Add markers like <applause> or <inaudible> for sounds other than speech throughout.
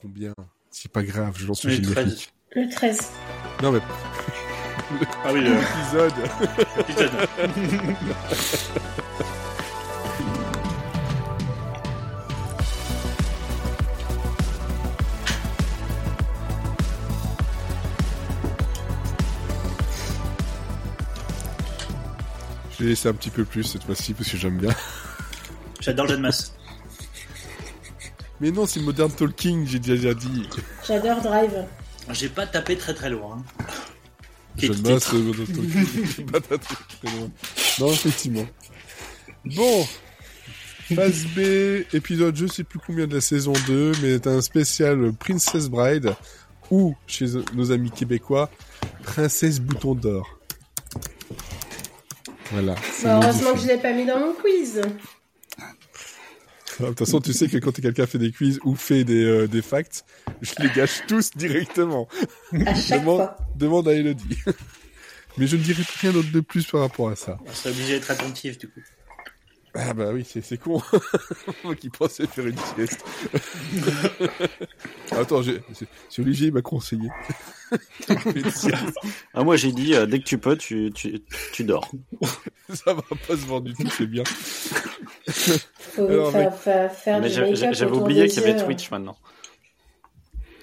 combien C'est pas grave, je lance le Le générique. 13. Le 13. Non mais Ah oui, l'épisode. l'épisode. Je vais laisser un petit peu plus cette fois-ci parce que j'aime bien. J'adore le jeu de masse. Mais non, c'est Modern Talking, j'ai déjà dit. J'adore Drive. J'ai pas tapé très très loin. Je masse Modern Talking. <laughs> J'ai pas tatoué très loin. Non, effectivement. Bon. Phase B, épisode je sais plus combien de la saison 2, mais c'est un spécial Princess Bride, ou, chez nos amis québécois, Princesse Bouton d'Or. Voilà. c'est Bah, heureusement que je l'ai pas mis dans mon quiz. De toute façon, tu sais que quand quelqu'un fait des quiz ou fait des, euh, des facts, je les gâche tous directement. À chaque Demande, fois. demande à Elodie. Mais je ne dirai rien d'autre de plus par rapport à ça. On serait obligé d'être attentif du coup. Ah bah oui, c'est c'est con. <laughs> Moi qui pensais faire une sieste. <laughs> Attends, il m'a conseillé. <laughs> Ah, moi, j'ai dit, euh, dès que tu peux, tu, tu, tu dors. ça va pas se voir du tout, c'est bien. J'avais oublié qu'il y avait. Twitch maintenant.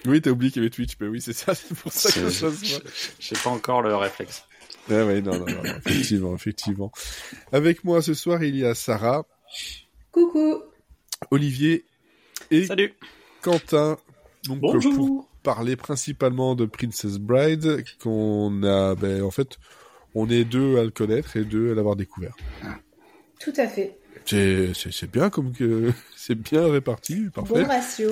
Oui, t'as oublié qu'il y avait Twitch, mais oui, c'est ça, c'est pour ça que C'est- ça se voit. J'ai pas encore le réflexe. Ouais, ouais, non, non, non, non, effectivement, effectivement. Avec moi ce soir, il y a Sarah, Coucou. Olivier et Salut Quentin. Donc, euh, pour Bonjour. parler principalement de Princess Bride, qu'on a, ben, en fait, on est deux à le connaître et deux à l'avoir découvert. Tout à fait. C'est bien comme que, <laughs> c'est bien réparti, parfait. Bon ratio.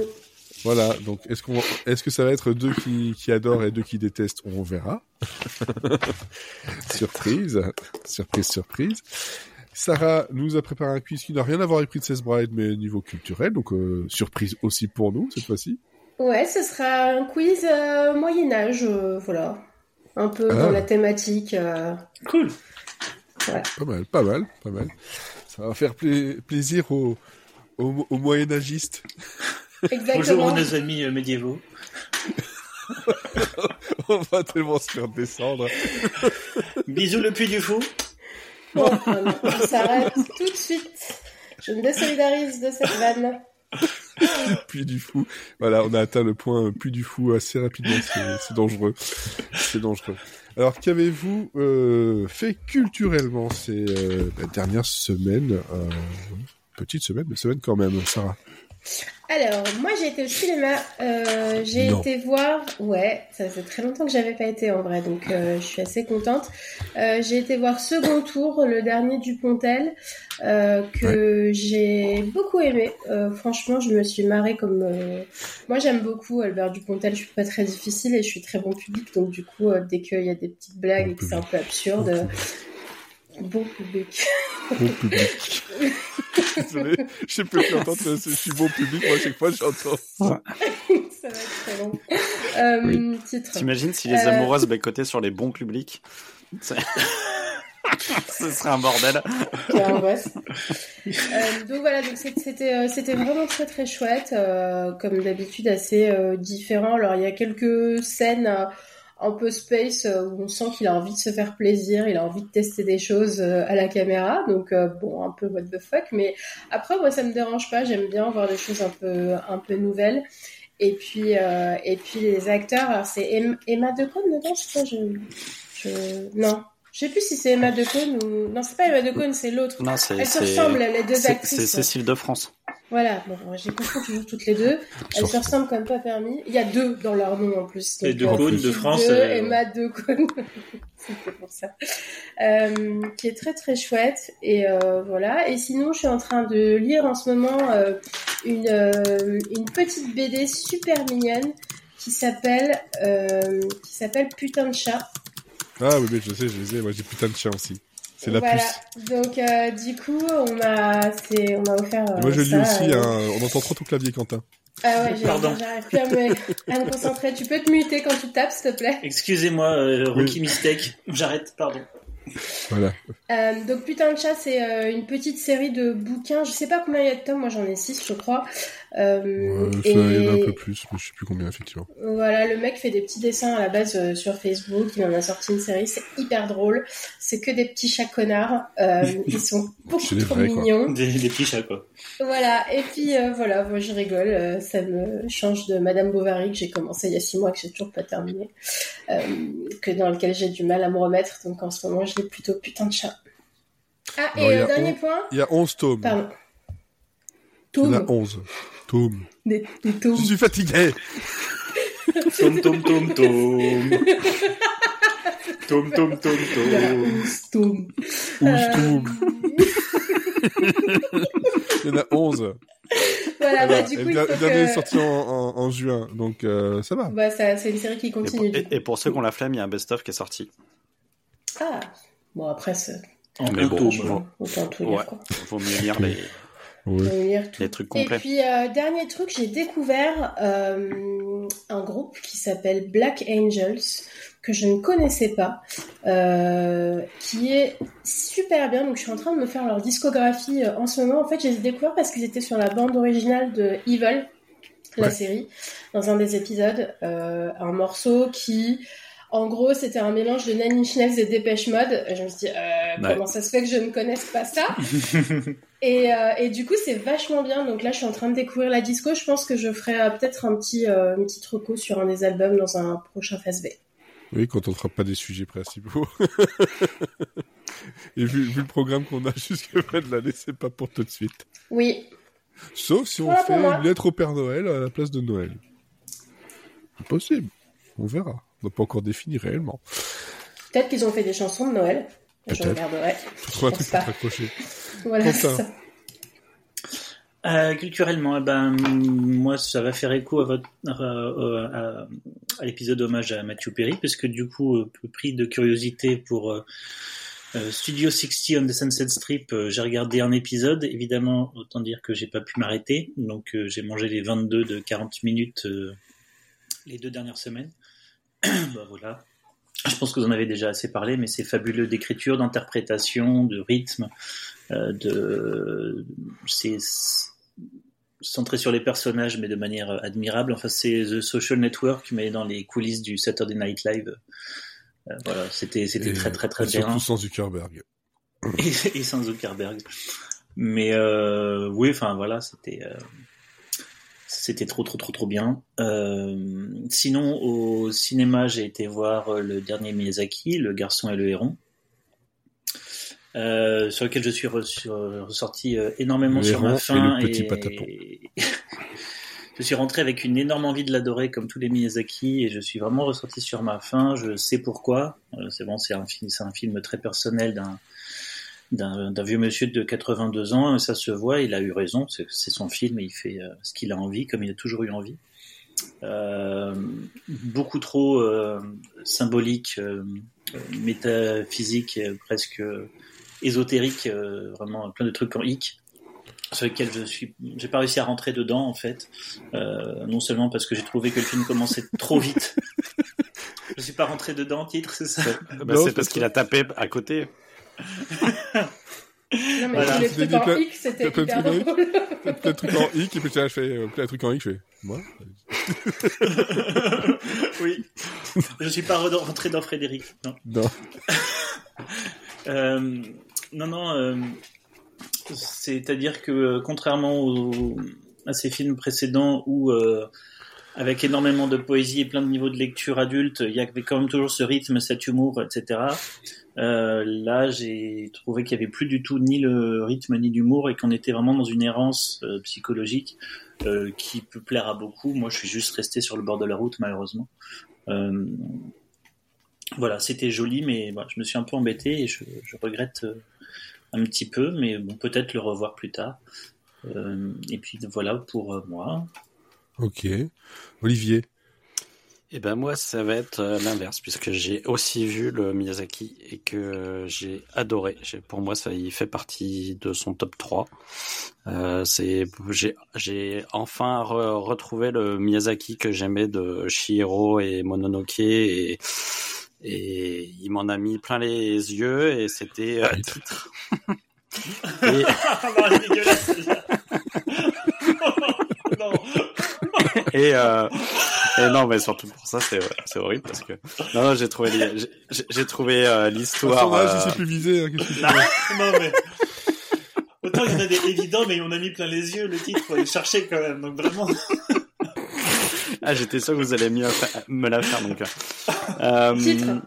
Voilà. Donc, est-ce qu'on, est-ce que ça va être deux qui, qui adorent et deux qui détestent? On verra. <laughs> surprise. Surprise, surprise. Sarah nous a préparé un quiz qui n'a rien à voir avec Princess Bride, mais niveau culturel, donc euh, surprise aussi pour nous cette fois-ci. Ouais, ce sera un quiz euh, Moyen-Âge, euh, voilà. Un peu Ah. dans la thématique. euh, Cool. Pas mal, pas mal, pas mal. Ça va faire pla- plaisir aux, aux, aux moyen-âgistes. Bonjour nos amis euh, médiévaux. <laughs> On va tellement se faire descendre. Bisous le puits du fou. Bon, <laughs> on s'arrête tout de suite. Je me désolidarise de cette vanne. Puis du fou. Voilà, on a atteint le point euh, plus du fou assez rapidement. C'est, c'est dangereux. C'est dangereux. Alors, qu'avez-vous euh, fait culturellement ces euh, la dernière semaine euh, Petite semaine, mais semaine quand même, Sarah? Alors, moi j'ai été au cinéma, euh, j'ai Non. été voir, ouais, ça fait très longtemps que j'avais pas été en vrai, donc euh, je suis assez contente. Euh, j'ai été voir Second Tour, le dernier du Pontel, euh, que j'ai beaucoup aimé. Euh, franchement, je me suis marrée comme... euh, Moi j'aime beaucoup Albert Dupontel, je suis pas très difficile et je suis très bon public, donc du coup, euh, dès qu'il y a des petites blagues et que c'est un peu absurde, bon public. Bon public. <laughs> Désolé, je peux plus entendre que je suis bon public. Moi, à chaque fois, j'entends ça. <laughs> ça va être très long. Euh, Titre. T'imagines si les Euh. amoureuses bécotaient sur les bons publics? <laughs> Ce serait un bordel. Euh, donc voilà, donc c'était euh, c'était vraiment très très chouette, euh, comme d'habitude assez euh, différent. Alors il y a quelques scènes euh, un peu space euh, où on sent qu'il a envie de se faire plaisir, il a envie de tester des choses euh, à la caméra, donc euh, bon un peu what the fuck, mais après moi ça me dérange pas, j'aime bien voir des choses un peu un peu nouvelles. Et puis euh, et puis les acteurs, alors c'est Em- Emma Decaune dedans, je crois, je, je non. Je sais plus si c'est Emma Decaune ou non, c'est pas Emma Decaune, c'est l'autre. Non, c'est Elles se c'est- ressemblent, les deux c'est- actrices. c'est Cécile de France. Voilà, bon, j'ai compris toujours toutes les deux. Elles se ressemblent comme pas permis. Il y a deux dans leur nom en plus. Et Donc, de euh, Cône, de France, deux, euh, Emma de Cône. C'était pour ça. Euh, qui est très très chouette. Et euh, voilà. Et sinon, je suis en train de lire en ce moment euh, une, euh, une petite BD super mignonne qui s'appelle euh, qui s'appelle Putain de chat. Ah oui, mais je sais, je les ai. Moi, j'ai putain de chien aussi. C'est la voilà. puce. Donc euh, du coup, on m'a c'est on m'a offert. euh, Moi, je lis ça, aussi. euh, hein, on entend trop ton clavier, Quentin. Ah ouais, j'arrive plus à me, à me concentrer. Tu peux te muter quand tu tapes, s'il te plaît? Excusez-moi, euh, rookie Oui. mistake. J'arrête, pardon. Voilà. Euh, donc Putain de chat, c'est euh, une petite série de bouquins. Je sais pas combien il y a de tomes, moi j'en ai 6 je crois. Euh, Ouais, ça, il y en a un peu plus, mais je sais plus combien, effectivement. Voilà, le mec fait des petits dessins à la base euh, sur Facebook. Il en a sorti une série, c'est hyper drôle. C'est que des petits chats connards. Euh, <laughs> ils sont beaucoup trop vrais, mignons. Des, des petits chats, quoi. Voilà, et puis euh, voilà, moi je rigole. euh, ça me change de Madame Bovary que j'ai commencé il y a six mois que j'ai toujours pas terminé, euh, que dans lequel j'ai du mal à me remettre. Donc en ce moment, je l'ai plutôt putain de chat. Ah, et dernier on- point. Il y a 11 tomes. Pardon. Il y en a Toum. 11. Tomes. Des, des tomes. Je suis fatigué. Tom, tom, tom, tom. Tom, tom, tom, Il y a tom. 11 tomes. 11 Euh. <laughs> Il y en a 11. Voilà, bah, Voilà. du Et coup, il faut dernier est que... sorti en, en- en juin, donc euh, ça va. Bah, ça, c'est une série qui Et pour, continue. du et- pour ceux qui ont la flemme, il y a un best-of qui est sorti. Ah, bon, après, c'est... En Mais bon, tome. je vois. autant tout lire, Ouais. quoi. Vaut mieux lire les, Lire tout. les trucs Et complets. puis, euh, dernier truc, j'ai découvert euh, un groupe qui s'appelle Black Angels, que je ne connaissais pas, euh, qui est super bien. Donc, je suis en train de me faire leur discographie euh, en ce moment. En fait, j'ai découvert parce qu'ils étaient sur la bande originale de Evil, la Ouais. série, dans un des épisodes. euh, un morceau qui... En gros, c'était un mélange de Nine Inch Nails et Dépêche Mode. Je me suis dit, euh, Ouais. comment ça se fait que je ne connaisse pas ça <laughs> et, euh, et du coup, c'est vachement bien. Donc là, je suis en train de découvrir la disco. Je pense que je ferai euh, peut-être un petit, euh, une petite reco sur un des albums dans un prochain phase B. Oui, quand on ne fera pas des sujets principaux. <laughs> Et vu, vu le programme qu'on a jusqu'à la fin de l'année, c'est pas pour tout de suite. Oui, Sauf si on Voilà fait une lettre au Père Noël à la place de Noël. C'est possible. On verra. On n'a pas encore défini réellement. peut-être qu'ils ont fait des chansons de Noël. Je regarderai. Trouver un truc pour t'accrocher. Voilà, ça. Euh, culturellement, eh ben, moi, ça va faire écho à, votre, euh, euh, à, à l'épisode hommage à Matthew Perry, puisque du coup, euh, pris de curiosité pour Studio 60 on the Sunset Strip, euh, j'ai regardé un épisode. Évidemment, autant dire que j'ai pas pu m'arrêter, donc euh, j'ai mangé les 22 de 40 minutes euh, les deux dernières semaines. <clears throat> bah, voilà. Je pense que vous en avez déjà assez parlé, mais c'est fabuleux d'écriture, d'interprétation, de rythme, euh, de c'est centré sur les personnages, mais de manière euh, admirable. Enfin, c'est The Social Network, mais dans les coulisses du Saturday Night Live. Euh, voilà, c'était c'était très très très et bien Surtout sans Zuckerberg. et, et sans Zuckerberg. Mais euh, oui, enfin voilà, c'était c'était trop trop trop trop bien. Euh, sinon, au cinéma, j'ai été voir euh, le dernier Miyazaki, Le Garçon et le Héron. Euh, sur lequel je suis re- sur- ressorti énormément Le sur ma Héron et faim le petit <laughs> je suis rentré avec une énorme envie de l'adorer comme tous les Miyazaki et je suis vraiment ressorti sur ma faim. Je sais pourquoi. C'est bon, c'est un film, c'est un film très personnel d'un d'un d'un vieux monsieur de 82 ans. Ça se voit. Il a eu raison. C'est c'est son film et il fait euh, ce qu'il a envie, comme il a toujours eu envie. Euh, beaucoup trop euh, symbolique, euh, métaphysique, presque euh, ésotérique, euh, vraiment plein de trucs en hic sur lesquels je suis, j'ai pas réussi à rentrer dedans en fait. Euh, non seulement parce que j'ai trouvé que le film commençait trop vite. <laughs> je suis pas rentré dedans, titre, c'est ça? Bah, c'est parce qu'il a tapé à côté. <laughs> Non, mais Voilà. trucs dit en plein- X, c'était hyper drôle. Plein plein de trucs en hic, et puis là, je fais euh, plein de trucs en hic, je fais, moi? <laughs> oui. Je suis pas re- rentré dans Frédéric. Non. Non. <laughs> Euh, non, non. euh, C'est-à-dire que euh, contrairement aux- à ces films précédents où euh, avec énormément de poésie et plein de niveaux de lecture adulte, il y avait quand même toujours ce rythme, cet humour, etc. Euh, là, j'ai trouvé qu'il y avait plus du tout ni le rythme ni l'humour et qu'on était vraiment dans une errance euh, psychologique euh, qui peut plaire à beaucoup. Moi, je suis juste resté sur le bord de la route, malheureusement. Euh, voilà, c'était joli, mais je me suis un peu embêté et je, je regrette euh, un petit peu, mais bon, peut-être le revoir plus tard. Et puis voilà pour moi. Ok. Olivier. Et ben moi, ça va être euh, l'inverse, puisque j'ai aussi vu le Miyazaki et que j'ai adoré. Pour moi, ça y fait partie de son top 3. Euh, c'est, j'ai, j'ai enfin re- retrouvé le Miyazaki que j'aimais de Shihiro et Mononoke et, et il m'en a mis plein les yeux et c'était euh, titre. <laughs> et, Ah, <laughs> <laughs> non. et, euh, <laughs> et non, mais surtout pour ça, c'est c'est horrible parce que non, non j'ai trouvé j'ai trouvé euh, l'histoire. Il s'est plus visé. Hein, qu'est-ce que <laughs> non mais autant il y en a des évidents, mais on a mis plein les yeux le titre, faut aller chercher quand même. Donc vraiment. ah, j'étais sûr que vous allez mieux me la faire donc. Euh, Titre.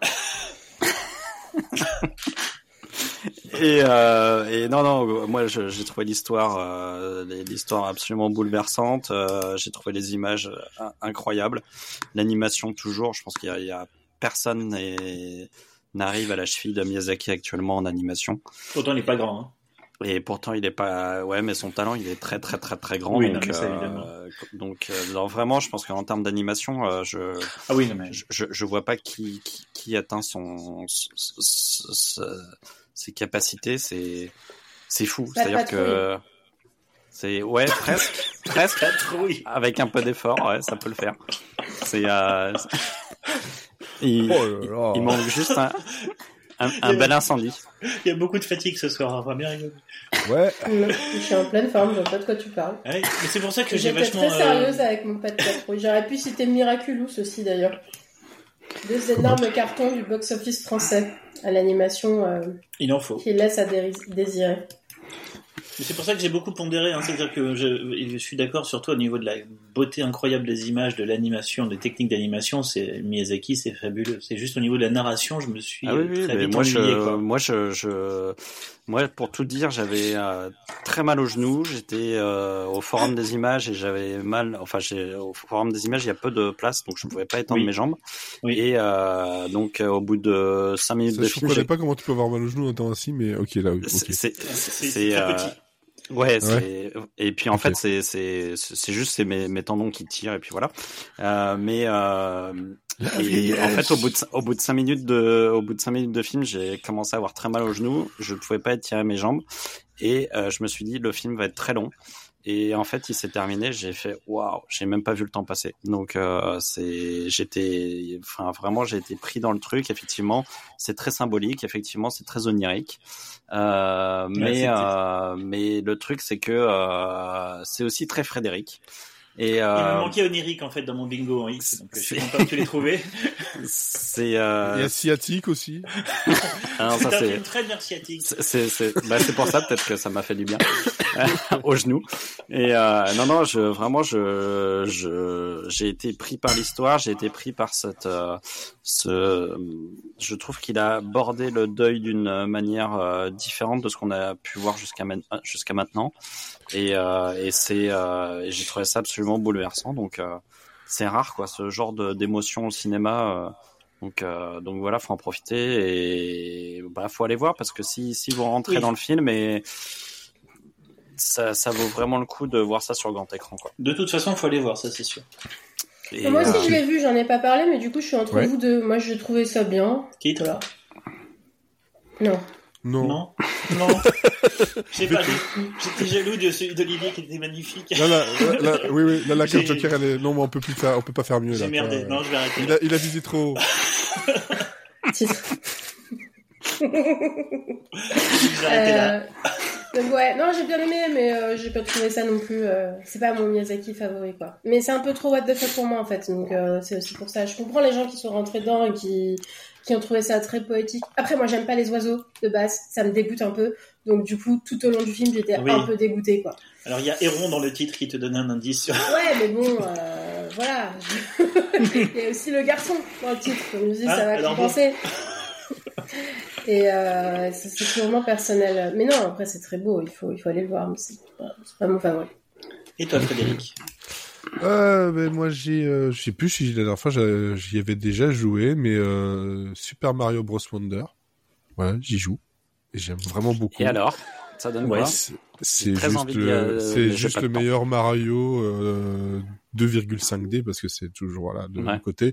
Et, euh, et non, non, moi j'ai trouvé l'histoire, euh, l'histoire absolument bouleversante. Euh, j'ai trouvé les images incroyables, l'animation toujours. Je pense qu'il y, y, a personne n'arrive à la cheville de Miyazaki actuellement en animation. Pourtant, il n'est pas grand. Hein. Et pourtant, il est pas. Ouais, mais son talent, il est très, très, très, très grand. Oui, donc, non, ça, évidemment. euh, donc, vraiment, je pense qu'en termes d'animation, euh, je, ah oui, non, mais... je, je, je vois pas qui, qui, qui atteint son, son ses capacités, c'est c'est fou. C'est-à-dire que c'est ouais presque <laughs> presque avec un peu d'effort, ouais, ça peut le faire. C'est euh... <laughs> il, oh là là. il manque juste un un, un bel incendie. Il y a beaucoup de fatigue ce soir, on va bien rigoler. Ouais. <laughs> Je suis en pleine forme, je vois pas de quoi tu parles. Ouais, mais c'est pour ça que j'ai J'étais vachement. très sérieuse avec mon patrouille. J'aurais pu citer Miraculous aussi d'ailleurs. Deux énormes cartons du box-office français à l'animation euh, Il en faut. qui laisse à dé- désirer. C'est pour ça que j'ai beaucoup pondéré. Hein. C'est-à-dire que je, je suis d'accord surtout au niveau de la beauté incroyable des images, de l'animation, des techniques d'animation. C'est Miyazaki, c'est fabuleux. C'est juste au niveau de la narration, je me suis Ah oui, oui, très mais vite moi, ennuyé. je, quoi. moi, je, je, moi, pour tout dire, j'avais euh, très mal au genou. J'étais euh, au forum des images et j'avais mal. Enfin, j'ai au forum des images, il y a peu de place, donc je ne pouvais pas étendre Oui. mes jambes. Oui. Et euh, donc, euh, au bout de cinq minutes Ça, de je film, comprenais j'ai- pas comment tu peux avoir mal au genou en étant assis, mais ok, là, oui. c'est ok. c'est- C'est c'est, très euh, petit. Ouais, c'est et puis en fait c'est c'est c'est juste c'est mes, mes tendons qui tirent et puis voilà. Euh, mais euh, et en fait au bout de au bout de cinq minutes de au bout de cinq minutes de film, j'ai commencé à avoir très mal au genou. Je ne pouvais pas étirer mes jambes et euh, je me suis dit le film va être très long. Et en fait, il s'est terminé. J'ai fait waouh, j'ai même pas vu le temps passer. Donc euh, c'est j'étais enfin vraiment j'ai été pris dans le truc. Effectivement, c'est très symbolique. Effectivement, c'est très onirique. Euh, mais euh, mais le truc c'est que euh, c'est aussi très Frédéric. Et Il me euh, manquait Onirique en fait dans mon bingo en X, donc je suis content que tu l'aies trouvé. <laughs> c'est Et euh, asiatique aussi. ah non, ça un c'est film très merciatique. c'est c'est c'est bah, c'est pour ça peut-être que ça m'a fait du bien <laughs> au genou. Et euh, non non je vraiment je je j'ai été pris par l'histoire j'ai été pris par cette euh, ce je trouve qu'il a abordé le deuil d'une manière euh, différente de ce qu'on a pu voir jusqu'à jusqu'à maintenant. Et euh, et c'est euh, et j'ai trouvé ça absolument bouleversant. Donc euh, c'est rare quoi ce genre de d'émotion au cinéma donc, euh, donc voilà, faut en profiter et bah faut aller voir parce que si si vous rentrez Oui. dans le film et ça ça vaut vraiment le coup de voir ça sur grand écran quoi. De toute façon, il faut aller voir, ça c'est sûr. Et, Moi aussi euh, je l'ai vu, j'en ai pas parlé, mais du coup je suis entre Ouais. vous deux. Moi j'ai trouvé ça bien. Qui toi? Non. Non. Non, non. <laughs> Je sais pas, j'étais jaloux de celui d'Olivier qui était magnifique. Là, là, là, <laughs> là, oui, oui, là, la J'ai- carte Joker, elle est, non, mais on peut plus faire, on peut pas faire mieux, là. J'ai merdé. Non, je vais arrêter. Il a, il a visé trop. Titre. <laughs> Je. Euh, donc ouais, non, j'ai bien aimé, mais euh, j'ai pas trouvé ça non plus. euh, c'est pas mon Miyazaki favori, quoi. Mais c'est un peu trop what the fuck pour moi, en fait. Donc euh, c'est aussi pour ça. Je comprends les gens qui sont rentrés dedans et qui qui ont trouvé ça très poétique. Après, moi, j'aime pas les oiseaux de base. Ça me dégoûte un peu. Donc du coup, tout au long du film, j'étais Oui. un peu dégoûtée, quoi. Alors, il y a Héron dans le titre qui te donne un indice sur. Ouais, mais bon, euh, voilà. <laughs> Il y a aussi le garçon dans le titre. Je dis, Ah, ça va compenser. <laughs> Et euh, c'est c'est purement personnel. Mais non, après, c'est très beau. Il faut, il faut aller le voir. Mais c'est pas, c'est pas mon favori. Et toi, Frédéric Euh, ben, moi, j'ai, euh, je sais plus si la dernière fois, j'y avais déjà joué, mais, euh, Super Mario Bros. Wonder. Voilà, j'y joue. Et j'aime vraiment beaucoup. Et alors, ça donne Ouais, quoi C'est- C'est juste, le, c'est juste le le temps. meilleur Mario euh, 2,5D parce que c'est toujours voilà de Ouais. mon côté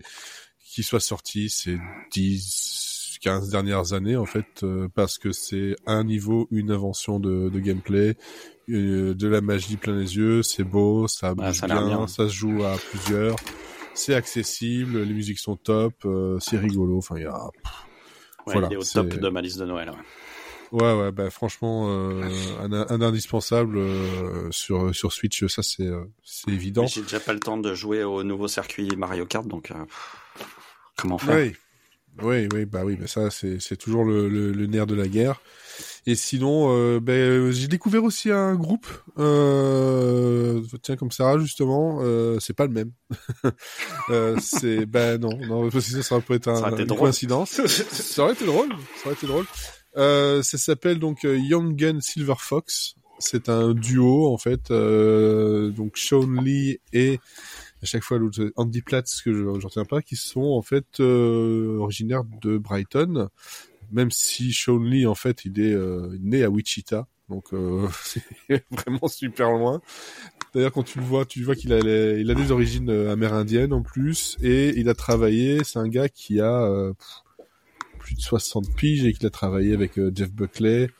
qui soit sorti ces 10 15 dernières années en fait euh, parce que c'est un niveau une invention de, de gameplay euh, de la magie plein les yeux c'est beau ça Ouais, bouge ça l'air bien, bien. ça se joue à plusieurs c'est accessible les musiques sont top euh, c'est rigolo enfin il y a Ouais, voilà, il est au top de ma liste de Noël. ouais. Ouais, ouais, bah franchement, euh, un, un, indispensable euh, sur sur Switch, ça c'est c'est évident. J'ai déjà pas le temps de jouer au nouveau circuit Mario Kart, donc euh, comment faire? Oui, oui, oui, bah oui, bah ça c'est c'est toujours le, le, le, nerf de la guerre. Et sinon, euh, ben j'ai découvert aussi un groupe, euh, tiens comme ça justement, euh, c'est pas le même. <laughs> euh, c'est ben non, non parce que ça, ça peut être un, une drôle. coïncidence. <laughs> ça aurait été drôle, ça aurait été drôle. Euh, ça s'appelle donc Young Gun Silver Fox. C'est un duo en fait, euh, donc Sean Lee et à chaque fois l'autre Andy Platt, ce que je retiens pas, qui sont en fait euh, originaires de Brighton, même si Sean Lee en fait il est euh, né à Wichita, donc euh, <laughs> c'est vraiment super loin. D'ailleurs quand tu le vois, tu vois qu'il a les, il a des origines amérindiennes en plus et il a travaillé. C'est un gars qui a pff, plus de 60 piges et qu'il a travaillé avec euh, Jeff Buckley.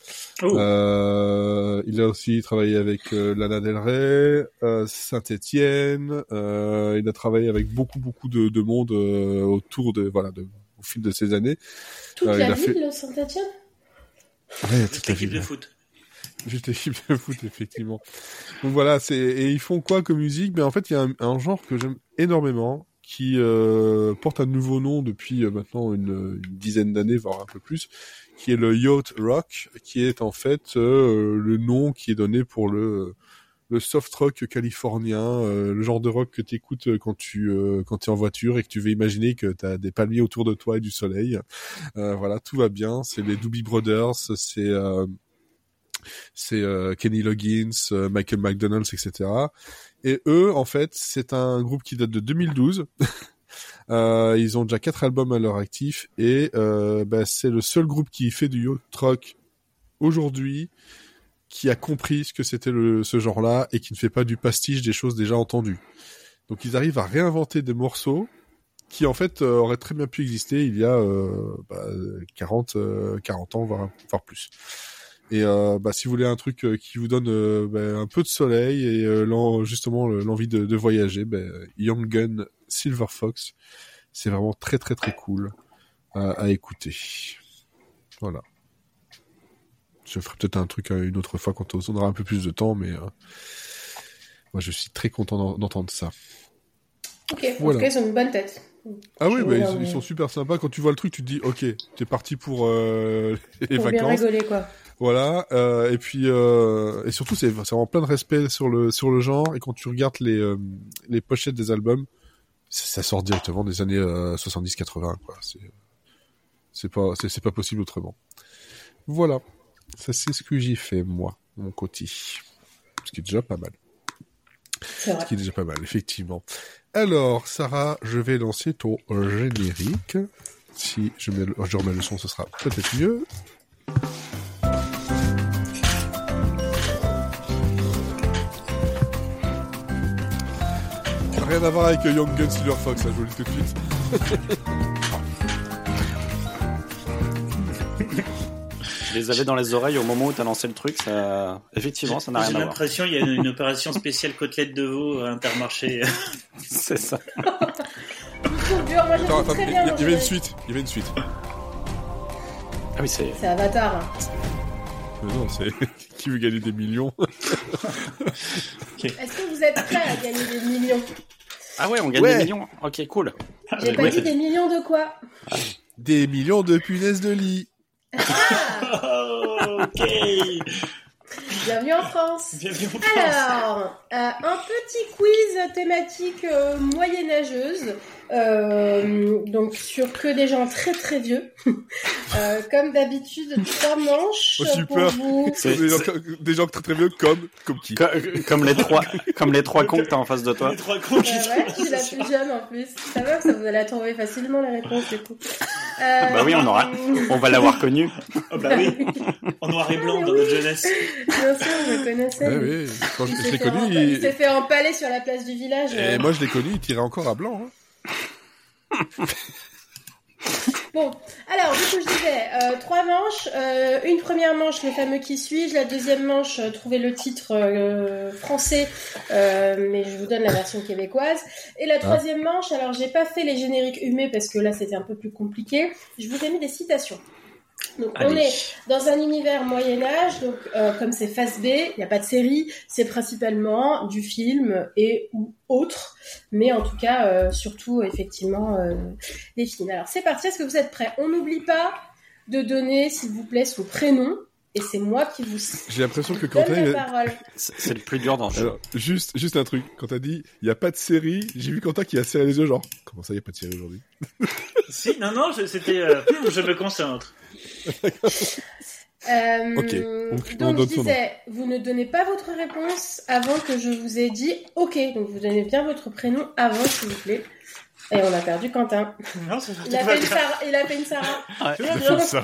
Oh. Euh, il a aussi travaillé avec euh, Lana Del Rey, euh, Saint-Étienne. Euh, il a travaillé avec beaucoup beaucoup de, de monde autour de voilà de, au fil de ces années. Toute la ville fait... Saint-Étienne? Ouais, toute ville de foot. Juste équipe de foot, effectivement. Donc voilà, c'est et ils font quoi comme musique? Mais ben, en fait, il y a un, un genre que j'aime énormément, qui euh, porte un nouveau nom depuis euh, maintenant une, une dizaine d'années, voire un peu plus, qui est le yacht rock, qui est en fait euh, le nom qui est donné pour le le soft rock californien, euh, le genre de rock que tu écoutes quand tu euh, quand es en voiture et que tu veux imaginer que tu as des palmiers autour de toi et du soleil. Euh, voilà, tout va bien, c'est les Doobie Brothers, c'est c'est Kenny Loggins, Michael McDonald, etc. Et eux, en fait, c'est un groupe qui date de 2012. <laughs> euh, ils ont déjà quatre albums à leur actif et euh, bah, c'est le seul groupe qui fait du yacht rock aujourd'hui qui a compris ce que c'était ce genre-là et qui ne fait pas du pastiche des choses déjà entendues. Donc ils arrivent à réinventer des morceaux qui en fait euh, auraient très bien pu exister il y a euh, bah, 40, 40 ans, voire plus. Et euh, bah, si vous voulez un truc euh, qui vous donne euh, bah, un peu de soleil et euh, justement l'envie de, de, voyager, bah, Young Gun Silver Fox, c'est vraiment très très très cool à, à écouter. Voilà. Je ferai peut-être un truc une autre fois quand on aura un peu plus de temps, mais moi je suis très content d'entendre ça. Ok, voilà. en tout cas, ils ont une bonne tête. Ah oui, bah, ils, ils, sont super sympas. Quand tu vois le truc, tu te dis, ok, t'es parti pour euh, <laughs> les pour vacances. Bien rigoler, quoi. Voilà, euh, et puis euh, et surtout c'est vraiment plein de respect sur le sur le genre et quand tu regardes les euh, les pochettes des albums, ça sort directement des années 70-80 quoi. C'est c'est pas c'est, c'est pas possible autrement. Voilà, ça c'est ce que j'ai fait moi, mon côté, ce qui est déjà pas mal. Vrai. Ce qui est déjà pas mal, effectivement. Alors, Sarah, je vais lancer ton générique. Si je, mets le, je remets le son, ce sera peut-être mieux. Rien à voir avec Young Gun Silver Fox, là, je vous le dis tout de suite. Je les avais dans les oreilles au moment où tu as lancé le truc, ça... effectivement, ça n'a rien à voir. J'ai l'impression qu'il y a une, opération spéciale côtelette de veau à Intermarché. <laughs> C'est ça. attends, attends, il y, y avait une suite. Il y avait une suite. Ah oui, c'est. C'est Avatar. Mais non, c'est <laughs> qui veut gagner des millions? okay. Est-ce que vous êtes prêts à gagner des millions? Ah ouais, on gagne ouais. des millions. Ok, cool. J'ai pas ouais. dit des millions de quoi Des millions de punaises de lit. oh, <laughs> ok. Bienvenue en France. Bienvenue en France. Alors, euh, un petit quiz thématique euh, moyenâgeuse. Euh, donc sur que des gens très très vieux. <laughs> euh, comme d'habitude, trois manches oh, super. pour vous. <laughs> C'est des, gens, des gens très très vieux comme comme qui comme, comme les trois comme les trois cons que t'as en face de toi. Les trois cons qui euh, ouais, suis la plus jeune en plus. Ça va, ça vous allez la trouver facilement la réponse du coup. Euh... Bah oui, on aura, on va l'avoir connu. Oh bah oui, en noir et blanc ah, dans oui. notre jeunesse. Bien sûr, je le connaissais. Ouais, oui, quand je, l'ai connu, il, il s'est fait empaler sur la place du village. Et euh... moi, je l'ai connu, il tirait encore à blanc. Hein. Bon, alors du coup je disais euh, trois manches, euh, une première manche le fameux qui suis-je, la deuxième manche euh, trouver le titre français, mais je vous donne la version québécoise, et la troisième manche, alors j'ai pas fait les génériques humés parce que là c'était un peu plus compliqué, je vous ai mis des citations. Donc on est dans un univers Moyen Âge, donc euh, comme c'est phase B, il n'y a pas de série, c'est principalement du film et ou autre, mais en tout cas euh, surtout effectivement euh, des films. Alors c'est parti, est-ce que vous êtes prêts? On n'oublie pas de donner s'il vous plaît son prénom et c'est moi qui vous J'ai l'impression que a- parole. C'est le plus dur dans le jeu. Alors, juste, juste un truc. Quand t'as dit, il y a pas de série, j'ai vu Quentin qui a serré les yeux, genre, comment ça, il y a pas de série aujourd'hui? Si, non, non, c'était. euh, <laughs> je me concentre. Euh, Ok, donc, on donc je disais, vous ne donnez pas votre réponse avant que je vous ai dit OK. Donc vous donnez bien votre prénom avant, s'il vous plaît. Et on a perdu Quentin. Non, Il a fait une Sarah. Il a fait une Sarah. Il fait ça.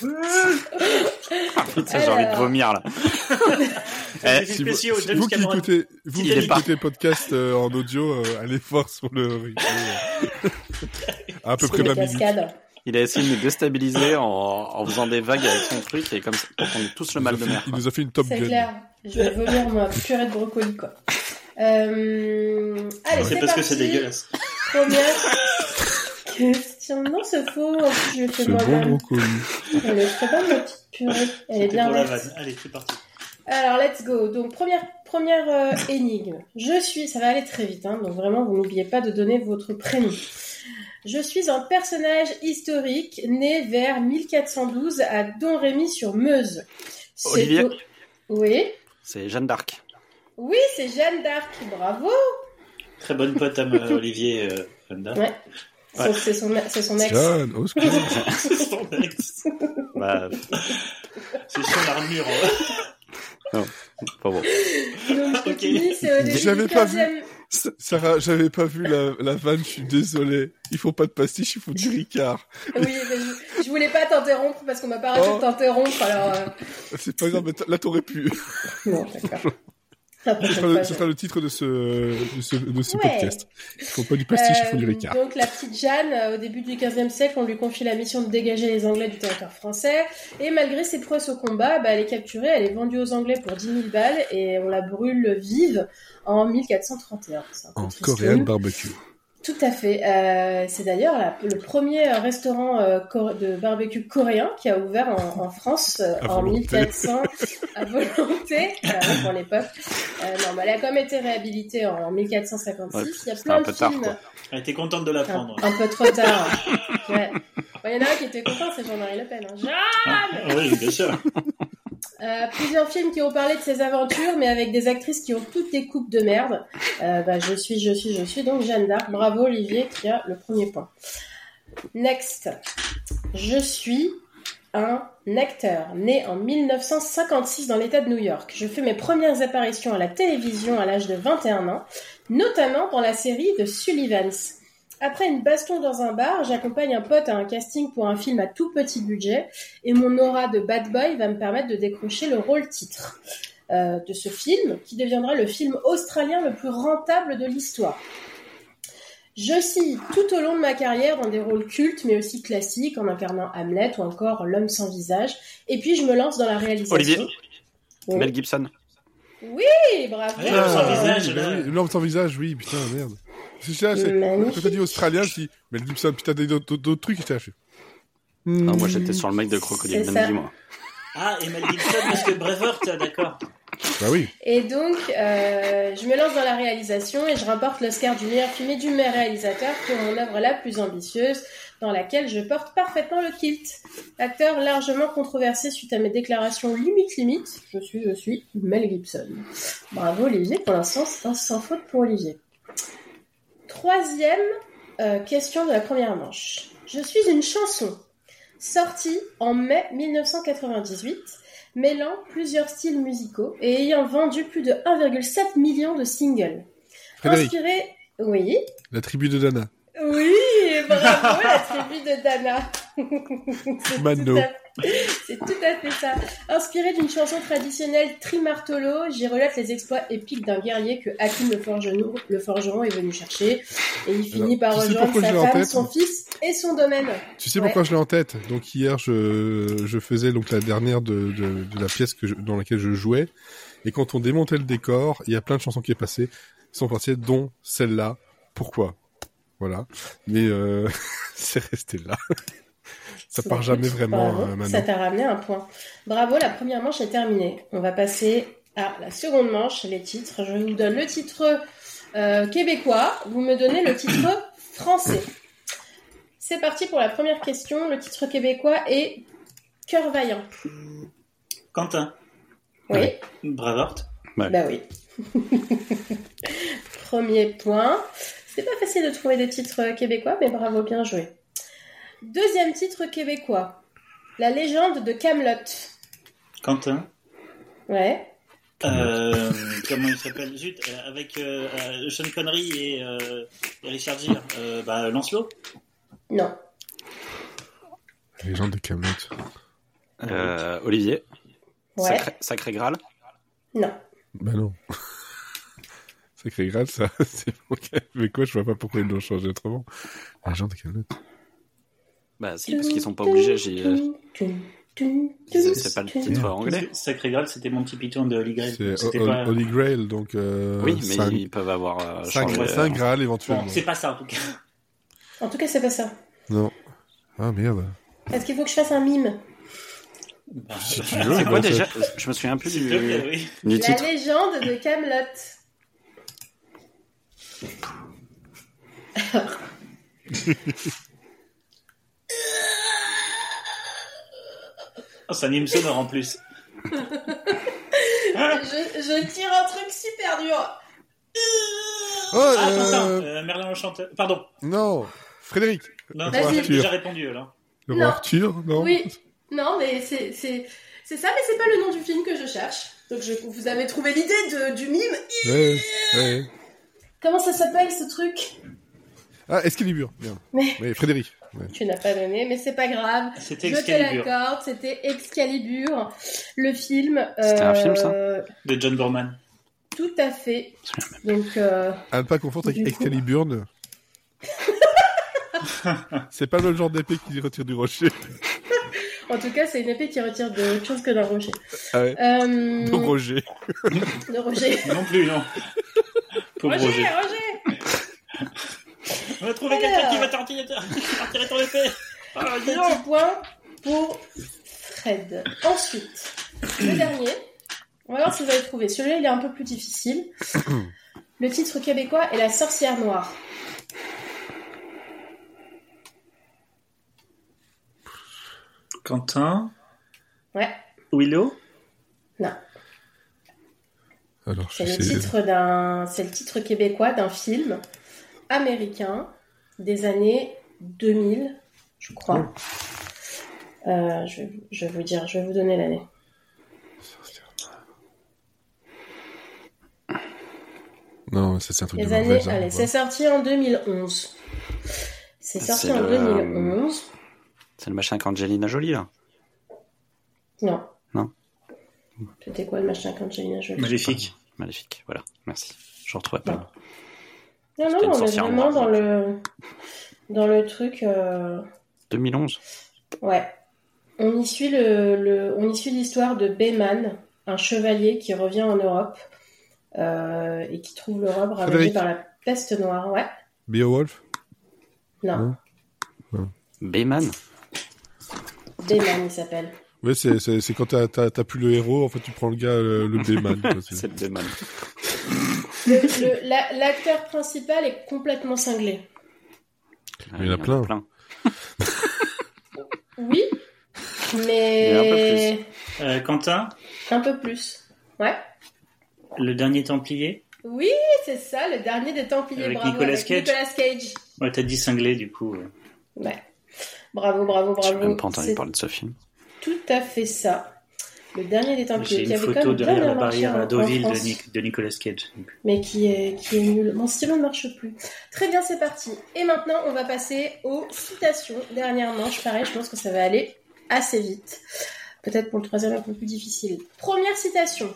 <laughs> Putain, j'ai envie de vomir là. <laughs> C'est Si vous, si vous qui écoutez, vous qui écoutez podcast euh, en audio, euh, allez voir sur le replay, <laughs> à peu près une 20 minutes. cascade. Il a essayé de nous déstabiliser en, en faisant des vagues avec son truc et comme ça, qu'on ait tous le mal de mer. Il quoi. nous a fait une top C'est gun. clair. Je vais vomir ma purée de brocoli, quoi. Euh... Allez, C'est c'est parce que parti. c'est dégueulasse. Première question. Non, c'est faux. En plus, je fait Ce bon moi-même. brocoli. Est très bonne, ma petite purée. Elle est bien pour la verte. vanne. Allez, c'est parti. Alors, let's go. Donc, première, première euh, énigme. Je suis, ça va aller très vite, hein, donc vraiment, vous n'oubliez pas de donner votre prénom. Je suis un personnage historique né vers 1412 à Domrémy-sur-Meuse. C'est Olivier. au- Oui. C'est Jeanne d'Arc. Oui, c'est Jeanne d'Arc. Bravo. Très bonne pote à euh, Olivier euh, Fonda. Ouais. C'est- C'est son, c'est son ex. John, au. <laughs> C'est son ex. Bah, C'est son armure. pas bon. Donc, je Ok. du pas vu. 15e. Sarah, j'avais pas vu la, la vanne, je suis désolé. Il faut pas de pastiche, il faut du Ricard. <laughs> Oui, mais je, je voulais pas t'interrompre parce qu'on m'a pas arrêté Oh. de t'interrompre, alors... euh, C'est pas grave, mais là t'aurais pu. Non, d'accord. Ce sera, le, ce je- sera le titre de ce, de ce, de ce Ouais. podcast. Il faut pas du pastiche, il faut du Euh, Ricard. Donc la petite Jeanne, euh, au début du XVe siècle, on lui confie la mission de dégager les Anglais du territoire français. Et malgré ses prouesses au combat, bah, elle est capturée, elle est vendue aux Anglais pour 10 000 balles et on la brûle vive en 1431. C'est un peu En tristoun. Korean barbecue. Tout à fait. Euh, c'est d'ailleurs la- le premier euh, restaurant euh, cor- de barbecue coréen qui a ouvert en, en France euh, en volonté. 1400 à volonté. Voilà, oui, pour l'époque. Euh, non, mais elle a quand même été réhabilitée en 1456. Ouais, Il y a plein un de peu films. quoi. Elle était contente de Un, l'apprendre. un peu trop tard. Ouais. Bon, Il y en a un qui était content, c'est Jean-Marie Le Pen. hein. Jean Ah, oui, bien sûr. Euh, plusieurs films qui ont parlé de ses aventures, mais avec des actrices qui ont toutes des coupes de merde. Euh, bah, je suis, je suis, je suis donc Jeanne d'Arc. Bravo Olivier qui a le premier point. Next. Je suis un acteur né en 1956 dans l'État de New York. Je fais mes premières apparitions à la télévision à l'âge de 21 ans, notamment dans la série de Sullivans. Après une baston dans un bar, j'accompagne un pote à un casting pour un film à tout petit budget et mon aura de bad boy va me permettre de décrocher le rôle titre euh, de ce film qui deviendra le film australien le plus rentable de l'histoire. Je scie tout au long de ma carrière dans des rôles cultes mais aussi classiques en incarnant Hamlet ou encore L'homme sans visage et puis je me lance dans la réalisation. Olivier. Oui. Mel Gibson. Oui, bravo. Ouais, L'homme sans Ah, visage, oui, L'homme sans visage, oui, putain, merde. C'est ça. Quand t'as dit australien, je dis, mais Gibson, putain, t'as dit d'autres trucs, j'étais fais, Non, moi hmm, j'étais sur le mec de Crocodile Dundee, moi. Ah, et Mel Gibson, parce que Braveheart, d'accord. Bah oui. Et donc, euh, je me lance dans la réalisation et je remporte l'Oscar du meilleur film et du meilleur réalisateur pour mon œuvre la plus ambitieuse, dans laquelle je porte parfaitement le kilt. Acteur largement controversé suite à mes déclarations limite limite, je suis, je suis Mel Gibson. Bravo Olivier, pour l'instant c'est un sans faute pour Olivier. Troisième euh, question de la première manche. Je suis une chanson sortie en mai 1998 mêlant plusieurs styles musicaux et ayant vendu plus de 1,7 million de singles. Frédéric, Inspiré... Oui. la tribu de Dana. Oui, bravo, la tribu de Dana. <laughs> Mano. tout à- <laughs> C'est tout à fait ça. Inspiré d'une chanson traditionnelle Trimartolo, j'y relate les exploits épiques d'un guerrier que Hakim le forgeron, le forgeron est venu chercher. Et il finit Alors, par rejoindre sa femme, son fils et son domaine. Tu sais Ouais. pourquoi je l'ai en tête? Donc hier, je, je faisais donc la dernière de, de, de la pièce que je- dans laquelle je jouais. Et quand on démontait le décor, il y a plein de chansons qui est passées, qui sont passées, dont celle-là. Pourquoi? Voilà. Mais euh, <laughs> c'est resté là. Ça part jamais vraiment, Bravo, euh, Manon. ça t'a ramené un point. Bravo, la première manche est terminée. On va passer à la seconde manche, les titres. Je vous donne le titre euh, québécois, vous me donnez le titre français. C'est parti pour la première question. Le titre québécois est Cœur vaillant. Quentin, Oui, Braveheart. Ouais. bah oui. <laughs> Premier point. C'est pas facile de trouver des titres québécois, mais bravo, bien joué. Deuxième titre québécois. La légende de Camelot. Quentin. Ouais. Euh, comment il s'appelle? Zut, euh, avec euh, euh, Sean Connery et, euh, et Richard Gere. Euh, bah, Lancelot. Non. Les gens de Camelot. Euh, Olivier, Ouais. sacré, sacré Graal. Non. Bah non. <laughs> Sacré Graal, ça, <laughs> c'est ok. Mais quoi, je vois pas pourquoi ils l'ont changé autrement. Les gens de Camelot. Bah si, parce qu'ils sont pas obligés. j'ai, euh, C'est pas le titre anglais. Sacré Graal, c'était mon petit Python de Holy Grail. C'est. Holy Grail, donc euh, Oui, mais ils peuvent avoir euh, euh, Graal éventuellement. C'est pas ça en tout cas. En tout cas, c'est pas ça. Non. Ah merde. Est-ce qu'il faut que je fasse un mime Bah, C'est bah, quoi déjà Je me souviens plus du, oui. du La légende de Camelot. C'est un hymne sonore en plus. <laughs> je, je tire un truc super dur. Oh, Ah, Quentin, euh, euh, Merlin l'Enchanteur. Pardon. non. Frédéric. Non, Vas-y. j'ai déjà répondu là. Le Non. roi Arthur, non Oui. Non, mais c'est c'est c'est ça, mais c'est pas le nom du film que je cherche. Donc je, vous avez trouvé l'idée de- du mime. Ouais, ouais. Comment ça s'appelle ce truc? Ah, Excalibur. Bien. Mais- Oui, Frédéric. Ouais. Tu n'as pas donné, mais c'est pas grave. C'était Je te Excalibur l'accorde, c'était Excalibur, le film. C'était un film, ça euh, de John Borman. Tout à fait. Donc, euh, À ne pas confondre avec Du coup. Excalibur. ne- <laughs> c'est pas le genre d'épée qui retire du rocher. en tout cas, c'est une épée qui retire de autre chose que d'un rocher. Ah ouais. Euh, Donc Roger. de rocher. Non plus, non. <laughs> Pauvre Roger, Roger. Roger On va trouver Alors. quelqu'un qui va t'en tirer ton épée. Oh, donc. Petit point pour Fred. Ensuite, le dernier. On va voir si vous allez trouver. Celui-là, il est un peu plus difficile. Le titre québécois est La sorcière noire. Quentin. Ouais. Willow. Non. Alors, je C'est le sais. titre d'un, c'est le titre québécois d'un film américain des années 2000, je crois. Euh, je, vais- je vais vous dire, je vais vous donner l'année. Non, c'est un truc Les de années, allez, c'est sorti en 2011. C'est sorti C'est en le- 2011. C'est le machin avec Angelina Jolie, là. Non. Non. C'était quoi le machin qu'Angelina Jolie? Maléfique. Maléfique, voilà. Merci. Je retrouvais pas. Non. Non, non, on est vraiment dans donc. le, dans le truc. euh, 2011. Ouais. On y suit le, le- on y suit l'histoire de Bayman, un chevalier qui revient en Europe euh, et qui trouve l'Europe ravagée Frédéric. par la peste noire. Ouais. Beowulf? Non. Non. Bayman? Bayman, il s'appelle. Ouais, c'est, quand t'as, plus le héros, en fait, tu prends le gars, le, le <laughs> Bayman. C'est le Bayman. La- L'acteur principal est complètement cinglé. Il y en a plein. Oui, Mais mais Euh, Quentin. un peu plus. Ouais. Le dernier Templier. Oui, c'est ça, le dernier des Templiers. Avec bravo, Nicolas avec Cage. Nicolas Cage. Ouais, t'as dit cinglé du coup. Ouais. Bravo, bravo, J'ai bravo. même pas entendu parler de ce film. tout à fait ça. Le dernier des Templiers J'ai qui une avait quand photo derrière la barrière à en Deauville de, France, Nic- de Nicolas Cage. Mais qui est, qui est nul. Mon stylo ne marche plus. Très bien, c'est parti. Et maintenant, on va passer aux citations. Dernière manche, pareil, je pense que ça va aller assez vite. Peut-être pour le troisième un peu plus difficile. Première citation.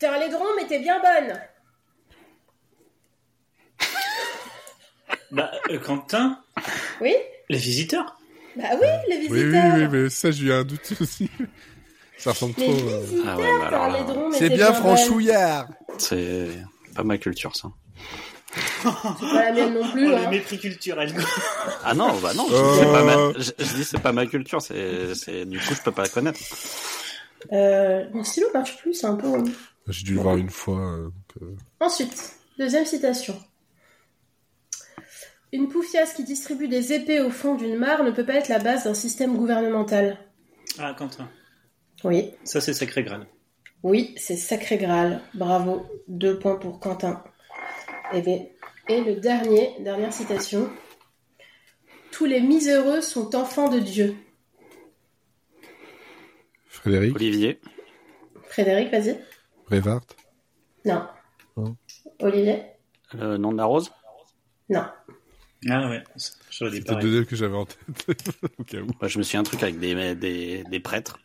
Terre les drômes était bien bonne. Bah, euh, Quentin, Oui les visiteurs. Bah oui, les Oui, oui, visiteurs. oui, mais ça, j'ai eu un doute aussi. Ça ressemble trop. euh. Ah ouais, bah alors là, C'est bien franchouillard C'est pas ma culture, ça. C'est pas la mienne non plus. <laughs> Oh, hein. le mépris culturel. <laughs> Ah non, bah non, je, Euh. dis, c'est pas ma, je, je dis c'est pas ma culture, c'est, c'est, du coup je peux pas la connaître. Euh, mon stylo marche plus, c'est un peu. J'ai dû le voir une fois. euh, donc, euh, Ensuite, deuxième citation. Une poufiasse qui distribue des épées au fond d'une mare ne peut pas être la base d'un système gouvernemental. Ah, Quentin. Oui, Ça, c'est Sacré Graal. oui, c'est sacré Graal. Bravo. Deux points pour Quentin. Et, bien, et le dernier, dernière citation. Tous les misheureux sont enfants de Dieu. Frédéric, Olivier, Frédéric, vas-y. Brevard. Non. Olivier le nom de la rose Non. Ah ouais, C'était deuxième que j'avais en tête. <laughs> Au cas où. Bah, Je me suis un truc avec des, des, des prêtres.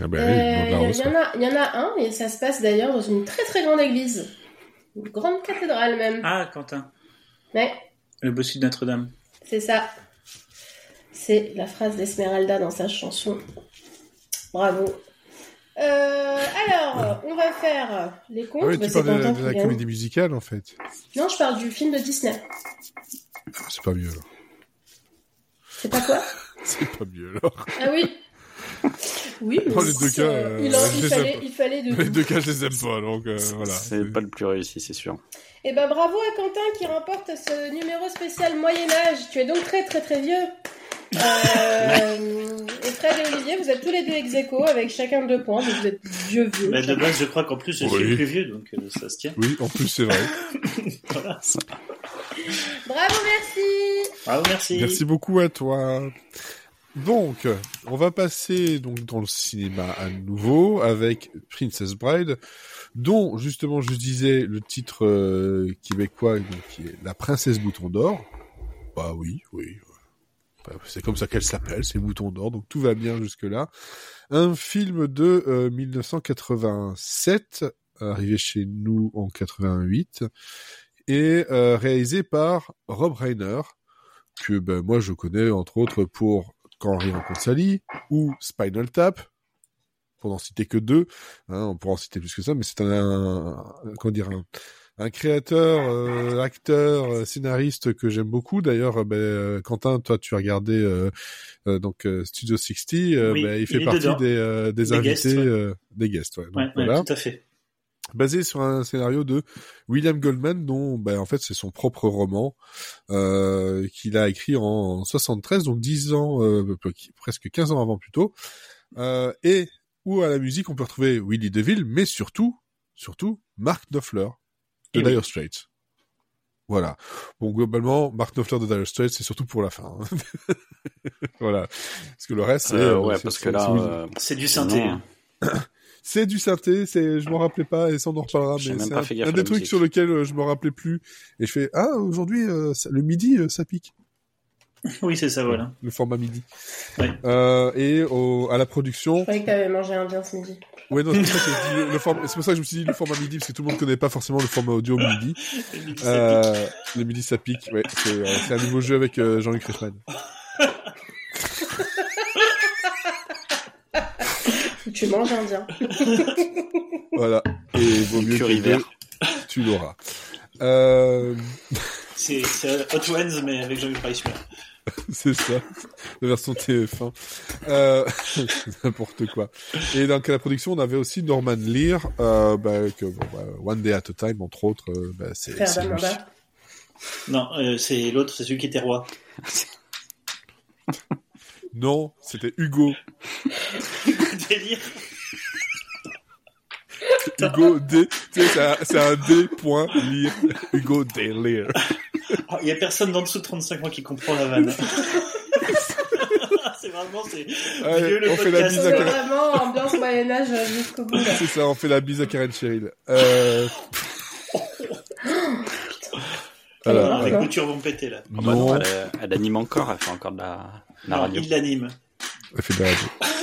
Ah Euh, Il y, en a- il y en a un, et ça se passe d'ailleurs dans une très très grande église. Une grande cathédrale même. Ah, Quentin. Ouais, Le bossu de Notre-Dame. c'est ça. C'est la phrase d'Esmeralda dans sa chanson. Bravo. Euh, alors, on va faire les comptes. Ah oui, Bah, tu parles de, la gagne. comédie musicale en fait. Non, je parle du film de Disney. C'est pas mieux alors. C'est pas quoi? <laughs> C'est pas mieux alors. Ah oui <laughs> Oui, <laughs> mais les deux cas, euh, il, en- il fallait, il fallait de Les deux cas, je les aime pas donc euh, voilà. C'est pas le plus réussi, c'est sûr. Et ben bravo à Quentin qui remporte ce numéro spécial Moyen Âge. Tu es donc très très très vieux. Euh, <laughs> et Fred et Olivier, vous êtes tous les deux ex aequo avec chacun deux points, donc vous êtes vieux vieux. Bah, de base, je crois qu'en plus, je suis Oui. plus vieux, donc euh, ça se tient. Oui, en plus c'est vrai. <laughs> Voilà. Bravo, merci. Bravo, merci. Merci beaucoup à toi. Donc, on va passer donc dans le cinéma à nouveau avec Princess Bride, dont justement je disais le titre euh, québécois donc, qui est La Princesse Bouton d'Or. Bah oui, oui. Bah, C'est comme ça qu'elle s'appelle, c'est Bouton d'Or, donc tout va bien jusque là. Un film de euh, 1987, arrivé chez nous en 88, et euh, réalisé par Rob Reiner, que ben, moi je connais entre autres pour Quand Henri rencontre Sally ou Spinal Tap, pour n'en citer que deux. Hein, on pourra en citer plus que ça, mais c'est un, un- comment dire un, un créateur, euh, acteur, euh, scénariste que j'aime beaucoup. D'ailleurs, euh, ben, Quentin, toi, tu as regardé euh, euh, donc Studio 60. euh, Oui, ben, il fait partie des, des, Des invités, guests, ouais. des guests. Ouais. Donc, Ouais, ouais, voilà tout à fait. Basé sur un scénario de William Goldman, dont ben, en fait c'est son propre roman euh, qu'il a écrit en 73, donc 10 ans, euh, presque 15 ans avant plutôt, euh, et où à la musique on peut retrouver Willie DeVille, mais surtout, surtout Mark Knopfler de Et oui. Dire Straits. Voilà. Bon, globalement, Mark Knopfler de Dire Straits, c'est surtout pour la fin. hein. <laughs> voilà. Parce que le reste, c'est... Euh, euh, ouais, c'est- parce que là, euh, C'est du synthé. <clears throat> C'est du synthé, c'est, je m'en rappelais pas, et ça on en reparlera, mais c'est un, des trucs musique. sur lequel euh, je me rappelais plus. Et je fais, ah, aujourd'hui, euh, ça- le midi, euh, ça pique. <laughs> Oui, c'est ça, voilà. Le format midi. Ouais. Euh, et au, à la production, Je croyais que t'avais mangé un bien ce midi. ouais, non, c'est pour, ça que je dis le, le <laughs> form- c'est pour ça que je me suis dit le format midi, parce que tout le monde connaît pas forcément le format audio midi. <laughs> Euh, le midi, ça pique, ouais. C'est, euh, c'est un nouveau jeu avec euh, Jean-Luc Reichmann. Tu manges indien. <laughs> Voilà. Et vaut mieux que deux, tu l'auras. Euh, <laughs> C'est Hot Ones, mais avec Jean-Luc Reichmann. <laughs> C'est ça, la version TF1. Euh, n'importe quoi. Et donc à la production, on avait aussi Norman Lear, euh, bah, que, bon, bah, One Day at a Time, entre autres, euh, bah, c'est. Non, euh, c'est l'autre, c'est celui qui était roi. Non, c'était Hugo. Délire. <laughs> Hugo D. Tu sais, c'est un, un D. Point Lear. Hugo D. Lear. Oh, Il y a personne d'en dessous de 35 ans qui comprend la vanne. <laughs> c'est vraiment, c'est Allez, le on fait la bise C'est à Karen. vraiment ambiance Moyen-Âge jusqu'au bout. C'est ça, on fait la bise à Karen Cheryl. Euh... Alors, Voilà, les non. coutures vont péter là. Bah non, Non, elle, euh, elle anime encore, elle fait encore de la Non, radio. il l'anime. Elle fait de la radio. <laughs>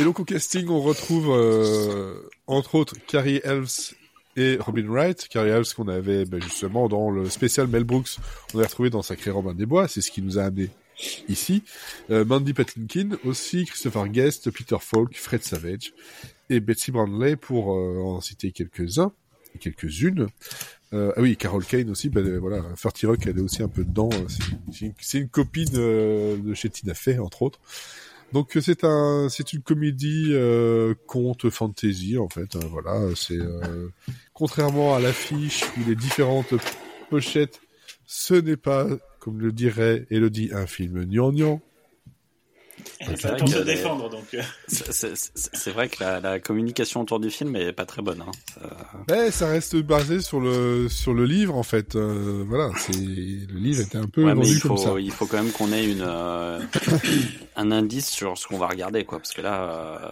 Et donc au casting, on retrouve euh, entre autres Carrie Elves et Robin Wright. Carrie Elves qu'on avait ben, justement dans le spécial Mel Brooks, on l'a retrouvé dans Sacré Robin des Bois, c'est ce qui nous a amené ici. Euh, Mandy Patinkin aussi, Christopher Guest, Peter Falk, Fred Savage et Betsy Brownley pour euh, en citer quelques-uns. quelques-unes. Euh, ah oui, Carol Kane aussi, bah, euh, voilà, Ferty Rock, elle est aussi un peu dedans. C'est une, copine euh, de chez Tina entre autres. Donc c'est un, c'est une comédie euh, conte fantasy en fait. Hein, voilà, c'est euh, contrairement à l'affiche ou les différentes pochettes, ce n'est pas, comme le dirait Elodie, un film gnangnan. C'est pour se défendre, donc. euh. C'est vrai que la, la, communication autour du film est pas très bonne. Hein. Ça... Ouais, ça reste basé sur le sur le livre en fait. Euh, voilà, c'est le livre était un peu ouais, vendu il faut, comme ça. Il faut quand même qu'on ait une euh, un indice sur ce qu'on va regarder, quoi. Parce que là,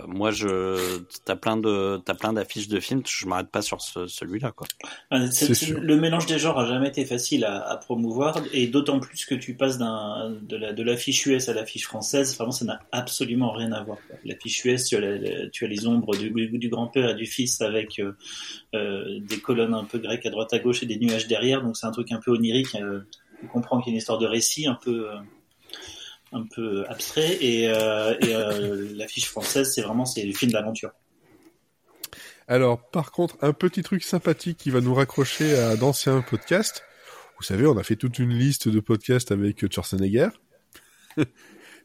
euh, moi, je t'as plein de t'as plein d'affiches de films, je m'arrête pas sur ce, celui-là, quoi. C'est- C'est c'est- sûr. le mélange des genres a jamais été facile à, à promouvoir et d'autant plus que tu passes d'un de la de l'affiche US à l'affiche française, vraiment ça n'a absolument rien à voir. quoi. L'affiche US, tu as, la- la- tu as les ombres du, du grand-père et du fils avec euh, euh, des colonnes un peu grecques à droite à gauche et des nuages derrière, donc c'est un truc un peu onirique. Euh, tu comprends qu'il y a une histoire de récit un peu euh, un peu abstrait et, euh, et euh, l'affiche française, c'est vraiment c'est le film d'aventure. Alors, par contre, un petit truc sympathique qui va nous raccrocher à d'anciens podcasts. Vous savez, on a fait toute une liste de podcasts avec Schwarzenegger. <laughs>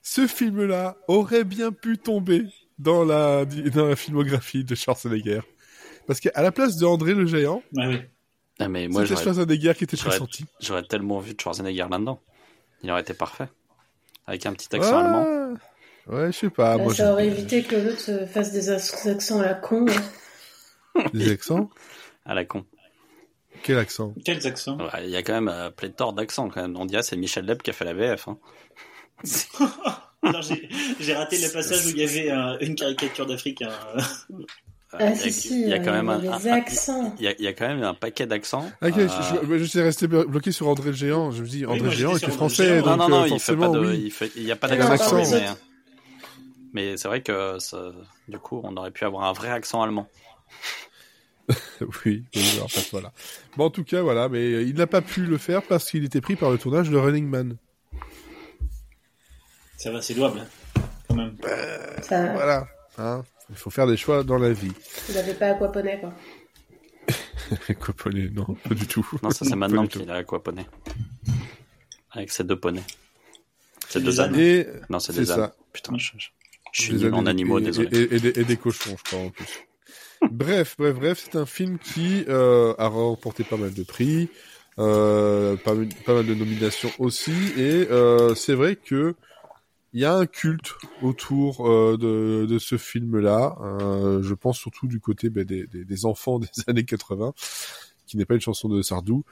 Ce film-là aurait bien pu tomber dans la, dans la filmographie de Schwarzenegger. Parce qu'à la place de André le Géant, Ouais, oui. Ah, mais moi, c'était j'aurais Schwarzenegger qui était j'aurais- tellement vu de Schwarzenegger là-dedans. Il aurait été parfait. Avec un petit accent allemand. Ouais, je sais pas. Là, moi, ça j'ai- aurait évité que l'autre se fasse des accents à la con. hein. <laughs> Des accents? À la con. Quel accent? Quels accents? Ouais, Il y a quand même euh, pléthore d'accents, quand même. On dirait c'est Michel Leb qui a fait la VF. Hein. <laughs> Alors, j'ai raté le passage où il y avait euh, une caricature d'Africain. Euh, <laughs> Ah, il y a- si, si, il y a euh, quand même un, accents. il y a, il y a quand même un paquet d'accents. Ah, Ok, Euh, je, je, je suis resté blo- bloqué sur André le Géant. Je me dis, André moi, le Géant était français, Géant. donc non, non, non, euh, il fait de, oui. il fait, il y a pas d'accent mais, mais c'est vrai que ça, du coup, on aurait pu avoir un vrai accent allemand. <laughs> Oui, oui, alors, enfin, voilà. Bon, en tout cas, voilà, mais euh, il n'a pas pu le faire parce qu'il était pris par le tournage de Running Man. Ça va, c'est louable, hein, quand même. Ça, Voilà, hein. Il faut faire des choix dans la vie. il n'avait pas aquaponé, quoi. <laughs> Coponnet, non, pas du tout. Non, ça c'est maintenant qu'il a aquaponé. Avec ses deux poneys. Ses deux ânes. Et Non, c'est des ânes. Putain, je, je- je suis nul en animaux, et, désolé. Et, et des, et des cochons, je crois, en plus. <laughs> bref, bref, bref, c'est un film qui euh, a remporté pas mal de prix, euh, pas, mal- pas mal de nominations aussi, et euh, c'est vrai que il y a un culte autour euh, de, de ce film-là. Euh, je pense surtout du côté ben, des, des, des enfants <laughs> des années 80, qui n'est pas une chanson de Sardou.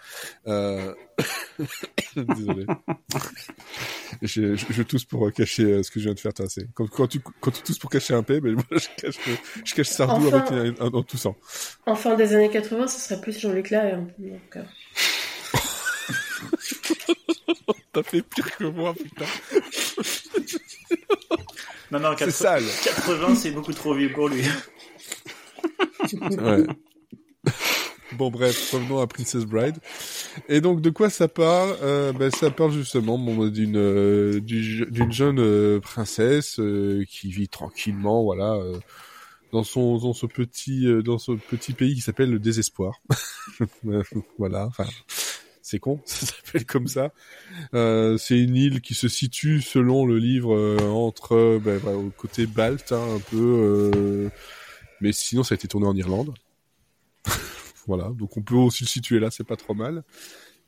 Euh... <coughs> Désolé. <laughs> je, je, je tousse pour cacher euh, ce que je viens de faire. Quand, quand, tu, quand tu tousses pour cacher un P, mais moi je cache, je cache Sardou Enfin. avec un, un, en toussant. En fin des années 80, ce serait plus Jean-Luc Lahaye. Donc, euh, T'as fait pire que moi, putain. Non, non, C'est 80, sale. 80 c'est beaucoup trop vieux pour lui. Ouais. Bon bref, revenons à Princess Bride. Et donc de quoi ça parle euh, ben, Ça parle justement bon, d'une euh, du- d'une jeune euh, princesse euh, qui vit tranquillement, voilà, euh, dans son dans ce petit euh, dans ce petit pays qui s'appelle le désespoir. <laughs> Voilà, enfin c'est con, <laughs> ça s'appelle comme ça. Euh, c'est une île qui se situe selon le livre euh, entre euh, ben, au côté balte hein, un peu, euh, mais sinon ça a été tourné en Irlande. <laughs> Voilà, donc on peut aussi le situer là, c'est pas trop mal.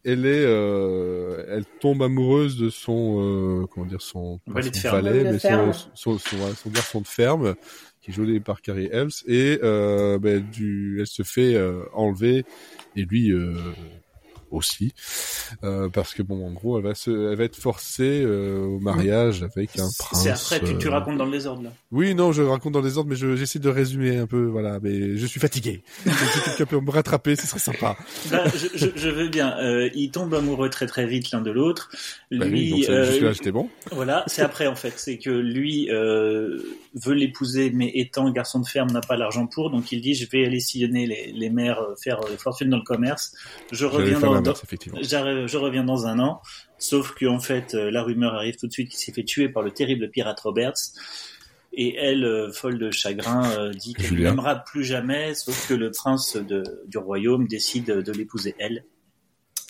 Elle est, euh, elle tombe amoureuse de son, euh, comment dire, son, pas Valet son ferme. mais son, son, son, ouais, son garçon de ferme, qui est joué par Carrie Elves, et euh, ben, du, elle se fait euh, enlever, et lui euh, aussi, euh, parce que bon, en gros, elle va se, elle va être forcée euh, au mariage avec un prince. C'est après, tu, tu euh, racontes dans le désordre, là. oui, non, je raconte dans les ordres, mais je- j'essaie de résumer un peu, voilà. Mais je suis fatigué. <laughs> Si quelqu'un peut me rattraper, ce serait sympa. Bah, je, je, je veux bien. Ils tombent amoureux très très vite l'un de l'autre. Bah oui, Lui, donc j'étais bon. Voilà, c'est après en fait. C'est que lui veut l'épouser, mais étant garçon de ferme, n'a pas l'argent pour. Donc il dit je vais aller sillonner les, les mers, faire fortune dans le commerce. Je reviens dans, l'inverse, effectivement. je reviens dans un an. Sauf que en fait, euh, la rumeur arrive tout de suite qu'il s'est fait tuer par le terrible pirate Roberts. Et elle, euh, folle de chagrin, euh, dit qu'elle n'aimera plus jamais, sauf que le prince de, du royaume décide de l'épouser elle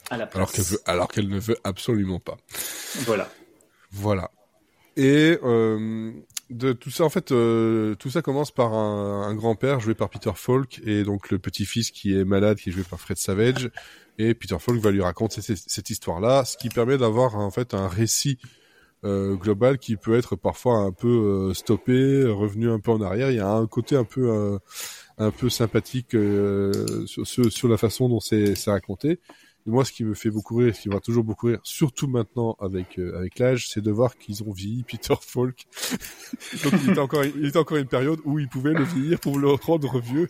à la place. Alors qu'elle veut, alors qu'elle ne veut absolument pas. Voilà. Voilà. Et euh, de tout ça, en fait, euh, tout ça commence par un, un grand-père joué par Peter Falk et donc le petit-fils qui est malade, qui est joué par Fred Savage. Et Peter Falk va lui raconter cette, histoire-là, ce qui permet d'avoir en fait un récit euh, global qui peut être parfois un peu euh, stoppé, revenu un peu en arrière. Il y a un côté un peu euh, un peu sympathique sur, sur, la façon dont c'est raconté. Et moi, ce qui me fait beaucoup rire, ce qui me fera toujours beaucoup rire, surtout maintenant avec euh, avec l'âge, c'est de voir qu'ils ont vieilli Peter <laughs> Falk. Donc il était encore il était encore une période où ils pouvaient le vieillir pour le rendre vieux.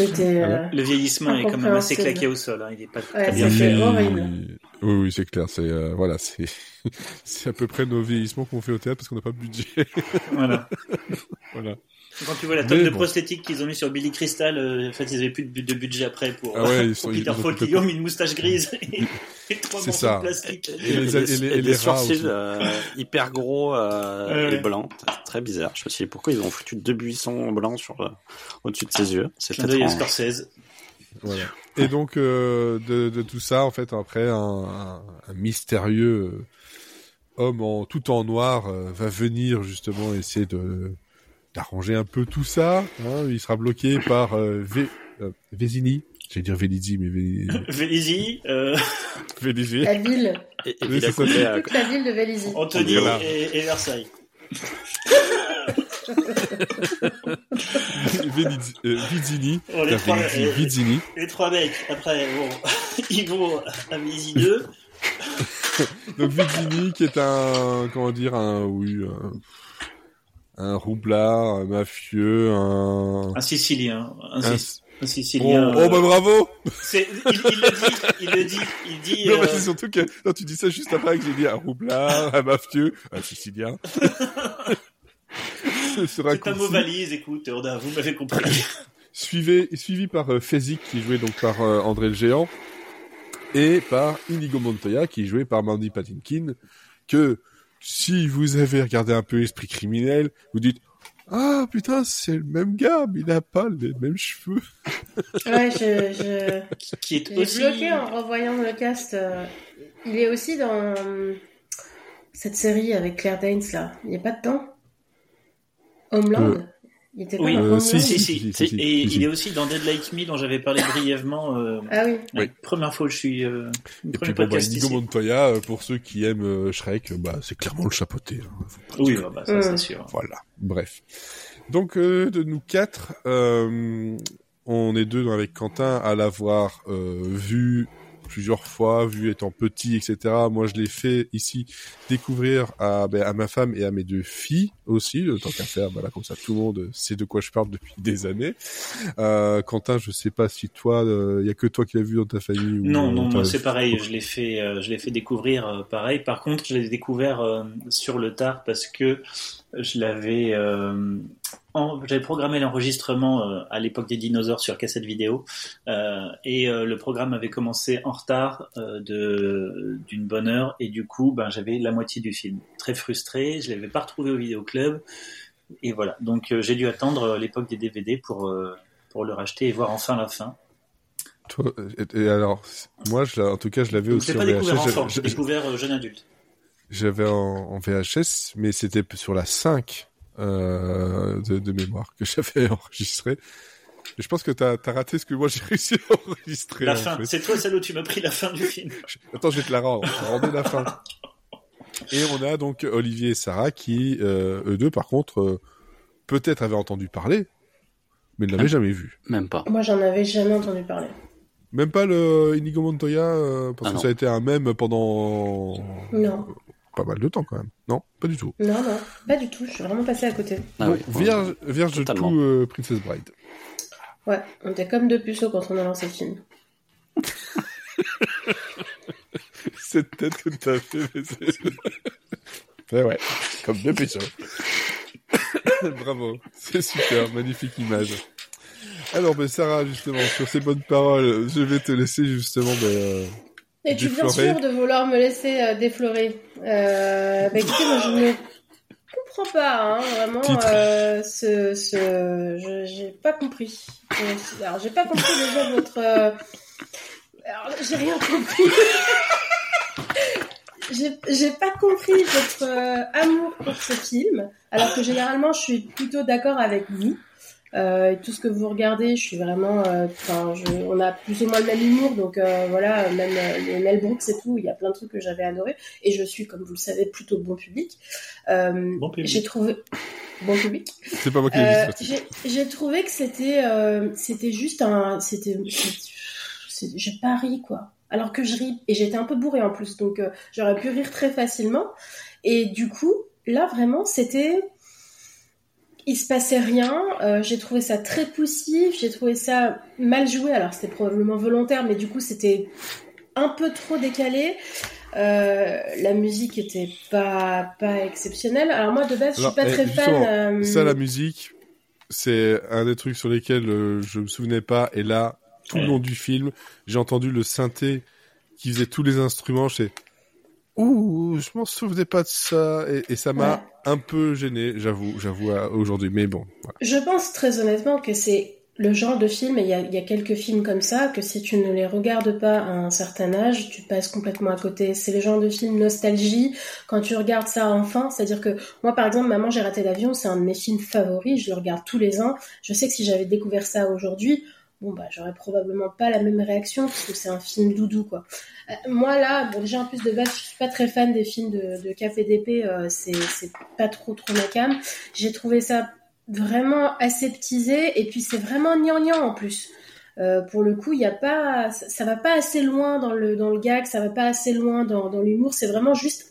Euh, Le vieillissement est quand même assez claqué au sol. Hein. Il est pas Ouais, très bien ça fait. fait horrible. Oui, oui, c'est clair. C'est euh, voilà, c'est <laughs> c'est à peu près nos vieillissements qu'on fait au théâtre parce qu'on n'a pas de budget. Voilà. <laughs> voilà. Quand tu vois la tonne de bon. prosthétiques qu'ils ont mis sur Billy Crystal, euh, en fait, ils avaient plus de, bu- de budget après pour, Ah ouais, ils <laughs> pour sont- Peter Falk. Ils ont mis une moustache grise <laughs> et, et trois C'est morceaux ça. de plastique. Et les- et les- et sourcils aussi. euh, hyper gros euh, Ouais, et blancs. Très bizarre. Je me suis dit pourquoi ils ont foutu deux buissons blancs sur euh, au-dessus de ses yeux. C'est. Scorsese. Voilà. Et donc euh, de, de tout ça, en fait, après un, un- un mystérieux homme en tout en noir euh, va venir justement essayer de d'arranger un peu tout ça. hein. Il sera bloqué par euh, Vé- euh, Vézini. J'allais dire Vélizy, mais Vé... <laughs> Vélizy, euh, Vélizy. La ville. Et, et Oui, c'est ça. Toute la ville de Vélizy. Anthony et, et Versailles. <laughs> Vélizy- euh, Vizini. Oh, les, trois, Vélizy, et- Vizini. les trois mecs, après, bon, ils vont à Vélizy 2. <laughs> Donc Vizini qui est un comment dire un oui un, un roublard, un mafieux, un, Un Sicilien. Un, un- Sic- un Oh, Sicilien. oh, euh, bah bravo il, il le dit, il le dit, il dit. Non, mais euh, c'est surtout que non, tu dis ça juste après que j'ai dit un roublard, un mafieux, un sicilien. <laughs> C'est un mot valise, écoute, on a- vous m'avez compris. <laughs> Suivi, suivi par euh, Fezzik, qui est joué donc par euh, André le Géant, et par Inigo Montoya, qui est joué par Mandy Patinkin, que si vous avez regardé un peu l'esprit criminel, vous dites ah putain c'est le même gars, mais il a pas les mêmes cheveux. Ouais, je, je... qui est J'ai aussi. bloqué en revoyant le cast. euh, Il est aussi dans euh, cette série avec Claire Danes là. Il est pas dedans? Homeland? Euh, Il était Oui, dans Euh, si, Si, si, si, si, si, si, et si, si. il est aussi dans Dead Like Me dont j'avais parlé brièvement. Euh, Ah oui. la Oui. Première fois que je suis. Euh, Et puis premier bon, bah, Inigo. Montoya, euh, pour ceux qui aiment euh, Shrek, bah c'est clairement le chapeauté. hein. Oui, bah, bah, ça Mm. c'est sûr. Voilà. Bref. Donc euh, de nous quatre, euh, on est deux avec Quentin à l'avoir euh, vu plusieurs fois, vu étant petit, etc. Moi, je l'ai fait ici découvrir à, ben, à ma femme et à mes deux filles aussi, euh, tant qu'à faire. Voilà, comme ça, tout le monde sait de quoi je parle depuis <laughs> des années. Euh, Quentin, je sais pas si toi, il y a que toi qui l'as vu dans ta famille. Ou, Non, euh, non, moi c'est pareil. Je l'ai fait, euh, je l'ai fait découvrir euh, pareil. Par contre, je l'ai découvert euh, sur le tard parce que je l'avais, euh, j'avais programmé l'enregistrement euh, à l'époque des dinosaures sur cassette vidéo euh, et le programme avait commencé en retard de d'une bonne heure et du coup, ben j'avais la moitié du film. Très frustré, je l'avais pas retrouvé au vidéoclub et voilà. Donc j'ai dû attendre l'époque des DVD pour pour le racheter et voir enfin la fin. Toi, et, et alors, moi, je, l'ai- en tout cas, je l'avais aussi je l'ai pas découvert enfant, Je- je- découvert jeune adulte. J'avais en, en VHS, mais c'était sur la 5 euh, de, de mémoire que <laughs> j'avais enregistré. Et je pense que t'as as raté ce que moi j'ai réussi à enregistrer. La en fin, c'est toi celle où tu m'as pris la fin du film. Attends, je vais te la rendre. Rendez la fin. Et on a donc Olivier et Sarah qui, euh, eux deux, par contre, euh, peut-être avaient entendu parler, mais ne l'avaient jamais vu. Même pas. Moi, j'en avais jamais entendu parler. Même pas le Inigo Montoya, euh, parce Ah que non. ça a été un mème pendant Non, pas mal de temps quand même. Non, pas du tout. non, non, pas du tout. Je suis vraiment passée à côté. Ah Bon, oui. vierge, vierge de tout euh, Princess Bride. Ouais, on était comme deux puceaux quand on a lancé le film. <laughs> Cette tête que t'as fait, mais c'est... ouais, ouais, comme deux puceaux. <laughs> Bravo, c'est super, magnifique image. Alors, ben Sarah, justement, sur ces bonnes paroles, je vais te laisser justement, ben, euh, Es-tu bien Déflorer. sûr de vouloir me laisser euh, déflorer? Euh, bah, écoutez, moi je ne comprends pas, hein, vraiment. Euh, ce, ce, j'ai pas compris. Alors, j'ai pas compris déjà votre. Euh, alors, j'ai rien compris. <laughs> j'ai pas compris votre euh, amour pour ce film, alors que généralement, je suis plutôt d'accord avec vous. Euh, tout ce que vous regardez, je suis vraiment, euh, enfin, on a plus ou moins le même humour, donc euh, voilà, même les Mel Brooks et tout, il y a plein de trucs que j'avais adoré, et je suis, comme vous le savez, plutôt bon public. bon public. J'ai trouvé bon public. C'est pas moi qui J'ai trouvé que c'était, c'était juste un, c'était, j'ai pas ri quoi. Alors que je ris et j'étais un peu bourrée en plus, donc j'aurais pu rire très facilement. Et du coup, là vraiment, c'était il se passait rien. Euh, j'ai trouvé ça très poussif. J'ai trouvé ça mal joué. Alors c'était probablement volontaire, mais du coup c'était un peu trop décalé. Euh, la musique était pas pas exceptionnelle. Alors moi de base je suis pas très fan. Euh, ça la musique, c'est un des trucs sur lesquels je me souvenais pas. Et là, tout le long du film, j'ai entendu le synthé qui faisait tous les instruments. C'est ouh, je m'en souvenais pas de ça et, ça m'a un peu gêné, j'avoue, j'avoue aujourd'hui. Mais bon. Je pense très honnêtement que c'est le genre de film, et il y a, quelques films comme ça, que si tu ne les regardes pas à un certain âge, tu passes complètement à côté. C'est le genre de film nostalgie, quand tu regardes ça enfant, c'est-à-dire que moi par exemple, Maman j'ai raté l'avion, c'est un de mes films favoris, je le regarde tous les ans. Je sais que si j'avais découvert ça aujourd'hui, bon bah j'aurais probablement pas la même réaction parce que c'est un film doudou quoi. Euh, moi là, bon déjà en plus de base, je suis pas très fan des films de, de KPDP, euh, c'est pas trop trop ma cam. J'ai trouvé ça vraiment aseptisé et puis c'est vraiment gnangnan en plus. Euh, pour le coup, il y a pas, ça, ça, va pas assez loin dans le dans le gag, ça va pas assez loin dans, dans l'humour. C'est vraiment juste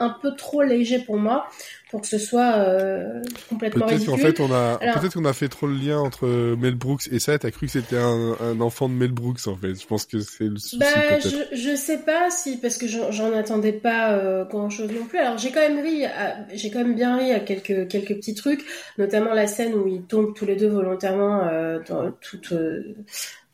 un peu trop léger pour moi pour que ce soit euh, complètement peut-être qu'en fait on a peut-être qu'on a fait trop le lien entre Mel Brooks et ça t'as cru que c'était un, un, enfant de Mel Brooks en fait. Je pense que c'est le souci bah, je, je sais pas si parce que j'en attendais pas euh, grand chose non plus. Alors j'ai quand même ri j'ai quand même bien ri à quelques quelques petits trucs notamment la scène où ils tombent tous les deux volontairement euh, dans toute euh,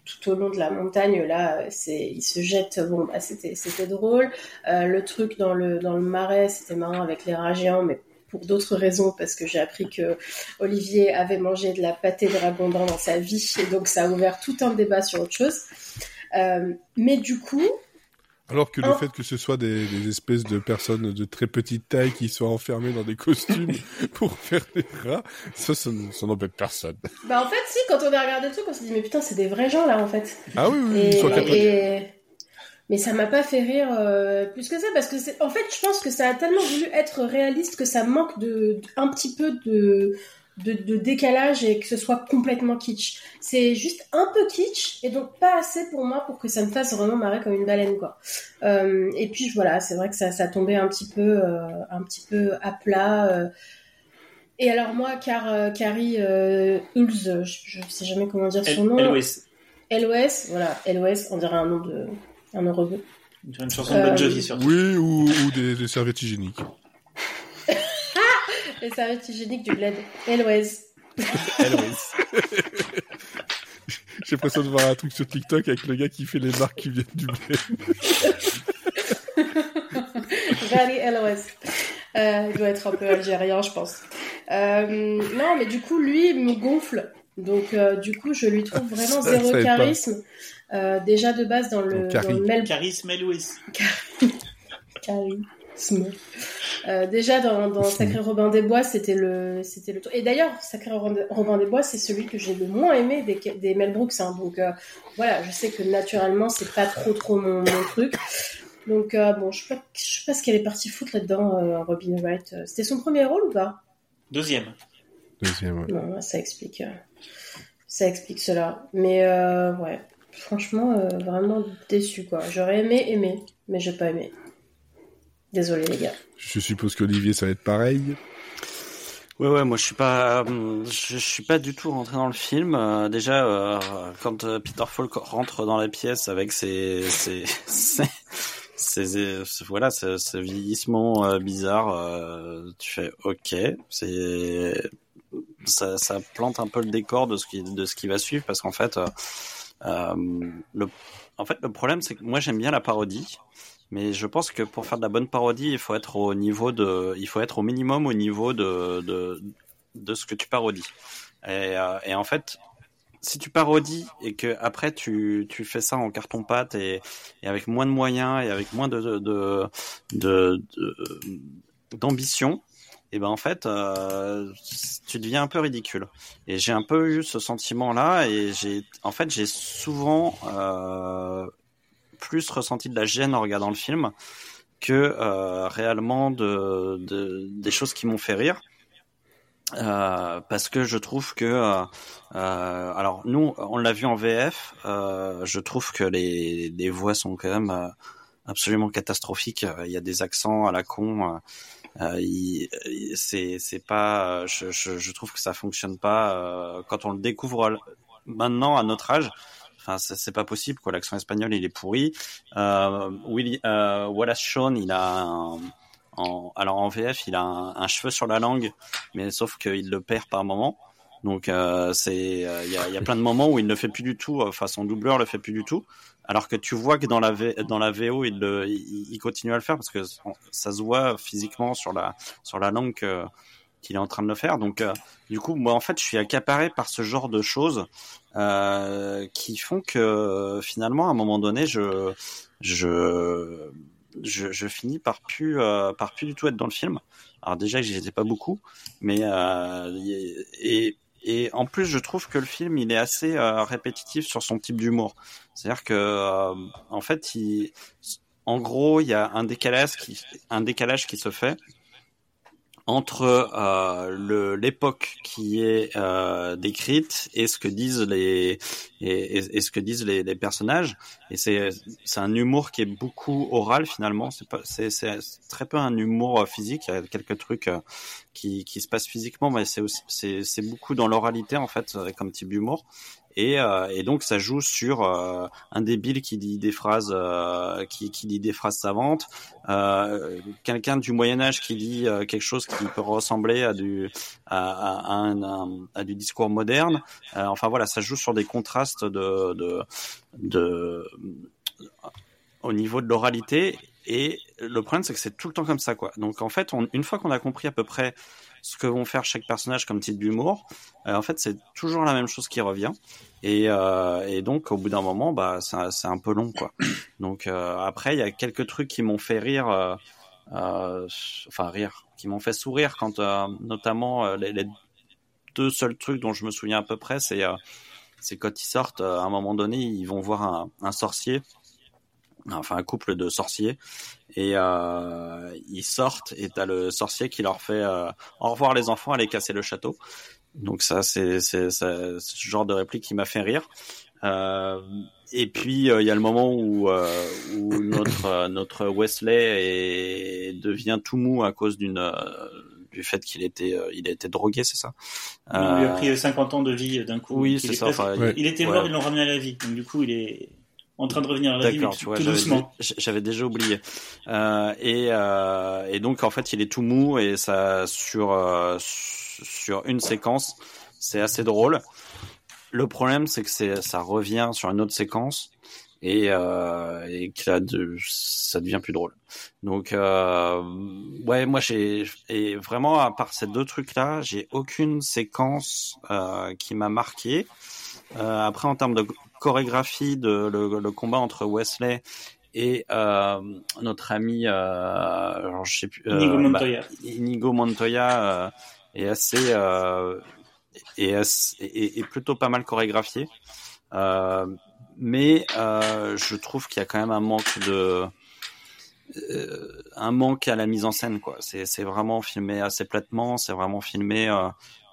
tout au long de la montagne là c'est il se jette. Bon bah c'était c'était drôle. Euh, le truc dans le dans le marais c'était marrant avec les rats géants mais pour d'autres raisons parce que j'ai appris que Olivier avait mangé de la pâté dragon dans sa vie et donc ça a ouvert tout un débat sur autre chose. Euh, mais du coup alors que le fait que ce soit des, des, espèces de personnes de très petite taille qui soient enfermées dans des costumes <laughs> pour faire des rats, ça, ça, n'embête personne. Bah en fait, si, quand on a regardé le truc, on s'est dit, mais putain, c'est des vrais gens là, en fait. Ah oui, oui, ils sont et... Mais ça m'a pas fait rire euh, plus que ça, parce que c'est... En fait, je pense que ça a tellement voulu être réaliste que ça manque de, un petit peu de de, décalage et que ce soit complètement kitsch. C'est juste un peu kitsch et donc pas assez pour moi pour que ça me fasse vraiment marrer comme une baleine quoi. Euh, et puis voilà, c'est vrai que ça, ça tombait un petit peu, euh, un petit peu à plat. Euh. Et alors moi, Car, Carrie Hulz, je, sais jamais comment dire son nom. LOS. LOS, voilà, LOS, on dirait un nom de un heureux. Une chanson de Bon Jovi surtout. Oui, ou, ou des, des serviettes hygiéniques. Les serviettes hygiéniques du bled. Eloise. <laughs> Eloise. J'ai l'impression de voir un truc sur TikTok avec le gars qui fait les marques qui viennent du bled. Very Eloise. Euh, il doit être un peu algérien, je pense. Euh, non, mais du coup, lui, il me gonfle. Donc, euh, du coup, je lui trouve vraiment zéro charisme. Euh, déjà de base dans le, dans le Mel... Charisme Louis. Charisme. Euh, déjà dans, dans Sacré Robin des Bois, c'était le, c'était le. Et d'ailleurs, Sacré Robin des Bois, c'est celui que j'ai le moins aimé des, des Mel Brooks. Hein. Donc euh, voilà, je sais que naturellement, c'est pas trop trop mon, mon truc. Donc euh, bon, je sais pas, je sais pas ce qu'elle est partie foutre là-dedans, euh, Robin Wright. C'était son premier rôle ou pas? Deuxième. Deuxième. Ouais. Non, ça explique, ça explique cela. Mais ouais, franchement, vraiment déçu quoi. J'aurais aimé aimer, mais j'ai pas aimé. Désolé les gars. Je suppose qu'Olivier ça va être pareil. Ouais ouais moi je suis pas je, suis pas du tout rentré dans le film euh, déjà euh, quand euh, Peter Falk rentre dans la pièce avec ses ses, ses, voilà ce, vieillissement bizarre tu fais OK c'est ça, ça plante un peu le décor de ce qui de ce qui va suivre parce qu'en fait le en fait le problème c'est que moi j'aime bien la parodie mais je pense que pour faire de la bonne parodie, il faut être au niveau de, il faut être au minimum au niveau de de, de ce que tu parodies. Et, euh, en fait, si tu parodies et que après tu, tu fais ça en carton pâte et, et avec moins de moyens et avec moins de de de d'ambition, et ben en fait euh, tu deviens un peu ridicule. Et j'ai un peu eu ce sentiment là et j'ai en fait j'ai souvent euh, plus ressenti de la gêne en regardant le film que euh, réellement de, de, des choses qui m'ont fait rire. Euh, parce que je trouve que euh, alors nous on l'a vu en VF je trouve que les, voix sont quand même absolument catastrophiques il y a des accents à la con c'est c'est pas je, je, je, trouve que ça fonctionne pas quand on le découvre maintenant à notre âge Enfin, c'est pas possible quoi. L'accent espagnol, il est pourri. Euh, Willy, euh, Wallace Shawn, il a un, alors en VF, il a un, cheveu sur la langue, mais sauf qu'il le perd par moment. Donc euh, c'est, il y, a, plein de moments où il ne fait plus du tout. Enfin, son doubleur le fait plus du tout. Alors que tu vois que dans la dans la VO, il, le, continue à le faire parce que ça se voit physiquement sur la sur la langue qu'il est en train de le faire. Donc, euh, du coup, moi, en fait, je suis accaparé par ce genre de choses euh, qui font que finalement, à un moment donné, je je je, finis par plus euh, par plus du tout être dans le film. Alors déjà j'y étais pas beaucoup, mais euh, et et en plus, je trouve que le film, il est assez euh, répétitif sur son type d'humour. C'est-à-dire que, euh, en fait, il, en gros, il y a un décalage qui, un décalage qui se fait entre euh, l'époque qui est euh, décrite et ce que disent les et, ce que disent les, les personnages. Et c'est c'est un humour qui est beaucoup oral finalement. C'est pas c'est c'est très peu un humour physique. Il y a quelques trucs euh, qui qui se passent physiquement mais c'est c'est c'est beaucoup dans l'oralité en fait comme type d'humour et, euh, et, donc ça joue sur euh, un débile qui dit des phrases euh, qui, qui, dit des phrases savantes, quelqu'un du Moyen Âge qui dit quelque chose qui peut ressembler à du à, du discours moderne. enfin voilà, ça joue sur des contrastes de, de, de au niveau de l'oralité. Et le problème, c'est que c'est tout le temps comme ça, quoi. Donc, en fait, une fois qu'on a compris à peu près ce que vont faire chaque personnage comme type d'humour, euh, en fait, c'est toujours la même chose qui revient. Et, euh, donc, au bout d'un moment, bah, c'est un peu long, quoi. <coughs> Donc, euh, après, il y a quelques trucs qui m'ont fait rire, enfin rire, qui m'ont fait sourire quand, notamment, les, deux seuls trucs dont je me souviens à peu près, c'est c'est quand ils sortent, à un moment donné, ils vont voir un sorcier enfin un couple de sorciers. Et euh, ils sortent et t'as le sorcier qui leur fait euh, au revoir les enfants allez casser le château. Donc ça c'est c'est ce genre de réplique qui m'a fait rire. Euh, et puis euh, il y a le moment où euh, où notre euh, notre Wesley est, devient tout mou à cause d'une du fait qu'il était il a été drogué c'est ça? Il lui a pris 50 ans de vie d'un coup oui c'est ça enfin, il, était mort ils l'ont ramené à la vie. Donc du coup il est en train de revenir à la vie, tout, doucement. J'avais déjà oublié. Euh, et, euh, et donc en fait, il est tout mou et ça sur euh, sur une séquence, c'est assez drôle. Le problème, c'est que ça revient sur une autre séquence et, euh, et que là, de, ça devient plus drôle. Donc euh, ouais, moi j'ai et vraiment à part ces deux trucs là, j'ai aucune séquence euh, qui m'a marqué. Après, en termes de chorégraphie de le, le combat entre Wesley et euh, notre ami, euh, je sais plus, euh, Inigo Montoya, bah, Inigo Montoya euh, est assez est, est, est, plutôt pas mal chorégraphié, mais je trouve qu'il y a quand même un manque de un manque à la mise en scène quoi. C'est c'est vraiment filmé assez platement, c'est vraiment filmé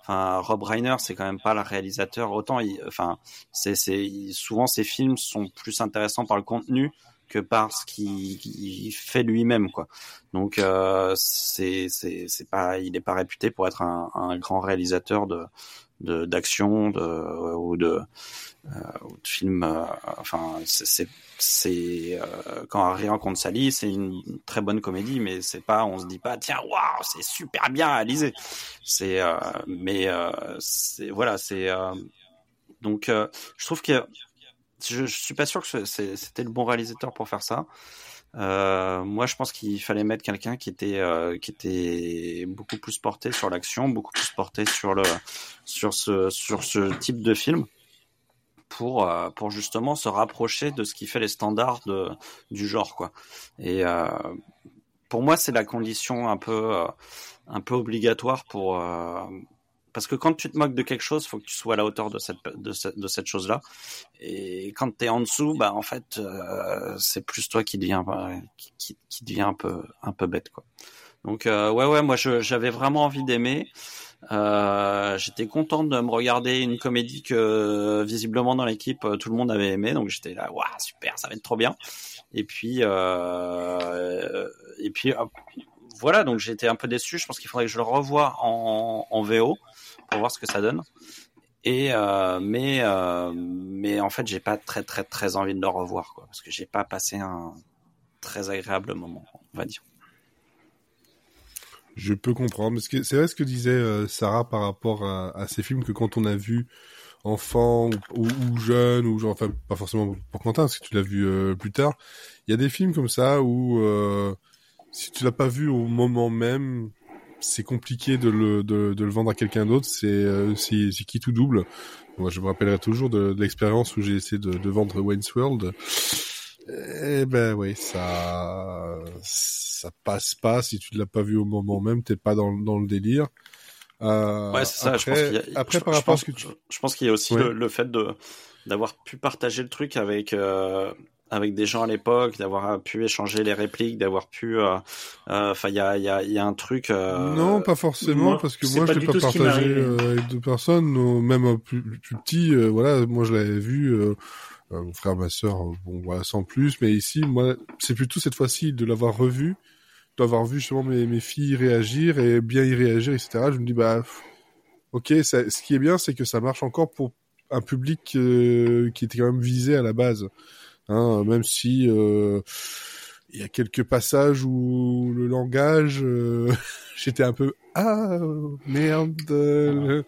Enfin, Rob Reiner, c'est quand même pas le réalisateur. Autant, il, enfin, c'est, c'est souvent ces films sont plus intéressants par le contenu que par ce qu'il fait lui-même, quoi. Donc, euh, c'est, c'est, c'est pas, il est pas réputé pour être un, un grand réalisateur de, de d'action, de, ou de, euh, ou de films. Euh, enfin, c'est, c'est euh, quand Harry rencontre Sally, c'est une très bonne comédie, mais c'est pas, on se dit pas, tiens, waouh, c'est super bien réalisé. C'est, euh, mais euh, c'est voilà, c'est donc je trouve que je, je, suis pas sûr que c'était le bon réalisateur pour faire ça. Moi, je pense qu'il fallait mettre quelqu'un qui était qui était beaucoup plus porté sur l'action, beaucoup plus porté sur le sur ce sur ce type de film pour euh, pour justement se rapprocher de ce qui fait les standards de, du genre quoi. Et euh, pour moi, c'est la condition un peu euh, un peu obligatoire pour parce que quand tu te moques de quelque chose, faut que tu sois à la hauteur de cette de cette, de cette chose-là. Et quand tu es en dessous, bah en fait, euh, c'est plus toi qui deviens qui, qui devient un peu un peu bête quoi. Donc euh, ouais ouais, moi j'avais vraiment envie d'aimer. Euh, j'étais content de me regarder une comédie que visiblement dans l'équipe tout le monde avait aimé, donc j'étais là, waouh super, ça va être trop bien. Et puis euh, et puis voilà, donc j'étais un peu déçu. Je pense qu'il faudrait que je le revoie en, en VO pour voir ce que ça donne. Et euh, mais euh, mais en fait, j'ai pas très très très envie de le revoir, quoi, parce que j'ai pas passé un très agréable moment, on va dire. Je peux comprendre, que c'est vrai ce que disait euh, Sarah par rapport à, ces films que quand on a vu enfant ou, jeune ou genre, enfin pas forcément pour Quentin, parce que tu l'as vu euh, plus tard, il y a des films comme ça où euh, si tu l'as pas vu au moment même, c'est compliqué de le, de, le vendre à quelqu'un d'autre. C'est euh, c'est qui tout double? Moi, je me rappellerai toujours de, de l'expérience où j'ai essayé de, de, vendre Wayne's World. Eh ben oui, ça ça passe pas si tu ne l'as pas vu au moment même, t'es pas dans, dans le délire. Euh, ouais, c'est ça. Après, je pense y a, après je, par rapport pense, à ce que tu... je pense qu'il y a aussi le, le, fait de d'avoir pu partager le truc avec euh, avec des gens à l'époque, d'avoir pu échanger les répliques, d'avoir pu, enfin, euh, il y a, y, a, y a un truc. Euh... Non, pas forcément, moi, parce que moi, je l'ai pas partagé euh, avec deux personnes, même plus, plus petit. Euh, voilà, moi, je l'avais vu. Mon frère, ma sœur, bon, voilà, sans plus. Mais ici, moi, c'est plutôt cette fois-ci de l'avoir revu, d'avoir vu justement mes, mes filles réagir et bien y réagir, etc. Je me dis, bah, ok, ça, ce qui est bien, c'est que ça marche encore pour un public qui était quand même visé à la base. Hein, même si euh, il y a quelques passages où le langage, euh, <laughs> j'étais un peu ah merde. Euh,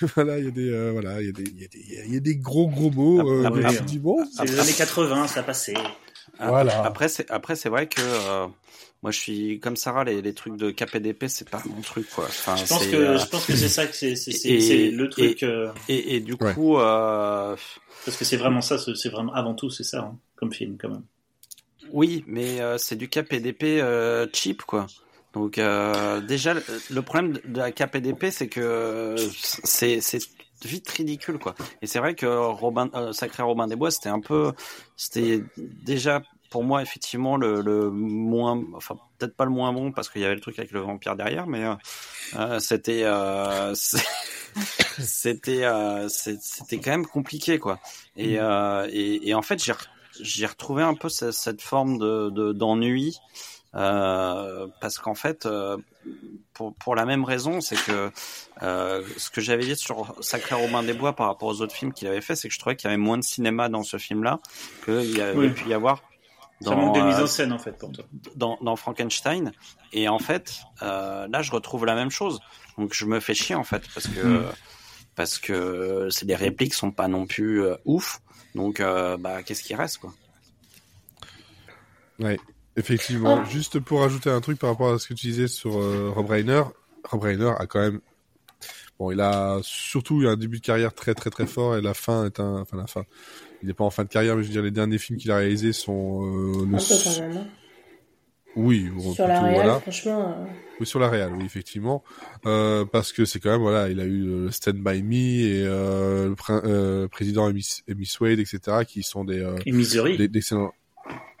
<laughs> voilà, il y a des euh, voilà, il y a des il y a des il y a des gros gros mots. Euh, après, après, dis, bon, c'est les années 80, ça passait. Voilà. Après c'est après c'est vrai que moi je suis comme Sarah les, les trucs de KPDP c'est pas mon truc quoi. Enfin, je pense que je pense que c'est ça que c'est c'est le truc. Et, et, et du ouais. coup. Euh, parce que c'est vraiment ça, c'est vraiment avant tout, c'est ça, hein, comme film quand même. Oui, mais euh, c'est du KPDP euh, cheap, quoi. Donc euh, déjà, le problème de la KPDP, c'est que c'est vite ridicule, quoi. Et c'est vrai que Robin, euh, Sacré Robin des Bois, c'était un peu, c'était déjà pour moi effectivement le, le moins, enfin peut-être pas le moins bon parce qu'il y avait le truc avec le vampire derrière, mais euh, c'était c'était euh, <laughs> c'était quand même compliqué quoi. Et, euh, et, et, en fait j'ai j'ai retrouvé un peu cette, cette forme de d'ennui euh, parce qu'en fait euh, pour pour la même raison c'est que euh, ce que j'avais dit sur Sacré Romain des Bois par rapport aux autres films qu'il avait fait c'est que je trouvais qu'il y avait moins de cinéma dans ce film là qu'il y avait oui. pu y avoir dans, ça manque de mise en scène en fait pour toi. Dans, dans Frankenstein et en fait euh, là je retrouve la même chose donc je me fais chier en fait parce que mm. parce que c'est les répliques sont pas non plus euh, ouf. Donc euh, bah qu'est-ce qui reste quoi? Ouais, effectivement. Oh. Juste pour ajouter un truc par rapport à ce que tu disais sur euh, Rob Reiner, Rob Reiner a quand même bon, il a surtout eu un début de carrière très très très fort et la fin est un enfin la fin. Il n'est pas en fin de carrière, mais je veux dire les derniers films qu'il a réalisés sont euh, peu quand même. Hein. Oui, sur la réal, voilà. franchement. Euh... Oui, sur la réal, oui, effectivement, euh, parce que c'est quand même voilà, il a eu euh, Stand by Me et euh, le pr euh, président Miss, Wade, etc., qui sont des euh, et des, d'excellents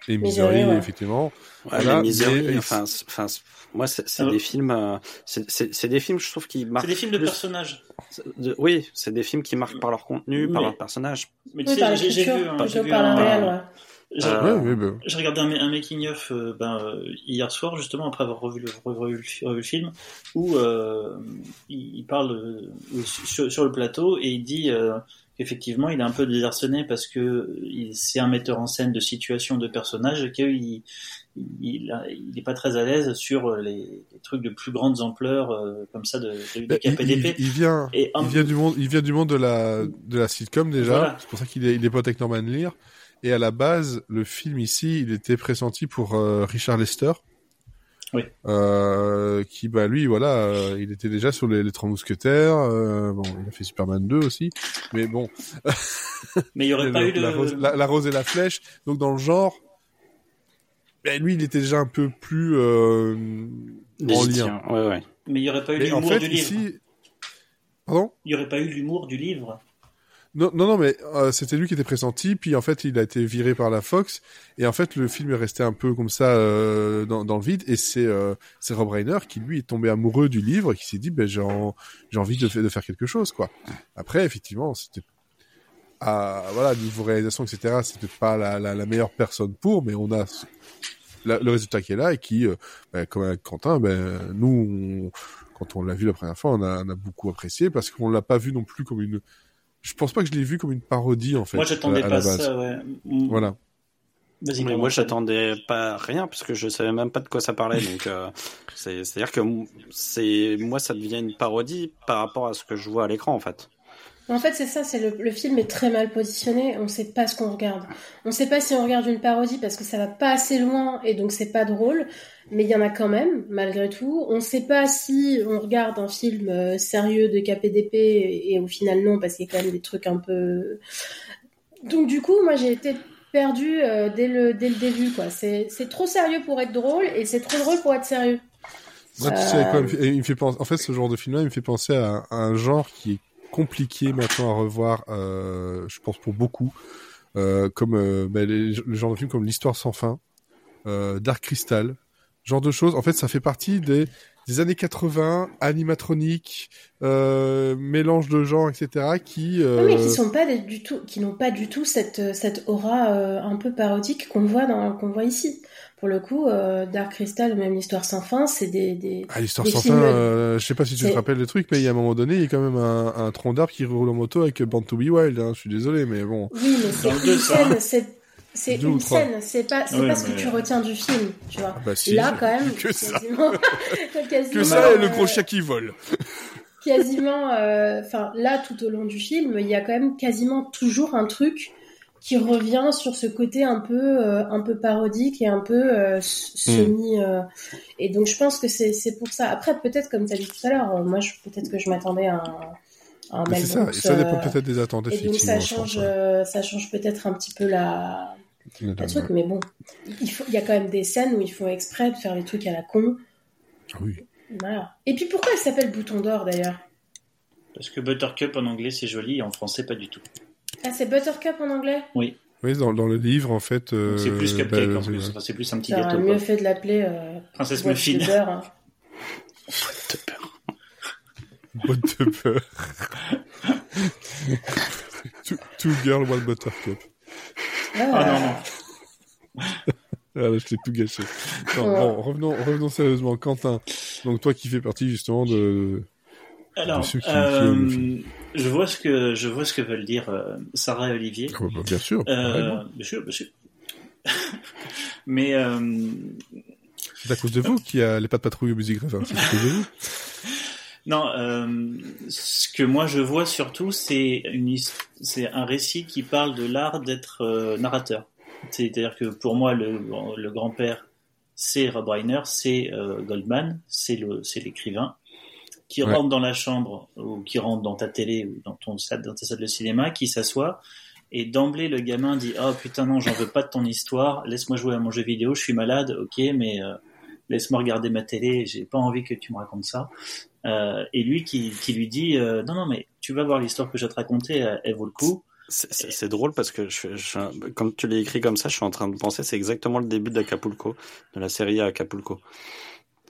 et Misery ouais. effectivement. Ouais, voilà, mais, enfin, enfin, moi, c'est, c'est des films, c'est, c'est, c'est des films, je trouve, qui marquent. C'est des films de plus... personnages. De, oui, c'est des films qui marquent par leur contenu, mais... par leur personnage. Mais tu oui, sais, j'ai, j'ai vu, hein, j'ai vu par un... la réal, ouais. J'ai euh, ouais, ouais, regardé un, un making of euh, ben, euh, hier soir justement après avoir revu le, revu, revu le film où euh, il, il, parle euh, sur, sur, le plateau et il dit qu'effectivement il est un peu désarçonné parce que c'est un metteur en scène de situation de personnage et qu'il il, il est pas très à l'aise sur les, les, trucs de plus grandes ampleurs comme ça de, de, de KPDP. Il, il, vient, et il vient du monde, il vient du monde de la de la sitcom déjà. Voilà. C'est pour ça qu'il est, il est pote avec Norman Lear. Et à la base, le film ici, il était pressenti pour euh, Richard Lester. Oui. Euh, qui, bah, lui, voilà, euh, il était déjà sur les, les Trois Mousquetaires. euh, bon, il a fait Superman 2 aussi. Mais bon. <laughs> Mais il y aurait pas la, eu le. la rose, la- la rose et la flèche. Donc, dans le genre, ben, lui, il était déjà un peu plus euh, en lien. Ouais, ouais. Mais il y aurait pas eu Mais en l'humour fait, du livre. ici... Pardon? Il y aurait pas eu l'humour du livre. Non, non, non, mais euh, c'était lui qui était pressenti, puis en fait, il a été viré par la Fox, et en fait, le film est resté un peu comme ça euh, dans, dans le vide, et c'est euh, c'est Rob Reiner qui lui est tombé amoureux du livre, et qui s'est dit, ben j'ai en- j'ai envie de, de faire quelque chose, quoi. Après, effectivement, c'était ah, voilà, niveau réalisation, etc., c'était pas la, la, la meilleure personne pour, mais on a le résultat qui est là, et qui, ben, comme avec Quentin, ben nous, on- quand on l'a vu la première fois, on a, on a beaucoup apprécié, parce qu'on l'a pas vu non plus comme une je pense pas que je l'ai vu comme une parodie en fait. Moi, j'attendais à- à pas ça, ouais. Mm. Voilà. Mais moi, j'attendais pas rien parce que je savais même pas de quoi ça parlait. Donc, euh, c'est, c'est-à-dire que m- c'est, moi, ça devient une parodie par rapport à ce que je vois à l'écran, en fait. En fait, c'est ça, c'est le, le film est très mal positionné, on sait pas ce qu'on regarde. On sait pas si on regarde une parodie parce que ça va pas assez loin et donc c'est pas drôle, mais il y en a quand même, malgré tout. On sait pas si on regarde un film euh, sérieux de KPDP et, et au final non, parce qu'il y a quand même des trucs un peu... Donc du coup, moi j'ai été perdue euh, dès, le, dès le début, quoi. C'est c'est trop sérieux pour être drôle et c'est trop drôle pour être sérieux. Tu Euh, sais quoi, il me fait penser. En fait, ce genre de film-là, il me fait penser à, à un genre qui est compliqué maintenant à revoir. Euh, je pense pour beaucoup, euh, comme euh, bah, les- le genre de film comme l'histoire sans fin, Dark Crystal, genre de choses. En fait, ça fait partie des des années 80, animatronique, mélange de genres, etc. Qui mais qui sont pas du tout, qui n'ont pas du tout cette cette aura un peu parodique qu'on voit qu'on voit ici. Pour le coup, euh, Dark Crystal ou même l'histoire sans fin, c'est des, des Ah, l'histoire sans films- fin, euh, je sais pas si tu te rappelles le truc, mais il y a un moment donné, il y a quand même un, un tronc d'arbre qui roule en moto avec Band to Be Wild, hein, je suis désolé, mais bon. Oui, mais c'est une scène, c'est une scène, c'est pas c'est Ouais, pas ce que mais- tu retiens du film, tu vois. Ah bah si, Là, quand même, que ça. quasiment, <laughs> quasiment, Que ça et le euh, gros chien qui vole. quasiment, euh, enfin là, tout au long du film, il y a quand même quasiment toujours un truc qui revient sur ce côté un peu, euh, un peu parodique et un peu euh, s- semi. euh, et donc je pense que c'est c'est pour ça. Après, peut-être comme tu as dit tout à l'heure, euh, moi, je- peut-être que je m'attendais à un, à un Mais Mel c'est ça, et ça dépend peut-être des attentes, Et donc ça pense, change, ouais. euh, ça change peut-être un petit peu la, le truc, mais bon, il faut, il y a quand même des scènes où ils font exprès de faire les trucs à la con. Ah Oui. Voilà. Et puis pourquoi elle s'appelle Bouton d'or d'ailleurs? Parce que Buttercup en anglais c'est joli et en français pas du tout. Ah, c'est Buttercup en anglais? Oui, dans, dans le livre, en fait. euh, c'est plus bah, cupcake en c'est- plus. Enfin, c'est plus un petit Ça aurait gâteau. mieux Quoi. fait de l'appeler euh, Princesse boîte Muffin. <laughs> de beurre. hein. Boîte de peur. two, two girl, one buttercup. Ah, Ah non, non. <laughs> Ah, là, je t'ai tout gâché. Non, Ouais. bon, revenons, revenons sérieusement. Quentin, donc toi qui fais partie justement de... Alors, qui- euh, je vois ce que je vois ce que veulent dire euh, Sarah et Olivier. Ah, bah, bien sûr. Euh, bien sûr, bien sûr. <laughs> Mais euh, C'est à cause de vous qu'il y a les pas de patrouille au musique de vous. non, euh, ce que moi je vois surtout, c'est une c'est un récit qui parle de l'art d'être euh, narrateur. C'est-à-dire que pour moi, le, le grand-père, c'est Rob Reiner, c'est Goldman, c'est l'écrivain qui Ouais. rentre dans la chambre ou qui rentre dans ta télé ou dans ton salle dans ta salle de cinéma, qui s'assoit et d'emblée le gamin dit oh putain non j'en veux pas de ton histoire, laisse-moi jouer à mon jeu vidéo, je suis malade, ok mais euh, laisse-moi regarder ma télé, j'ai pas envie que tu me racontes ça. Euh, et lui qui, qui lui dit euh, non non mais tu vas voir l'histoire que je vais te raconter, elle, elle vaut le coup. C'est- drôle parce que je, je- comme tu l'as écrit comme ça, je suis en train de penser, c'est exactement le début d'Acapulco, de la série Acapulco.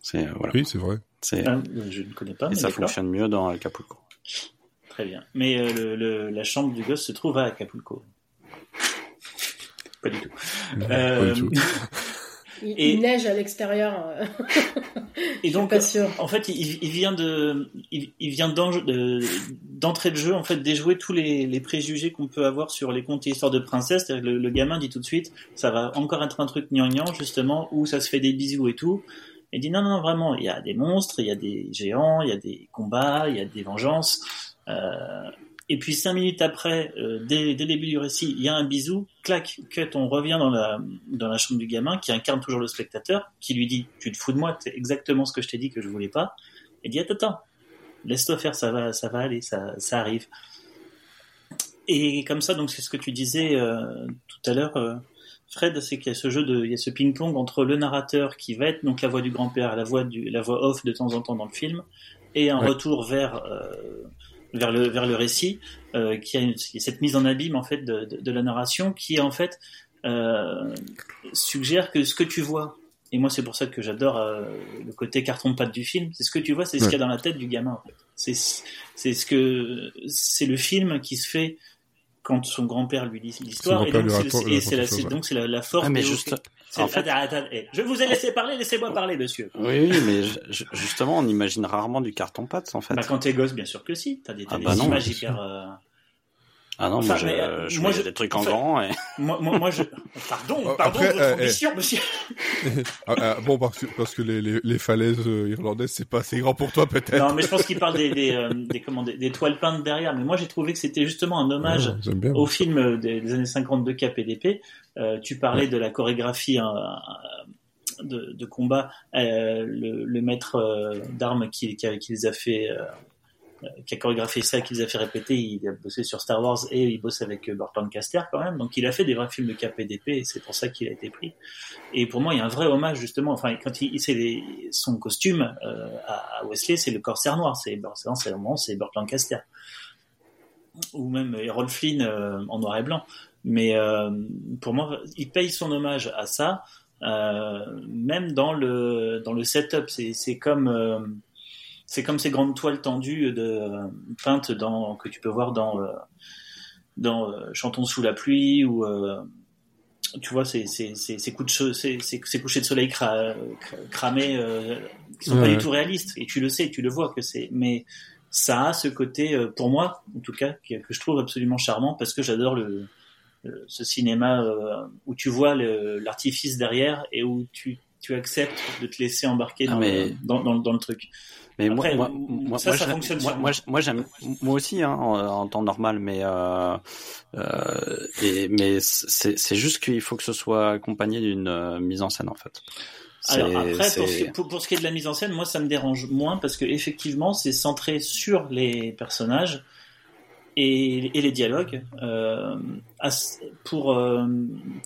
C'est euh, voilà, Oui, c'est vrai. Hein, je ne connais pas, et mais ça fonctionne mieux dans Acapulco. Très bien. Mais euh, le, le- la chambre du gosse se trouve à Acapulco. Pas du tout. Non, Euh, pas du tout. Il, Et- il neige à l'extérieur. euh, <laughs> Et donc, pas sûr. en fait, il, il vient de, il, il vient d'en- de- d'entrée de jeu, en fait, déjouer tous les, les préjugés qu'on peut avoir sur les contes et histoires de princesse. C'est-à-dire que le, le gamin dit tout de suite, ça va encore être un truc gnangnan, justement, où ça se fait des bisous et tout. Et dit non, non, vraiment, il y a des monstres, il y a des géants, il y a des combats, il y a des vengeances. Euh, et puis cinq minutes après, euh, dès, dès, le début du récit, il y a un bisou, clac, cut, on revient dans la, chambre du gamin, qui incarne toujours le spectateur, qui lui dit, tu te fous de moi, c'est exactement ce que je t'ai dit que je voulais pas, et dit, attends, attends, laisse-toi faire, ça va, ça va aller, ça, ça arrive. Et comme ça, donc c'est ce que tu disais euh, tout à l'heure, Fred, c'est qu'il y a ce jeu de, il y a ce ping-pong entre le narrateur qui va être donc la voix du grand-père, la voix du, la voix off de temps en temps dans le film, et un retour vers vers le vers le récit, euh, qui, a une, cette mise en abîme en fait de, de, de la narration, qui en fait euh, suggère que ce que tu vois, et moi c'est pour ça que j'adore euh, le côté carton pâte du film, c'est ce que tu vois, c'est ce qu'il y a dans la tête du gamin. En fait. C'est c'est ce que c'est le film qui se fait quand son grand-père lui dit l'histoire. Et donc c'est la, donc c'est la, la force. Ah, mais juste, en fait, attends, attends, eh, je vous ai laissé parler, laissez-moi parler, monsieur. Oui, oui mais je, justement, on imagine rarement du carton-pâte, en fait. Bah, quand t'es gosse, bien sûr que si. T'as des, as ah, des bah images hyper. Euh... Ah non, moi, je, euh, je moi, des trucs en, grand. Et... Moi, moi, moi, je. Pardon, pardon, Après, votre euh, ambition, eh. monsieur. <laughs> ah, ah, bon, parce que, parce que les, les, les falaises euh, irlandaises, c'est pas assez grand pour toi, peut-être. Non, mais je pense qu'il parle des, des, euh, des, comment, des, des, toiles peintes derrière. Mais moi, j'ai trouvé que c'était justement un hommage au film des, des, années 50 de KPDP. Euh, tu parlais ouais. de la chorégraphie hein, de, de, combat. le, le, maître d'armes qui, qui, qui, les a fait euh, qui a chorégraphié ça, qui les a fait répéter. Il a bossé sur Star Wars et il bosse avec euh, Burt Lancaster quand même. Donc il a fait des vrais films de KPDP et c'est pour ça qu'il a été pris. Et pour moi, il y a un vrai hommage justement. Enfin, quand il, c'est les, son costume euh, à Wesley, c'est le corsaire noir. C'est c'est c'est Burt Lancaster ou même Errol Flynn euh, en noir et blanc. Mais pour moi, il paye son hommage à ça, même dans le dans le setup. C'est comme c'est comme ces grandes toiles tendues de euh, peintes dans que tu peux voir dans euh, dans euh, Chantons sous la pluie ou tu vois ces ces ces coups de ces, ces couchers de soleil cra, cramés euh, qui sont ouais. pas du tout réalistes et tu le sais tu le vois que c'est mais ça a ce côté pour moi en tout cas que, que je trouve absolument charmant parce que j'adore le, le, ce cinéma euh, où tu vois l'artifice derrière et où tu tu acceptes de te laisser embarquer ah, dans, mais... le, dans, dans, dans, le truc. Mais Après, moi, moi, ça, moi, ça fonctionne moi, moi, moi, j'aime, moi aussi, hein, en, en, temps normal, mais euh, euh, et, mais c'est, c'est juste qu'il faut que ce soit accompagné d'une euh, mise en scène, en fait. Alors après, pour ce, pour, pour ce, qui est de la mise en scène, moi, ça me dérange moins parce que effectivement, c'est centré sur les personnages et, et les dialogues. Euh, pour euh,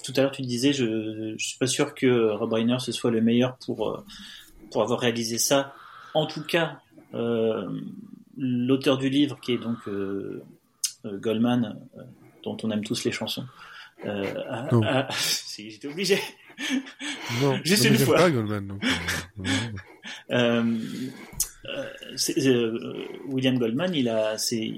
tout à l'heure, tu disais, je, je suis pas sûr que Rob Reiner ce soit le meilleur pour pour avoir réalisé ça. En tout cas, euh, l'auteur du livre, qui est donc euh, euh, Goldman, dont on aime tous les chansons, a, <laughs> si j'étais obligé. Non, <laughs> juste une fois. Pas Goldman, donc, William Goldman, il a, c'est,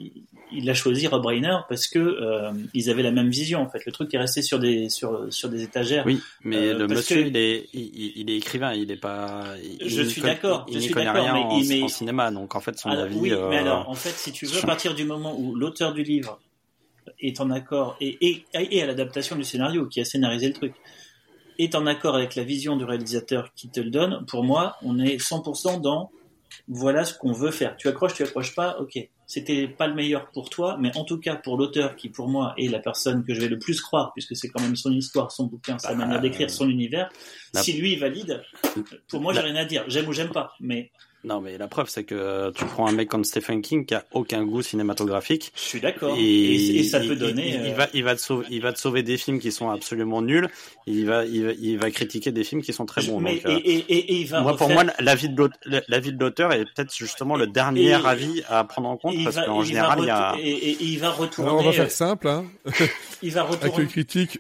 il a choisi Rob Reiner parce que euh, ils avaient la même vision en fait. Le truc est resté sur des sur sur des étagères. Oui, mais euh, le monsieur que... il est il, il, est écrivain, il est pas. Il, je suis d'accord. Il, n'y connaît rien en, mais... en, cinéma, donc en fait son alors, avis. Oui, euh... mais alors en fait, si tu veux, à partir du moment où l'auteur du livre est en accord et et, et à l'adaptation du scénario qui a scénarisé le truc est en accord avec la vision du réalisateur qui te le donne, pour moi, on est 100% dans voilà ce qu'on veut faire. Tu accroches, tu accroches pas, ok c'était pas le meilleur pour toi, mais en tout cas pour l'auteur qui pour moi est la personne que je vais le plus croire, puisque c'est quand même son histoire, son bouquin, sa bah, manière d'écrire, son univers. La... Si lui valide, pour moi j'ai rien à dire, j'aime ou j'aime pas, mais non, mais la preuve, c'est que tu prends un mec comme Stephen King qui a aucun goût cinématographique. Je suis d'accord. Et, et, et, ça peut donner. Il, il, il, va, il va te sauver, il va te sauver des films qui sont absolument nuls. Il va, il va, il va critiquer des films qui sont très bons. Mais, donc, et, et, et, il va. Moi, refaire... pour moi, l'avis de l'auteur est peut-être justement le dernier avis à prendre en compte parce qu'en général, il y a. Et, il va retourner. Alors, on va faire simple, hein. <laughs> il va retourner. Avec critique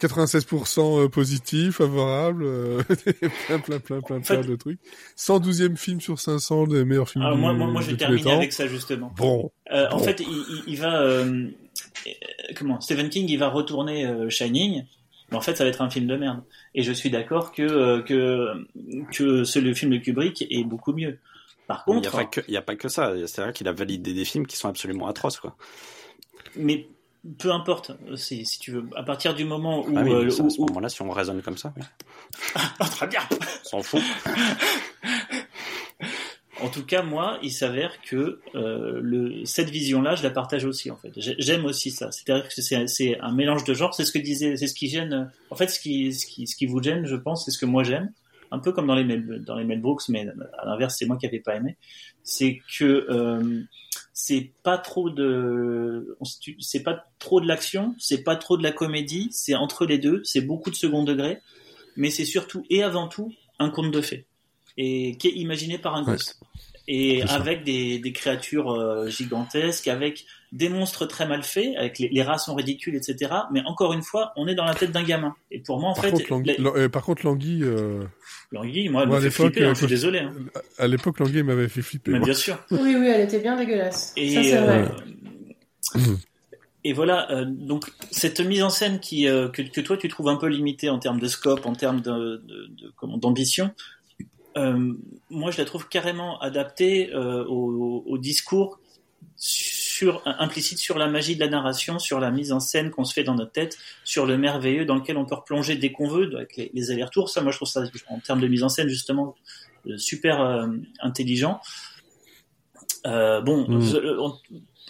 96% euh, positif, favorable, euh, <laughs> plein, plein, plein, plein, en fait, plein de trucs. 112e film sur 500 des meilleurs films alors du, moi, moi, moi, je vais terminer avec ça justement. Bon. Euh, bon. En fait, il, il va, euh, comment, Stephen King, il va retourner euh, Shining, mais en fait, ça va être un film de merde. Et je suis d'accord que euh, que que ce, le film de Kubrick est beaucoup mieux. Par contre, il n'y a, pas que, il y a pas que ça. C'est vrai qu'il a validé des films qui sont absolument atroces, quoi. Mais peu importe, si, si tu veux, à partir du moment où. Ah oui, euh, ça, à ce moment-là, si on raisonne comme ça, oui. <laughs> ah, très bien S'en fout. En tout cas, moi, il s'avère que euh, le, cette vision-là, je la partage aussi en fait. J'aime aussi ça. C'est-à-dire que c'est un mélange de genres. C'est ce que disait, c'est ce qui gêne. En fait, ce qui, ce qui, ce qui vous gêne, je pense, c'est ce que moi j'aime. Un peu comme dans les Mel, dans les Mel Brooks, mais à l'inverse, c'est moi qui n'avais pas aimé. C'est que euh, c'est pas trop de, c'est pas trop de l'action, c'est pas trop de la comédie, c'est entre les deux. C'est beaucoup de second degré, mais c'est surtout et avant tout un conte de fées et qui est imaginé par un gosse et avec des, des créatures euh, gigantesques, avec des monstres très mal faits, avec les, les, rats sont ridicules, etc. Mais encore une fois, on est dans la tête d'un gamin. Et pour moi, en par fait, contre, Langui, euh, par contre, Langui, euh... Langui, moi, elle moi, me fait flipper. Hein, je suis désolé. Hein. À l'époque, Langui m'avait fait flipper. Mais bien sûr. Oui, oui, elle était bien dégueulasse. Et Ça, c'est vrai. Et voilà, euh, donc cette mise en scène qui euh, que, que, toi tu trouves un peu limitée en termes de scope, en termes de, de, de comment d'ambition, euh, moi je la trouve carrément adaptée euh, au, au, discours sur implicite sur la magie de la narration, sur la mise en scène qu'on se fait dans notre tête, sur le merveilleux dans lequel on peut replonger dès qu'on veut, avec les, les allers-retours. Ça, moi je trouve ça en termes de mise en scène justement euh, super intelligent. bon, mmh. on,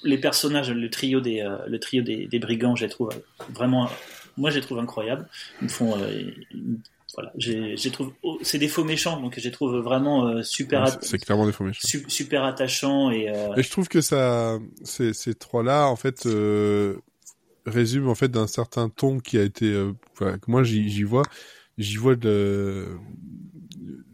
les personnages, le trio des, le trio des, des brigands, je les trouve vraiment, moi je les trouve incroyables. Ils me font, euh, ils, voilà, j'ai trouve, oh, c'est des faux méchants, donc je les trouve vraiment euh, super. Ouais, c'est clairement des faux méchants. Su, super attachants et. et je trouve que ça, ces, ces trois-là, en fait, résument en fait d'un certain ton qui a été, voilà, que moi j'y vois, j'y vois de,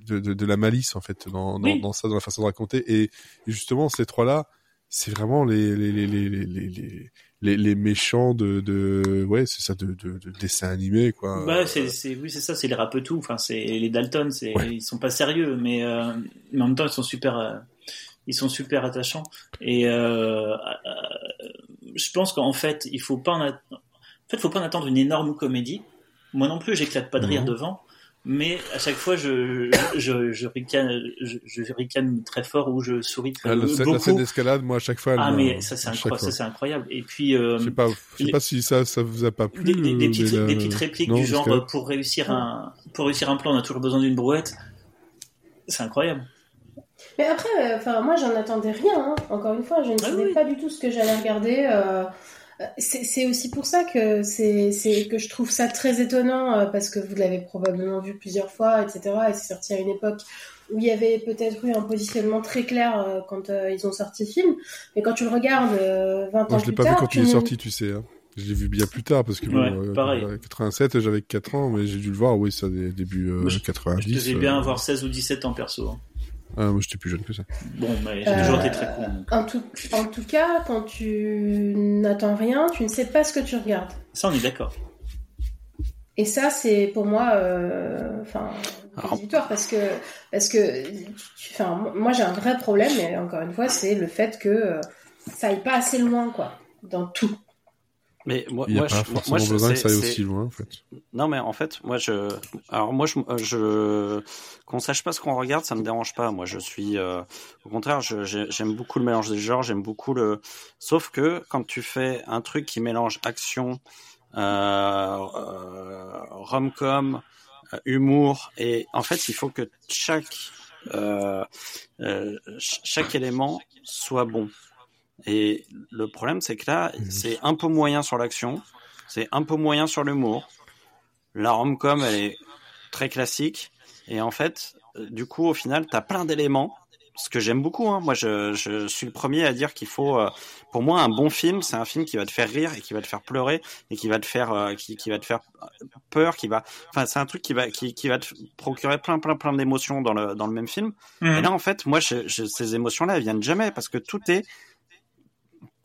de, de, de, la malice en fait dans, dans, oui. dans ça, dans la façon de raconter. Et, et justement, ces trois-là c'est vraiment les les les les les les, les méchants de de ouais c'est ça de, de, de dessins animés quoi. Bah c'est oui c'est ça c'est les rapetou enfin c'est les Dalton c'est ouais. ils sont pas sérieux mais euh, mais en même temps ils sont super euh, ils sont super attachants. Et euh, je pense qu'en fait il faut pas en, en fait faut pas en attendre une énorme comédie. Moi non plus j'éclate pas de rire mmh. devant mais à chaque fois je je, je ricane je, je, ricane très fort ou je souris très ah, la, beaucoup. La scène d'escalade, moi à chaque fois. Ah mais ça c'est incroyable, ça, incroyable. Et puis euh, je sais pas, je sais les, pas si ça ça vous a pas plu. Des, des, des, petites, la... des petites, répliques non, du genre que... pour réussir un pour réussir un plan on a toujours besoin d'une brouette. C'est incroyable. Mais après, enfin moi j'en attendais rien. Hein. Encore une fois, je ne savais ah, oui. pas du tout ce que j'allais regarder. Euh c'est aussi pour ça que c'est que je trouve ça très étonnant euh, parce que vous l'avez probablement vu plusieurs fois, etc. Et c'est sorti à une époque où il y avait peut-être eu un positionnement très clair euh, quand euh, ils ont sorti le film. Mais quand tu le regardes 20 Moi, ans plus tard, je l'ai pas vu quand il est sorti, tu sais. Hein. Je l'ai vu bien plus tard parce que ouais, bon, pareil. Euh, 87, j'avais 4 ans, mais j'ai dû le voir, oui, ça début euh, je, 90. Je devais bien avoir 16 ou 17 ans perso. Hein. Ah, moi, j'étais plus jeune que ça. Bon, mais j'ai euh, toujours été très con. En tout, en tout cas, quand tu n'attends rien, tu ne sais pas ce que tu regardes. Ça, on est d'accord. Et ça, c'est pour moi, enfin, euh, victoire parce que parce que, enfin, moi j'ai un vrai problème, mais encore une fois, c'est le fait que euh, ça aille pas assez loin, quoi, dans tout. Mais moi, il n'y a moi, pas je, forcément moi, besoin que ça aille aussi loin, en fait. Non, mais en fait, moi, je, alors moi, je, je, qu'on sache pas ce qu'on regarde, ça me dérange pas. Moi, je suis, euh... au contraire, j'aime beaucoup le mélange des genres, j'aime beaucoup le, sauf que quand tu fais un truc qui mélange action, euh, euh, rom-com, humour, et en fait, il faut que chaque, euh, chaque élément soit bon. Et le problème, c'est que là, mmh. c'est un peu moyen sur l'action, c'est un peu moyen sur l'humour. La rom-com, elle est très classique. Et en fait, du coup, au final, t'as plein d'éléments. Ce que j'aime beaucoup, hein. moi je, je, suis le premier à dire qu'il faut, euh, pour moi, un bon film, c'est un film qui va te faire rire et qui va te faire pleurer et qui va te faire, euh, qui, qui va te faire peur, qui va, enfin, c'est un truc qui va, qui, qui va te procurer plein, plein, plein d'émotions dans le, dans le même film. Mmh. Et là, en fait, moi, je, je, ces émotions-là, elles viennent jamais parce que tout est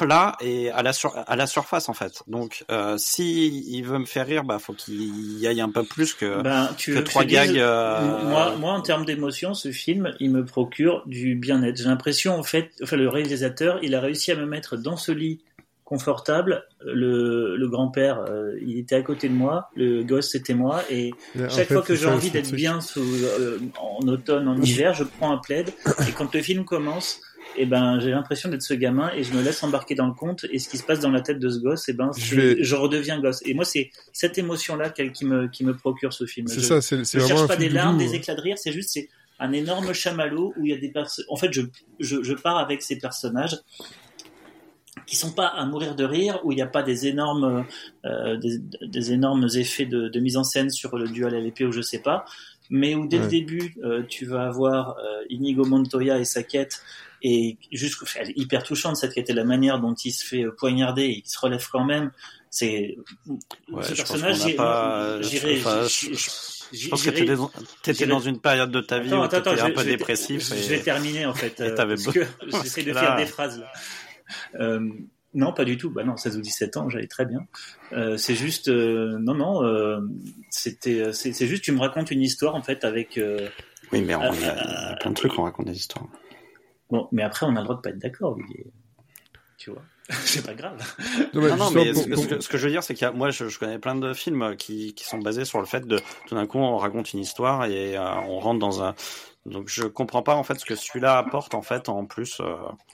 plat et à la, sur, à la surface en fait. Donc euh, si il veut me faire rire, bah faut qu'il y aille un peu plus que, ben, tu, que trois gags. Euh... Moi, moi en termes d'émotion, ce film, il me procure du bien-être. J'ai l'impression en fait, enfin le réalisateur, il a réussi à me mettre dans ce lit confortable. Le, le grand-père, euh, il était à côté de moi, le gosse c'était moi, et chaque fait, fois que j'ai envie d'être bien sous, euh, en automne, en hiver, je prends un plaid, et quand le film commence, et ben j'ai l'impression d'être ce gamin et je me laisse embarquer dans le conte et ce qui se passe dans la tête de ce gosse et ben Je c'est- vais- je redeviens gosse et moi c'est cette émotion là qui me qui me procure ce film C'est ça, c'est c'est je vraiment cherche pas des larmes des éclats de rire c'est juste c'est un énorme chamallow où il y a des personnes. En fait, je, je, je pars avec ces personnages qui sont pas à mourir de rire, où il n'y a pas des énormes, euh, des, des, énormes effets de, de, mise en scène sur le duel à l'épée ou je sais pas, mais où dès ouais. le début euh, tu vas avoir euh, Inigo Montoya et sa quête et juste elle est hyper touchante cette quête et la manière dont il se fait poignarder et il se relève quand même c'est ouais, ce personnage j'irais enfin, je pense que tu étais dans une période de ta vie attends, où tu étais un peu dépressif. Je, et... je vais terminer en fait. <laughs> Et t'avais besoin. <laughs> J'essaie de faire des phrases là. Euh, non, pas du tout. Bah non, 16 ou 17 ans, j'allais très bien. Euh, c'est juste, euh, non, non, euh, c'était, c'est juste, tu me racontes une histoire en fait avec. euh, oui, mais on, il y, a plein de trucs qu'on raconte des histoires. Bon, mais après, on a le droit de pas être d'accord, Olivier. Tu vois. <laughs> c'est pas grave. Non, mais, non, non, mais pour, ce, pour... Ce, que, ce, que, je veux dire, c'est a, moi, je, je, connais plein de films qui, qui sont basés sur le fait de, tout d'un coup, on raconte une histoire et euh, on rentre dans un, donc je comprends pas en fait ce que celui-là apporte en fait en plus. Euh...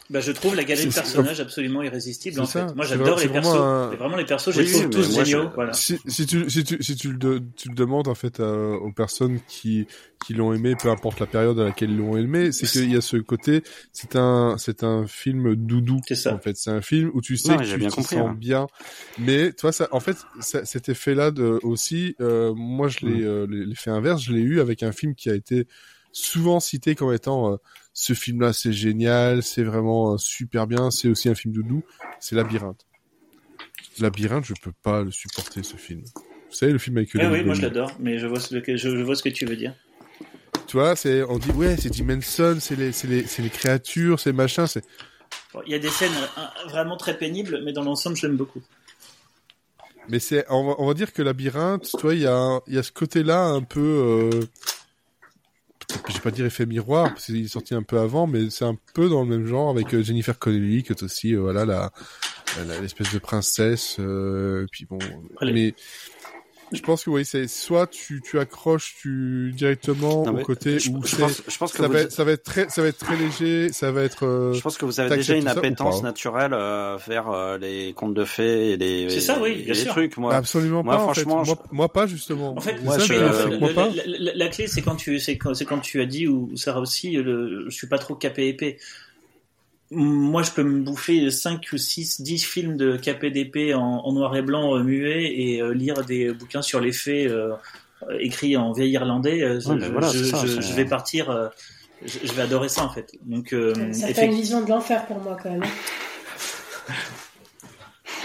Bah je trouve la galerie de personnages absolument irrésistible en fait. Moi j'adore les persos. Un... Vraiment les persos, je les trouve tous géniaux. Je... Voilà. Si, si, tu si tu si tu le tu le demandes en fait euh, aux personnes qui qui l'ont aimé, peu importe la période à laquelle ils l'ont aimé, c'est qu'il y a ce côté, c'est un c'est un film doudou. C'est ça. En fait, c'est un film où tu sais non, que tu bien te compris, sens hein. bien, mais toi ça en fait ça, cet effet là de aussi, euh, moi je l'ai Mm. euh, l'effet inverse, je l'ai eu avec un film qui a été souvent cité comme étant euh, ce film-là, c'est génial, c'est vraiment euh, super bien, c'est aussi un film doudou, c'est Labyrinthe. Labyrinthe, je peux pas le supporter ce film. Vous savez le film avec ouais, oui, moi je l'adore, mais je vois ce que je, je, vois ce que tu veux dire. Tu vois, c'est on dit ouais, c'est Dimension, c'est les c'est les c'est les créatures, c'est machin, c'est bon, il y a des scènes euh, vraiment très pénibles, mais dans l'ensemble, je l'aime beaucoup. Mais c'est on va, on va dire que Labyrinthe, tu vois, il y a il y a ce côté-là un peu euh, je vais pas dire effet miroir parce qu'il est sorti un peu avant, mais c'est un peu dans le même genre avec euh, Jennifer Connelly qui est aussi euh, voilà la l'espèce de princesse. Euh, puis bon, Allez. mais je pense que oui, c'est soit tu, tu accroches tu directement Non, au côté je, où je pense, je pense que ça vous, va, être, ça va être très ça va être très léger, ça va être. euh, je pense que vous avez déjà une ça appétence naturelle euh, vers euh, les contes de fées et les, C'est ça, oui, bien les sûr. trucs. Moi, bah, absolument moi, pas. En fait. franchement, moi, moi pas justement. En fait, moi, ça, je- mais, le- euh, le- moi pas. la, la- la clé, c'est quand tu, c'est quand, c'est quand tu as dit ou Sarah aussi, le, je suis pas trop capé épais. Moi, je peux me bouffer 5 ou 6, 10 films de KPDP en, en noir et blanc euh, muet et euh, lire des bouquins sur les faits euh, écrits en vieil irlandais. Euh, Ouais, je, voilà, je, c'est ça, je- c'est- je vais partir, euh, je, je vais adorer ça en fait. Donc, euh, Ça fait une vision de l'enfer pour moi quand même. <laughs>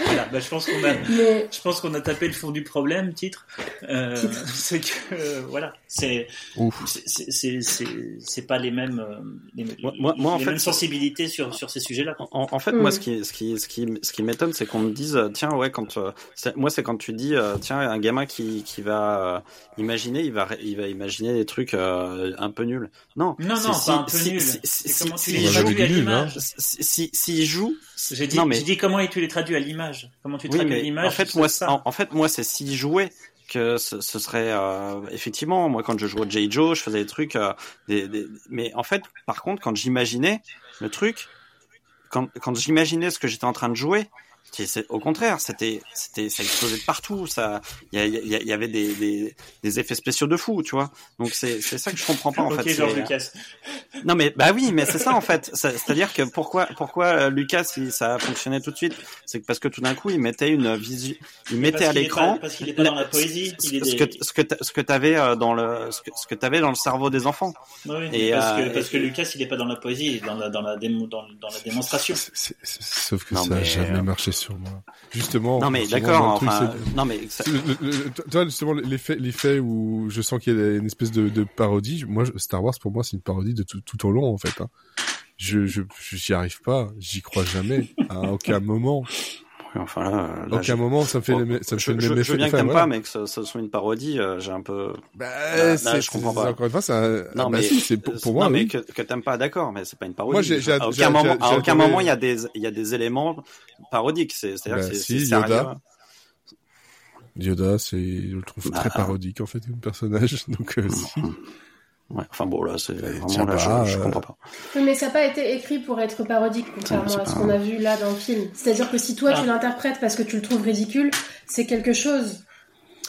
voilà, bah, je pense qu'on a, Mais je pense qu'on a tapé le fond du problème, titre. Euh, Titre. <laughs> c'est que euh, voilà, c'est c'est- pas les mêmes euh, les, Moi- moi- moi, en les fait, mêmes sensibilités sur sur ces sujets-là. En, en fait, Mm. moi, ce qui, ce qui, ce qui, ce qui m'étonne, c'est qu'on me dise, euh, tiens, ouais, quand, euh, moi, c'est quand tu dis, tiens, un gamin qui, qui va euh, imaginer, il va, il va imaginer des trucs euh, un peu nuls. Non, Non, non, si- pas un peu si- nul. si- C'est si- comment tu si- les On avait traduis à dit nul, l'image. si, si, s'il joue, J'ai dit, non, mais- j'ai dit comment tu les traduis à l'image? Comment tu oui, traduis à l'image. en fait, moi, ça? en, en fait, moi, c'est s'il jouait que ce, serait euh, effectivement moi quand je jouais au J. Joe, je faisais des trucs, euh, mais en fait, par contre, quand j'imaginais le truc, quand, quand j'imaginais ce que j'étais en train de jouer, au contraire, c'était, c'était, ça explosait de partout. Ça, il y, avait des, des, des effets spéciaux de fou, tu vois. Donc c'est, c'est ça que je comprends pas en ok, fait. Georges c'est- Lucas. non mais bah oui, mais c'est ça en fait. C'est- C'est-à-dire que pourquoi pourquoi euh, Lucas il, ça a fonctionné tout de suite, c'est que parce que tout d'un coup il mettait une visu, il mettait Parce à l'écran pas- Parce qu'il est pas dans la poésie. ce, Il est ce que ce que ce que t'avais euh, dans le ce que, ce que t'avais dans le cerveau des enfants. Oui, Et, parce, euh, que, parce et- que Lucas, il est pas dans la poésie, il est dans la, dans la, démo, dans, dans la démonstration. Sauf que Non, ça a mais, jamais euh, marché sur moi. Justement. non mais d'accord, enfin non mais ça- Toi, justement, l'effet, l'effet où je sens qu'il y a une espèce de, de parodie. Moi, Star Wars, pour moi, c'est une parodie de tout, tout au long, en fait. Hein. Je, je, j'y arrive pas. J'y crois jamais. À aucun moment. Enfin là, là, aucun moment, ça me fait, le même- ça me je, fait le je- même je effet. veux bien que t'aimes voilà. pas, mais que ce, ce soit une parodie, euh, j'ai un peu. Bah, là, c'est, je comprends pas. Encore une fois, un... Non ah, bah mais si, c'est pour, pour non, moi, mais oui. que, que t'aimes pas, d'accord, mais c'est pas une parodie. Moi, j'ai- j'ai- à aucun moment, à aucun moment il y a des il y a des éléments parodiques. C'est c'est-à-dire Bah, que c'est si. Yoda. Yoda, c'est, je le trouve Bah, très parodique, en fait, comme personnage. <laughs> Donc, euh, si. <laughs> Ouais, enfin bon là c'est vraiment là bah, je, je euh, comprends pas. Oui, mais ça n'a pas été écrit pour être parodique, contrairement à ce pas- qu'on a vu là dans le film. C'est-à-dire que si toi Ah. tu l'interprètes parce que tu le trouves ridicule, c'est quelque chose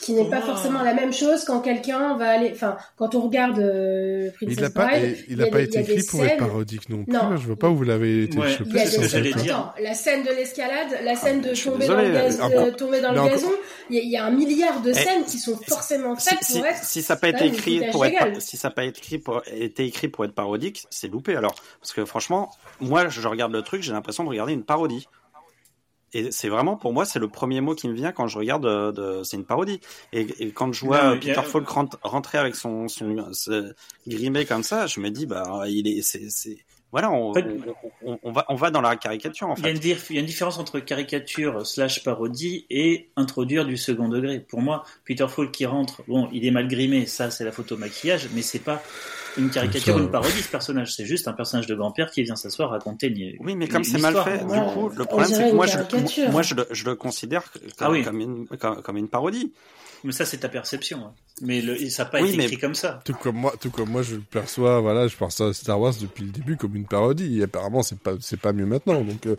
qui n'est pas forcément la même chose quand quelqu'un va aller, enfin, quand on regarde euh, Princess il n'a pas, il a, pas été écrit pour être parodique non plus. Non. Je vois pas où vous l'avez été. Ouais, il y a des dire. La scène de l'escalade, la scène de tomber dans, le, gaz, euh, tomber dans le gazon, il y, a un milliard de eh, scènes qui sont forcément faites si, pour être. Si ça n'a pas été écrit pour être, si ça pas écrit pour, été écrit pour être parodique, c'est loupé alors. Parce que franchement, moi, je regarde le truc, j'ai l'impression de regarder une parodie et c'est vraiment pour moi c'est le premier mot qui me vient quand je regarde euh, de, c'est une parodie et, et, quand je vois Peter Falk rentrer avec son, son, grimé comme ça je me dis bah il est c'est voilà, on, on, va, on va dans la caricature en fait. Il y, a une, différence entre caricature slash parodie et introduire du second degré. Pour moi, Peter Falk qui rentre, bon, il est mal grimé, ça c'est la photo maquillage, mais c'est pas une caricature ou une parodie ce personnage, c'est juste un personnage de grand-père qui vient s'asseoir raconter une Oui, mais comme c'est mal fait, du coup, le problème c'est que moi, je, moi je, le, je le considère comme, ah comme, une, comme une parodie. Mais ça, c'est ta perception. Hein. Mais le, ça n'a pas été écrit comme ça. Tout comme moi, tout comme moi, je le perçois. Voilà, je pense à Star Wars depuis le début comme une parodie. Et apparemment, c'est pas, c'est pas mieux maintenant. Donc. Euh...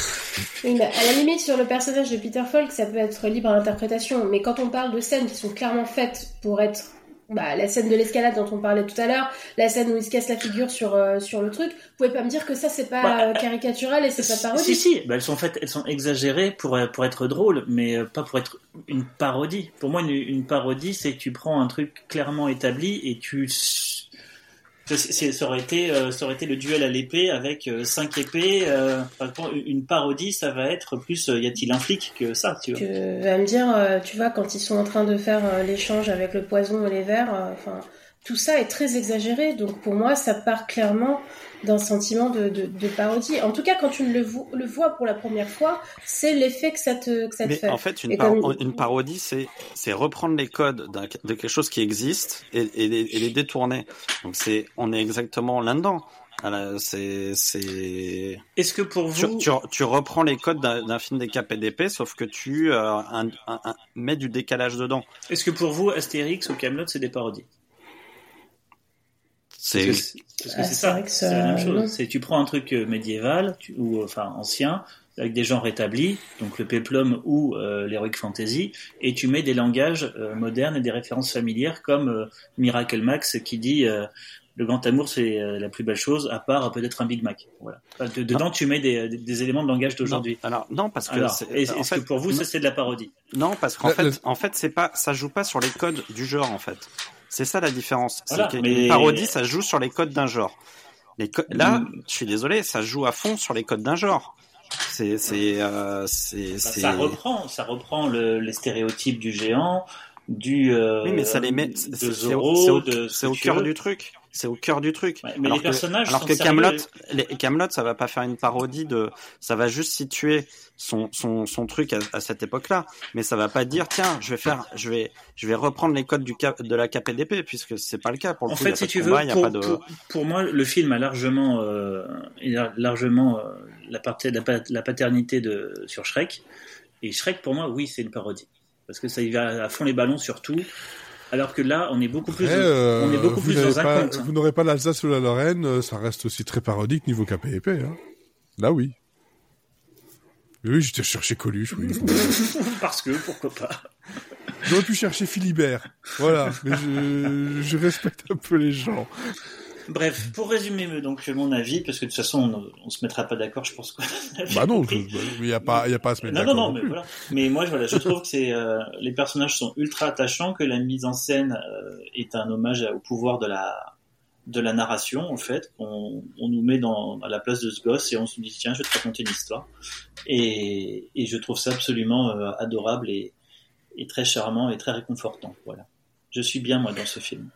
<laughs> oui, mais à la limite, sur le personnage de Peter Falk, ça peut être libre d'interprétation. Mais quand on parle de scènes qui sont clairement faites pour être bah, la scène de l'escalade dont on parlait tout à l'heure, la scène où il se casse la figure sur euh, sur le truc, vous pouvez pas me dire que ça c'est pas bah, euh, caricatural et c'est pas parodie. Si si, bah, elles sont faites, elles sont exagérées pour euh, pour être drôles, mais pas pour être une parodie. Pour moi, une, une parodie, c'est que tu prends un truc clairement établi et tu ça aurait été, euh, ça aurait été le duel à l'épée avec euh, cinq épées. Euh, une parodie, ça va être plus y a-t-il un flic que ça, tu vois? Tu vas me dire, tu vois, quand ils sont en train de faire l'échange avec le poison et les vers, enfin, tout ça est très exagéré. Donc pour moi, ça part clairement d'un sentiment de, de, parodie. En tout cas, quand tu le, le vois pour la première fois, c'est l'effet que ça te, que ça te fait. En fait, une, une parodie, c'est, c'est reprendre les codes de quelque chose qui existe et, et, les, détourner. Donc c'est, on est exactement là-dedans. C'est, c'est. Est-ce que pour vous, tu, tu, reprends les codes d'un, film des KPDP, sauf que tu euh, un, mets du décalage dedans. Est-ce que pour vous, Astérix ou Camelot, c'est des parodies? C'est c'est ça, c'est la même chose. C'est tu prends un truc euh, médiéval ou enfin ancien avec des genres établis, donc le peplum ou euh, l'heroic fantasy, et tu mets des langages euh, modernes et des références familières comme Miracle Max qui dit le grand amour c'est la plus belle chose à part peut-être un Big Mac. Voilà. dedans tu mets des, des, éléments de langage d'aujourd'hui. Alors non parce que est-ce que pour vous ça c'est de la parodie? Non parce qu'en fait en fait c'est pas ça joue pas sur les codes du genre en fait. C'est ça la différence. Voilà, mais... parodie, ça joue sur les codes d'un genre. Les Là, mm. je suis désolé, ça joue à fond sur les codes d'un genre. C'est, c'est, euh, c'est, ça reprend, ça reprend le, les stéréotypes du géant, du. Euh, oui, mais ça les met. C'est au, au, cœur du truc c'est au cœur du truc. mais alors les personnages alors que Camelot, les Camelot, ça va pas faire une parodie de, ça va juste situer son son, son truc à, cette époque-là, mais ça va pas dire tiens, je vais faire, je vais je vais reprendre les codes du de la KPDP puisque c'est pas le cas. Pour le en fait, si tu veux, pour, de... pour, moi, le film a largement euh, largement euh, la, la paternité de sur Shrek. Et Shrek pour moi, oui, c'est une parodie. Parce que ça y va à fond les ballons sur tout. Alors que là, on est beaucoup plus, euh, on est beaucoup plus dans un. Vous n'aurez pas l'Alsace ou la Lorraine, euh, ça reste aussi très parodique niveau KPP. Hein. Là, oui. Oui, j'étais cherché Coluche, oui. <laughs> Parce que, pourquoi pas. J'aurais pu chercher Philibert. Voilà. Mais je, je respecte un peu les gens. Bref, pour résumer donc mon avis, parce que de toute façon on, ne se mettra pas d'accord, je pense que. bah non, il n'y a pas, il a pas à se mettre d'accord. Non, non, non, mais voilà. Mais moi, voilà, je trouve que c'est euh, les personnages sont ultra attachants, que la mise en scène euh, est un hommage au pouvoir de la de la narration en fait. On, on nous met dans à la place de ce gosse et on se dit tiens, je vais te raconter une histoire. Et, et je trouve ça absolument euh, adorable et, et très charmant et très réconfortant. Voilà. Je suis bien moi dans ce film.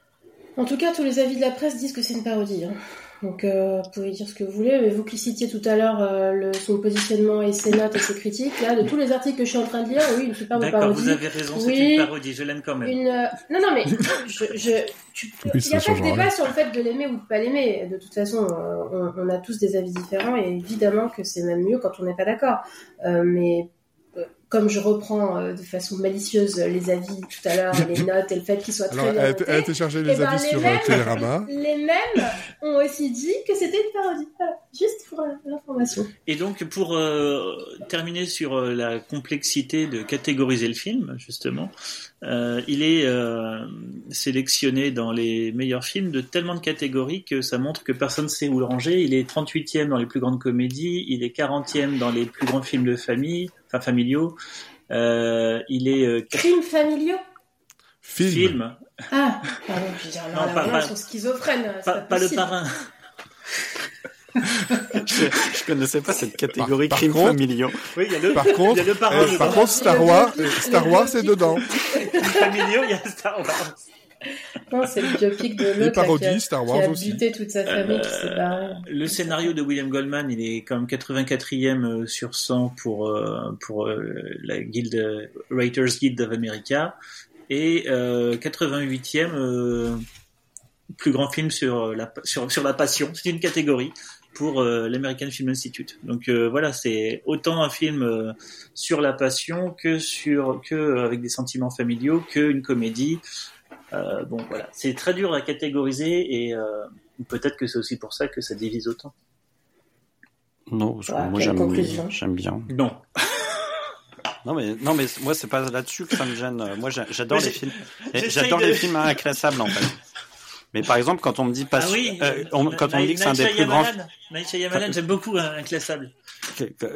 En tout cas, tous les avis de la presse disent que c'est une parodie. Hein. Donc, euh, vous pouvez dire ce que vous voulez, mais vous qui citiez tout à l'heure euh, son positionnement et ses notes et ses critiques, là, de tous les articles que je suis en train de lire, oui, une superbe parodie. D'accord, vous avez raison, c'est une parodie, je l'aime quand même. Une, euh, Non, non, mais <laughs> je, je... il n'y a pas de débat sur le fait de l'aimer ou de pas l'aimer. De toute façon, on, on, a tous des avis différents et évidemment que c'est même mieux quand on n'est pas d'accord. mais comme je reprends euh, de façon malicieuse les avis tout à l'heure, les <laughs> notes et le fait qu'ils soient très bien Elle, a les eh ben, avis sur euh, mêmes, Télérama. <laughs> Les mêmes ont aussi dit que c'était une parodie. juste pour l'information. Et donc, pour euh, terminer sur euh, la complexité de catégoriser le film, justement, euh, il est sélectionné dans les meilleurs films de tellement de catégories que ça montre que personne ne sait où le ranger. Il est 38e dans les plus grandes comédies, il est 40e dans les plus grands films de famille, enfin familiaux. il est... Crimes familiaux? Film. Film. Ah, pardon, je veux dire, non, non pas, pas, sont schizophrènes. Pas, pas le parrain. <laughs> je, je connaissais pas cette catégorie par, crimes familiaux. Oui, il y a le, par contre, il y a le parrain. Euh, par contre, Star Wars, Star Wars, c'est <laughs> dedans. Familiaux, il y a Star Wars. Non, c'est le biopic de l'autre parodies, qui a, Star Wars qui a aussi. buté toute sa famille, euh, qui barré. Le scénario de William Goldman, il est quand même 84e sur 100 pour euh, pour euh, la guilde Writers Guild of America et euh, 88e euh, plus grand film sur la sur sur la passion. C'est une catégorie pour euh, l'American Film Institute. Donc euh, voilà, c'est autant un film euh, sur la passion que sur que avec des sentiments familiaux qu'une comédie. bon voilà, c'est très dur à catégoriser et peut-être que c'est aussi pour ça que ça divise autant. Non, parce que moi j'aime j'aime bien. Non. <laughs> Non mais non mais moi c'est pas là-dessus que ça me gêne. Moi <laughs> j'adore les films. J'adore les films inclassables en fait. Mais par exemple quand on me dit pas ah oui, euh, on, quand on me dit que c'est un des plus grands Night Shyamalan, j'aime beaucoup hein, inclassable.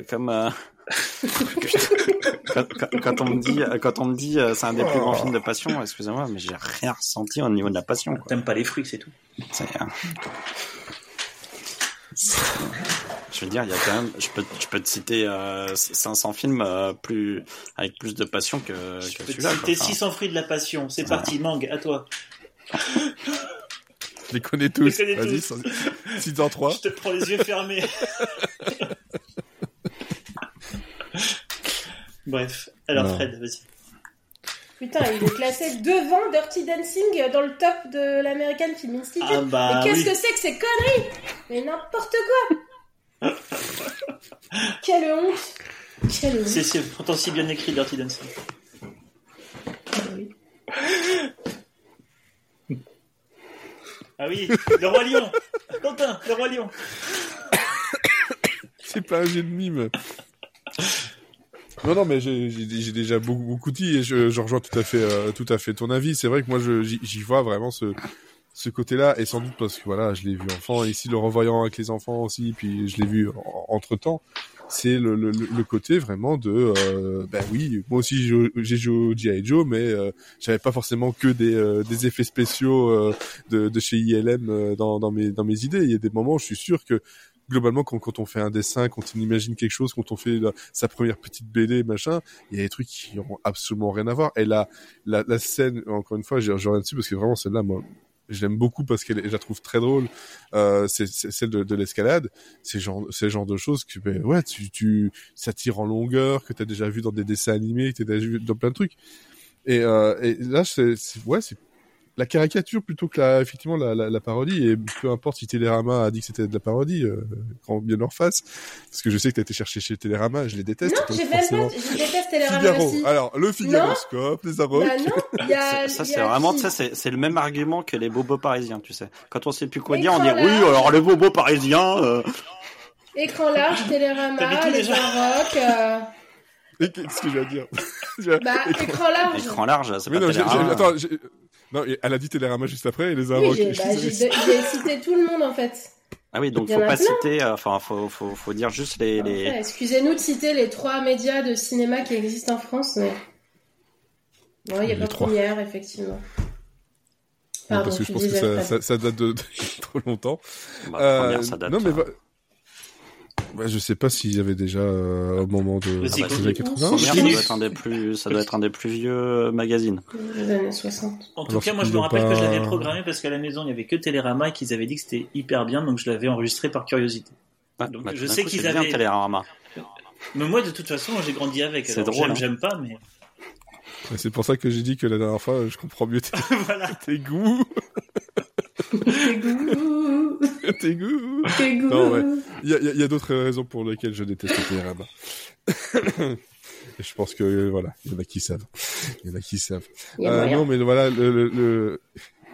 Comme euh... <laughs> quand, quand, on me dit quand on me dit euh, c'est un des plus grands films de passion, excusez-moi mais j'ai rien ressenti au niveau de la passion. T'aimes pas les fruits, c'est tout. Euh, je veux dire, il y a quand même, je peux, je peux te citer euh, 500 films euh, plus avec plus de passion que, je que peux celui-là. te citer 600 fruits de la passion. C'est parti, Mang, à toi. Je les connais tous. Vas-y, 6 dans 3. Je te prends les yeux fermés. <laughs> Bref, alors non. Fred, vas-y. Putain, il est classé devant Dirty Dancing dans le top de l'American Film Institute. Ah bah, Mais qu'est-ce oui. que c'est que ces conneries? Mais n'importe quoi <laughs> Quelle honte Quelle honte C'est, c'est pourtant si bien écrit Dirty Dancing. Ah oui. Ah oui, le roi lion Quentin, le roi lion <coughs> C'est pas un jeu de mime. Non, non, mais j'ai, déjà beaucoup, dit et je, rejoins tout à fait, euh, tout à fait ton avis. C'est vrai que moi, j'y, vois vraiment ce, ce côté-là et sans doute parce que voilà, je l'ai vu enfant et ici le revoyant avec les enfants aussi, puis je l'ai vu entre temps. C'est le, le, le côté vraiment de, euh, ben oui, moi aussi j'ai, j'ai joué au G.I. Joe, mais euh, j'avais pas forcément que des, euh, des effets spéciaux euh, de, de chez ILM euh, dans, dans mes, dans mes idées. Il y a des moments, où je suis sûr que globalement, quand, quand on fait un dessin, quand on imagine quelque chose, quand on fait sa première petite BD, machin, il y a des trucs qui ont absolument rien à voir. Et la, la, la scène, encore une fois, je reviens dessus parce que vraiment celle-là, moi, je l'aime beaucoup parce qu'elle, je la trouve très drôle. Euh, c'est, celle de, de l'escalade. C'est genre, c'est genre de choses que, ben, ouais, tu, tu, ça tire en longueur, que t'as déjà vu dans des dessins animés, que t'as déjà vu dans plein de trucs. Et, euh, et là, c'est, ouais, c'est la caricature plutôt que la, effectivement la, la, la, parodie et peu importe si Télérama a dit que c'était de la parodie euh, quand bien leur face parce que je sais que t'as été cherché chez Télérama je les déteste non j'ai même pas je déteste Télérama Figaro. aussi alors le Figaroscope les Arocs bah non, <laughs> y a, ça, c'est vraiment qui ça c'est c'est le même argument que les bobos parisiens tu sais quand on sait plus quoi Écran dire on dit large. oui alors les bobos parisiens euh, écran large Télérama les. Arocs euh, et qu'est-ce que je vais dire. <laughs> Bah écran large. Écran large c'est mais pas non, attends non elle a dit Télérama juste après et les oui, Arocs j'ai bah, j'ai- cité tout le monde en fait. Ah oui donc faut a pas plein. citer euh, enfin faut, faut faut dire juste les, les... Ouais, excusez-nous de citer les trois médias de cinéma qui existent en France mais non il y a Les pas trois. première effectivement. Non, parce que je pense que ça, ça, ça date de, <laughs> de trop longtemps. Bah, Euh, première, ça date, non mais euh, Ouais, je sais pas s'il y avait déjà euh, au moment de Vas-y, des continue. années 80. première, ça doit être un des plus ça doit être un des plus vieux euh, magazines les années 60 En tout Alors, cas, moi je me rappelle que je l'avais programmé parce qu'à la maison il y avait que Télérama et qu'ils avaient dit que c'était hyper bien, donc je l'avais enregistré par curiosité. Donc, bah, je sais qu'ils c'est bien avaient- Télérama Mais moi de toute façon j'ai grandi avec. C'est drôle, J'aime, hein. pas, mais C'est pour ça que j'ai dit que la dernière fois, je comprends mieux tes, <laughs> voilà. tes goûts. Tes goûts tes goûts. tes goûts Non, ouais. Il y a, y a- d'autres raisons pour lesquelles je déteste Télérama. <coughs> Et je pense que, voilà, il y en a qui savent. Il y en a qui savent. A Euh, non, mais voilà, le, le, le-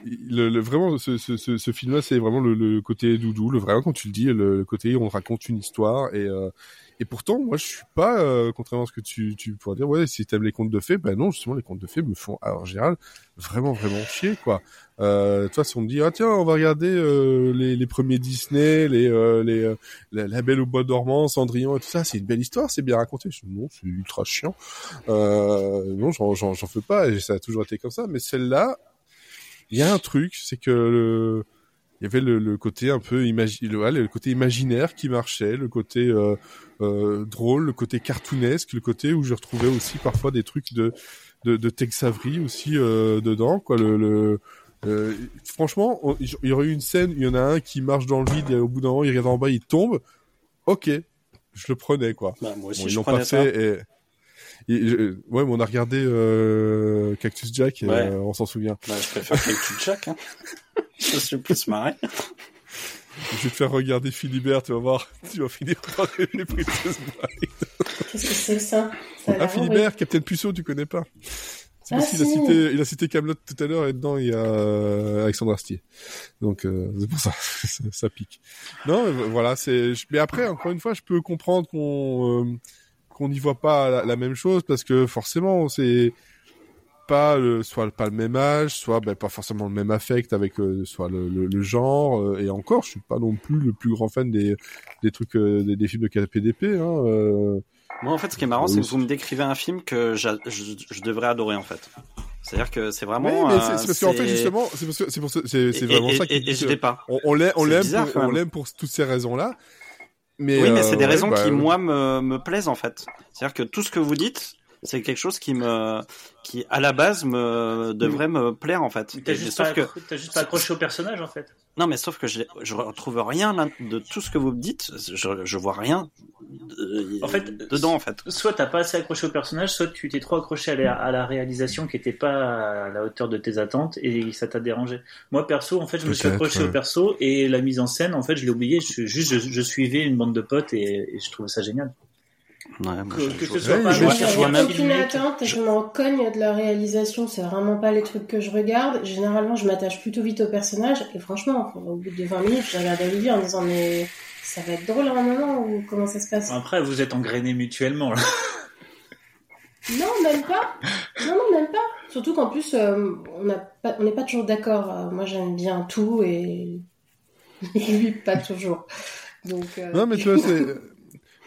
le, le, vraiment, ce, ce, ce, ce film-là, c'est vraiment le, le, côté doudou, le vrai, quand tu le dis, le, côté on raconte une histoire et euh, et pourtant, moi, je suis pas, euh, contrairement à ce que tu, tu pourrais dire, ouais, si t'aimes les contes de fées, ben non, justement, les contes de fées me font, en général, vraiment, vraiment chier, quoi. Euh, toi, si on me dit, ah tiens, on va regarder euh, les, les premiers Disney, les, euh, les euh, la, Belle au bois dormant, Cendrillon et tout ça, c'est une belle histoire, c'est bien raconté. Je non, c'est ultra chiant. Euh, non, j'en fais pas, et ça a toujours été comme ça. Mais celle-là, il y a un truc, c'est que le, il y avait le, le côté un peu imagi le, le, côté imaginaire qui marchait, le côté euh, euh, drôle, le côté cartoonesque, le côté où je retrouvais aussi parfois des trucs de de, de Tex Avery aussi euh, dedans, quoi. Le, le euh, franchement, il y aurait eu une scène, il y en a un qui marche dans le vide et au bout d'un moment il regarde en bas, il tombe. Ok, je le prenais quoi. Bah, moi aussi, bon, ils prenais pas ça. fait. Et... et je- ouais, mais on a regardé euh, Cactus Jack, et, Ouais. euh, on s'en souvient. Bah, je préfère Cactus Jack. Hein. <laughs> je suis plus marré. Je vais te faire regarder Philibert, tu vas voir, <laughs> tu vas finir par aimer Princess Bride. Qu'est-ce que c'est que ça, ça Ah, Philibert, Captain Puceau, tu connais pas? C'est Ah, parce qu'il a si. cité, il a cité Camelot tout à l'heure et dedans il y a euh, Alexandre Astier. Donc euh, c'est pour ça, <laughs> ça, ça pique. Non, mais voilà, c'est. je- Mais après, encore une fois, je peux comprendre qu'on euh, qu'on n'y voit pas la, la même chose parce que horrible. c'est pas le, soit pas le même âge, soit ben, pas forcément le même affect avec euh, soit le, le, le genre euh, et encore, je suis pas non plus le plus grand fan des des trucs euh, des, des films de KPDP. Hein, Moi, en fait, ce qui est marrant, Oui, c'est que vous me décrivez un film que je, je devrais adorer, en fait. C'est-à-dire que c'est Oui, vraiment. mais euh, c'est c'est parce qu'en fait justement, c'est parce que c'est pour ça- c'est c'est et- vraiment et- ça qui et, et je l'ai pas. on, on l'aime, on l'aime, pour, on l'aime pour toutes ces raisons-là. Mais oui, mais c'est euh, des ouais, raisons bah, qui, moi, me, me plaisent, en fait. C'est-à-dire que tout ce que vous dites, c'est quelque chose qui me, qui, à la base, me, devrait me plaire, en fait. T'as juste, sauf pas que, accro- t'as juste pas accroché au personnage en fait. non, mais sauf que je, je retrouve rien là, de tout ce que vous me dites. Je, je vois rien En fait, dedans, en fait. Soit t'as pas assez accroché au personnage, soit tu t'es trop accroché à la, à la réalisation qui était pas à la hauteur de tes attentes et ça t'a dérangé. Moi perso, en fait, je me suis accroché ouais. au perso et la mise en scène, en fait, je l'ai oublié. Je, juste, je, je suivais une bande de potes et, et je trouvais ça génial. Ouais, Que, je- que je- ce soit pas vois aucune attente et je m'en cogne de la réalisation. C'est vraiment pas les trucs que je regarde. Généralement, je m'attache plutôt vite au personnage. Et franchement, au bout de 20 minutes, je regarde Olivier en me disant mais ça va être drôle à un moment ou comment ça se passe? Après, vous êtes engrainés mutuellement. Là. <laughs> Non, même pas. Non, non, même pas. Surtout qu'en plus, euh, on n'a pas- on n'est pas toujours d'accord. Euh, moi, j'aime bien tout et <laughs> lui, pas toujours. Donc. euh, Non, mais tu vois, c'est,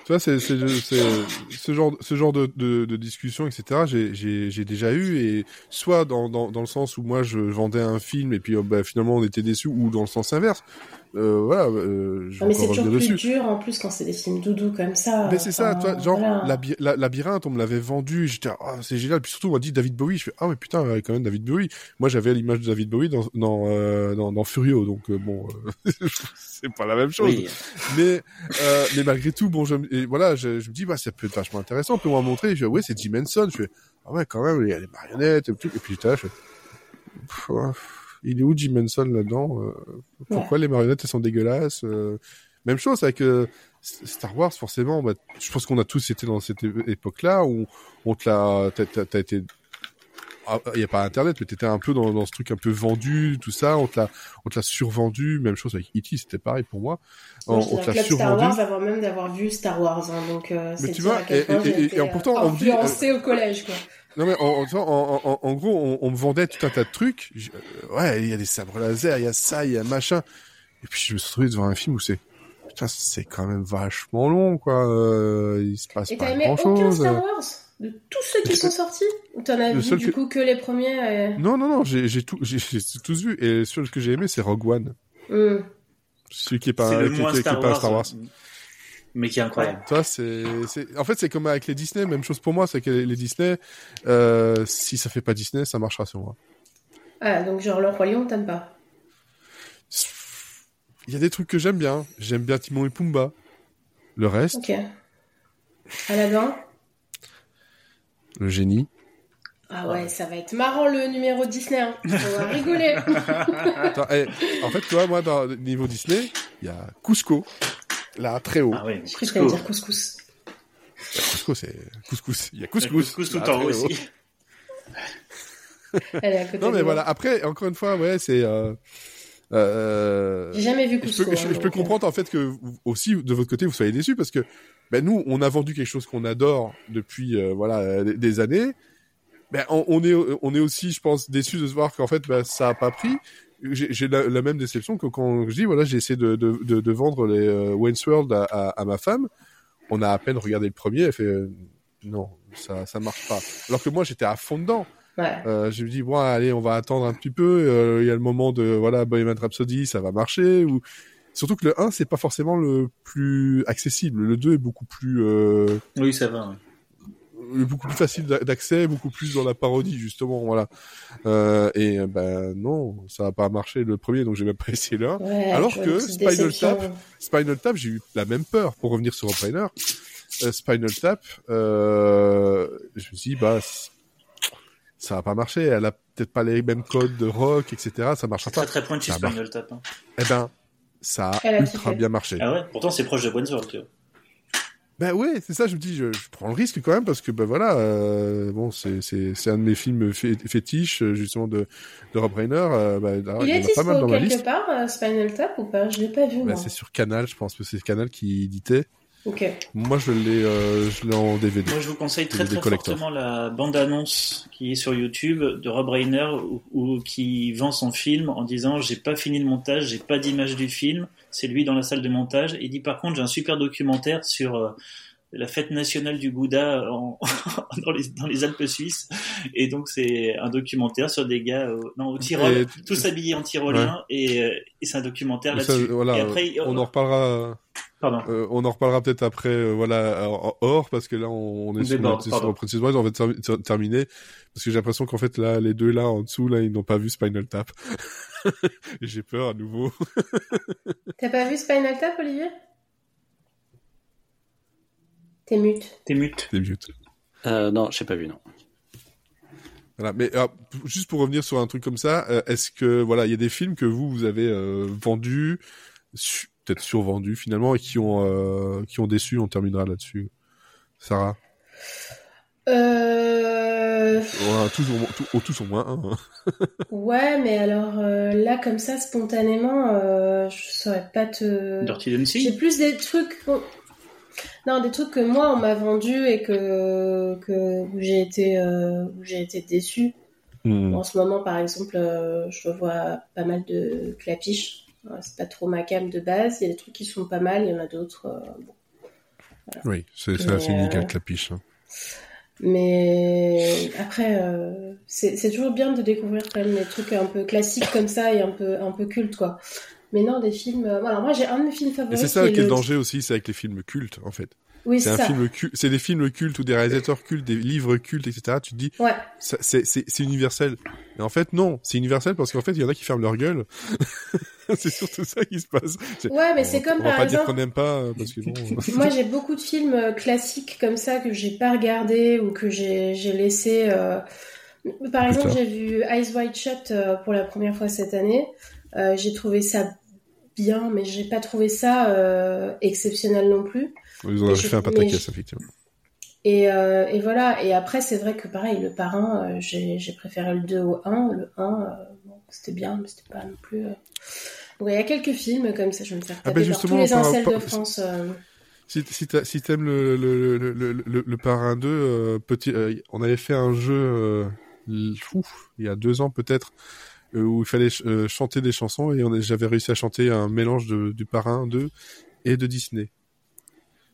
tu vois, c'est, ce genre, ce genre de, de, de discussion, etc. J'ai, déjà eu et soit dans, dans, dans le sens où moi je vendais un film et puis euh, bah, finalement on était déçus, ou dans le sens inverse. Euh, voilà, euh, je Ah, vais mais c'est toujours plus dessus. dur en plus quand c'est des films doudou comme ça. Mais c'est ça, vois, genre, voilà. la- labyrinthe, on me l'avait vendu, j'étais, ah, c'est génial. Puis surtout, on m'a dit David Bowie, je fais, ah, mais putain, quand même, David Bowie. Moi, j'avais l'image de David Bowie dans, dans, euh, dans, dans Furio, donc, euh, bon, euh, <laughs> c'est pas la même chose. Oui. Mais, euh, mais malgré tout, bon, je, me- et voilà, je, je me dis, bah, ça peut être vachement intéressant, on peut m'en montrer. Je fais, ouais, c'est Jim Henson. Je fais, ah ouais, quand même, il y a les marionnettes et tout. Et puis, là, je fais, il est où Jim Henson là-dedans euh, Pourquoi les marionnettes, elles sont dégueulasses euh, Même chose avec euh, Star Wars, forcément. Bah, je pense qu'on a tous été dans cette époque-là où on te l'a, t'as, été, il y a pas Internet, mais t'étais un peu dans, dans ce truc un peu vendu, tout ça. On te l'a, on te l'a survendu. Même chose avec E.T., c'était pareil pour moi. On, on te l'a club Star survendu. Wars avant même d'avoir vu Star Wars, hein, donc euh, c'est tu vois, et- point et- en pourtant, euh, on me dit, influencée au collège, quoi. Non mais en, en, en, en- gros, on, on me vendait tout un tas de trucs. Je- euh, ouais, il y a des sabres laser, il y a ça, il y a machin. Et puis je me suis retrouvé devant un film où c'est putain, c'est quand même vachement long, quoi. Euh, il se passe Et pas grand aucun chose. Star Wars? De tous ceux qui sont sortis Ou t'en as Le vu du que- coup que les premiers euh, Non, non, non, j'ai tout, tous vu. Et le seul que j'ai aimé, c'est Rogue One, hmm. celui qui est pas, C'est le qui, moins qui- qui est Star pas un Wars, Star Wars. mais qui est incroyable. Toi, c'est, c'est, en fait, c'est comme avec les Disney, même chose pour moi, c'est que les, les Disney, euh, si ça fait pas Disney, ça marchera sur moi. Ah, donc genre le Roi Lion, t'aimes pas? Il y a des trucs que j'aime bien. J'aime bien Timon et Pumba. Le reste, Ok. Aladdin le génie. Ah ouais, ça va être marrant le numéro Disney. Hein. On va <laughs> rigoler. Attends, eh, en fait, tu vois, moi, dans le niveau Disney, il y a Cusco, là, très haut. Ah oui, Je crois que t'allais dire couscous? Cusco, c'est couscous. Il y a Couscous, couscous. couscous tout en haut aussi. Elle est à côté non, mais de voilà. Après, encore une fois, ouais, c'est. Euh, euh, J'ai jamais vu je peux, je, hein, je peux donc, euh, comprendre en fait que vous- aussi de votre côté vous soyez déçus parce que ben nous on a vendu quelque chose qu'on adore depuis euh, voilà euh, des- des années. Ben on, on est on est aussi je pense déçus de se voir qu'en fait ben, ça a pas pris. J'ai la, la même déception que quand je dis voilà j'ai essayé de, de, de, de vendre les euh, Wayne's World à, à, à ma femme. On a à peine regardé le premier, elle fait euh, non ça ça marche pas. Alors que moi j'étais à fond dedans. Ouais. Euh, je me dis bon allez on va attendre un petit peu euh, il y a le moment de voilà Bohemian Rhapsody ça va marcher ou surtout que le 1 c'est pas forcément le plus accessible le 2 est beaucoup plus euh, Oui, ça va. ouais. beaucoup plus facile d'a- d'accès beaucoup plus dans la parodie justement voilà euh, et euh, ben non ça a pas marché le premier donc j'ai même pas essayé le 1 Ouais, Alors que Spinal déception. Tap, Spinal Tap j'ai eu la même peur pour revenir sur Rebrainer euh, Spinal Tap euh, je me suis dit bah ça va pas marcher elle a peut-être pas les mêmes codes de rock etc ça marchera Très pas très pointu Ah bah. Spinal Tap. hein. eh ben, ça a ultra kiffé. bien marché. Ah ouais, pourtant c'est proche de vois. Ben ouais, c'est ça, je me dis, je, je prends le risque quand même, parce que ben voilà, euh, bon, c'est, c'est, c'est un de mes films fé- fétiches, euh, justement, de, de Rob Reiner. Euh, ben, Il il y est en a pas mal dispo quelque liste. part, euh, Spinal Tap ou pas? Je l'ai pas vu, Ben, c'est sur Canal, je pense que c'est Canal qui éditait. Ok. Moi, je l'ai, euh, je l'ai en DVD. Moi, je vous conseille très très fortement la bande-annonce qui est sur YouTube de Rob Reiner où, où- qui vend son film en disant j'ai pas fini le montage, j'ai pas d'image du film, c'est lui dans la salle de montage. Il dit par contre j'ai un super documentaire sur euh, la fête nationale du Gouda en- <laughs> dans, les, dans les Alpes suisses et donc c'est un documentaire sur des gars au, non, au Tyrol, Et- tous habillés en tyrolien et, euh, et c'est un documentaire là-dessus. voilà, et après, on en reparlera. Euh, on en reparlera peut-être après, euh, voilà, hors, parce que là, on, on est On sur. Princess Bride, on va ter- ter- terminer, parce que j'ai l'impression qu'en fait, là, les deux là, en dessous, là, ils n'ont pas vu Spinal Tap. <laughs> J'ai peur à nouveau. <laughs> T'as pas vu Spinal Tap, Olivier? T'es mute. T'es mute. C'est mute. Euh, non, j'ai pas vu, non. Voilà, mais alors, juste pour revenir sur un truc comme ça, euh, est-ce que voilà, il y a des films que vous vous avez euh, vendus, su- peut-être survendus finalement, et qui ont euh, qui ont déçu On terminera là-dessus. Sarah, Euh... Tous, au, tous, au- tous au moins un. hein. <laughs> Ouais, mais alors euh, là, comme ça, spontanément, euh, je saurais pas te... Dirty J'ai Dancing. plus des trucs... Non, des trucs que moi, on m'a vendus et que, que où j'ai été, euh, où j'ai été déçue. En ce moment, par exemple, euh, je vois pas mal de clapiches. C'est pas trop ma cam de base. Il y a des trucs qui sont pas mal, il y en a d'autres. euh, bon. Oui, c'est assez unique euh, la piche. hein. Mais après, euh, c'est toujours bien de découvrir quand même des trucs un peu classiques comme ça et un peu, un peu cultes, quoi. Mais non, des films. euh, Alors moi, j'ai un de mes films Et favoris. c'est ça qui est le danger aussi, c'est avec les films cultes en fait. Oui, C'est un ça. film culte, c'est des films cultes ou des réalisateurs cultes, des livres cultes, etc. Tu te dis, Ouais. c'est universel. Mais en fait, non, c'est universel parce qu'en fait, il y en a qui ferment leur gueule. <laughs> <laughs> c'est surtout ça qui se passe. Ouais, mais c'est comme on va par pas dire exemple. qu'on n'aime pas euh, parce que bon. euh, <laughs> Moi, j'ai beaucoup de films euh, classiques comme ça que j'ai pas regardé ou que j'ai j'ai laissé. euh, Par exemple, j'ai vu Eyes Wide Shut euh, pour la première fois cette année. Euh, j'ai trouvé ça bien, mais j'ai pas trouvé ça exceptionnel non plus. Ils ont fait un pataquès, effectivement. Et, et voilà. Et après, c'est vrai que pareil, le parrain, j'ai préféré le 2 au 1. Le 1, euh, bon, c'était bien, mais c'était pas non plus. euh, Donc, il y a quelques films comme ça, je vais me faire Ah taper ben, par tous justement, les par- incels de France. euh. Si, si t'aimes le, le, le, le, le, le Parrain 2, euh, petit, on avait fait un jeu ouf, il y a deux ans peut-être, où il fallait ch- euh, chanter des chansons et j'avais réussi à chanter un mélange de, du Parrain 2 et de Disney.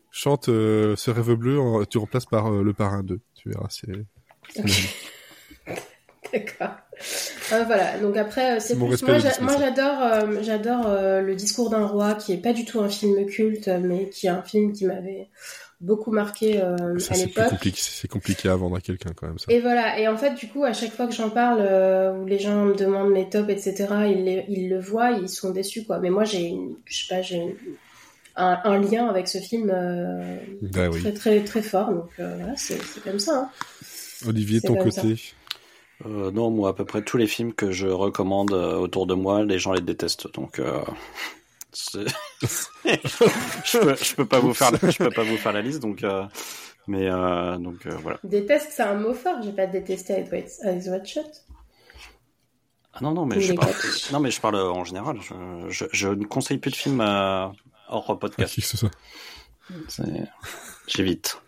Chante euh, ce rêve bleu, tu remplaces par euh, le Parrain 2. Tu verras, c'est... <laughs> D'accord. Euh, voilà. Donc après, euh, c'est plus respect moi. j'adore, euh, j'adore euh, le discours d'un roi, qui est pas du tout un film culte, mais qui est un film qui m'avait beaucoup marqué euh, Ça, à l'époque. c'est compliqué à vendre à quelqu'un quand même, ça. Et voilà. Et en fait, du coup, à chaque fois que j'en parle, euh, où les gens me demandent mes tops, etc., ils, les- ils le voient, ils sont déçus, quoi. Mais moi, j'ai, je sais pas, j'ai un, un lien avec ce film euh, oui. très, très, très fort. Donc voilà, c'est comme ça. hein. Olivier, ton côté Euh, non, moi, à peu près tous les films que je recommande euh, autour de moi, les gens les détestent. Donc, euh, <laughs> <laughs> je, peux, je peux pas vous faire, la- je peux pas vous faire la liste. Donc, euh, mais euh, donc euh, voilà. Déteste, c'est un mot fort. J'ai pas détesté Eyes Wide- Eyes Wide Shut. Ah non, non, mais je parle, non, mais je parle en général. Je, je, ne conseille plus de films euh, hors podcast. c'est ça J'évite.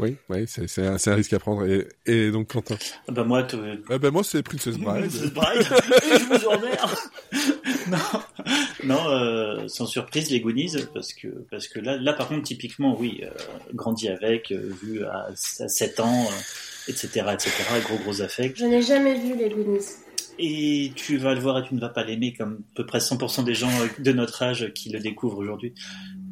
Oui, oui, c'est un, un, risque à prendre. Et, et donc, Quentin ah bah moi, ah bah moi, c'est Princess Bride. Princess Bride. <laughs> je vous emmerde. non, non, euh, sans surprise, les Goonies, parce que parce que là, là, par contre, typiquement, oui, euh, grandi avec, euh, vu à, à 7 ans, etc., etc., gros gros affect. Je n'ai jamais vu les Goonies. Et tu vas le voir et tu ne vas pas l'aimer, comme à peu près 100% des gens de notre âge qui le découvrent aujourd'hui.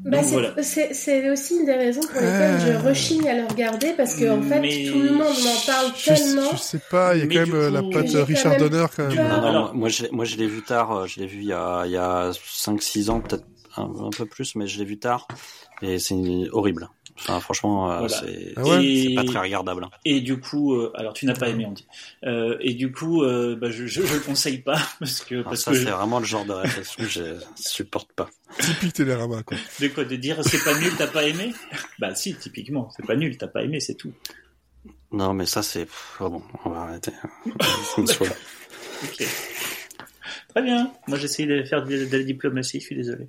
Bah, c'est aussi une des raisons pour lesquelles je ah. rechigne à le regarder parce que en fait tout le monde m'en parle tellement. Je sais pas, il y a quand même euh, la patte Richard Donner quand même. Non, non, moi je, moi je l'ai vu tard, euh, je l'ai vu il y a, il y a 5-6 ans peut-être un, un, peu plus, mais je l'ai vu tard et c'est horrible. Enfin, franchement, euh, c'est ah pas très regardable. Hein. Et du coup, euh, alors tu n'as pas aimé, on dit. Euh, et du coup, bah, je, je, je, le conseille pas <laughs> parce que parce ça, c'est vraiment le genre de réflexion que je supporte pas. Typique Télérama, quoi. De quoi De dire c'est pas nul, t'as pas aimé? Bah si, typiquement, c'est pas nul, t'as pas aimé, c'est tout. Non, mais ça c'est oh bon, on va arrêter. <laughs> ok. Très bien. Moi, j'essaye de faire de, de la diplomatie. Je suis désolé.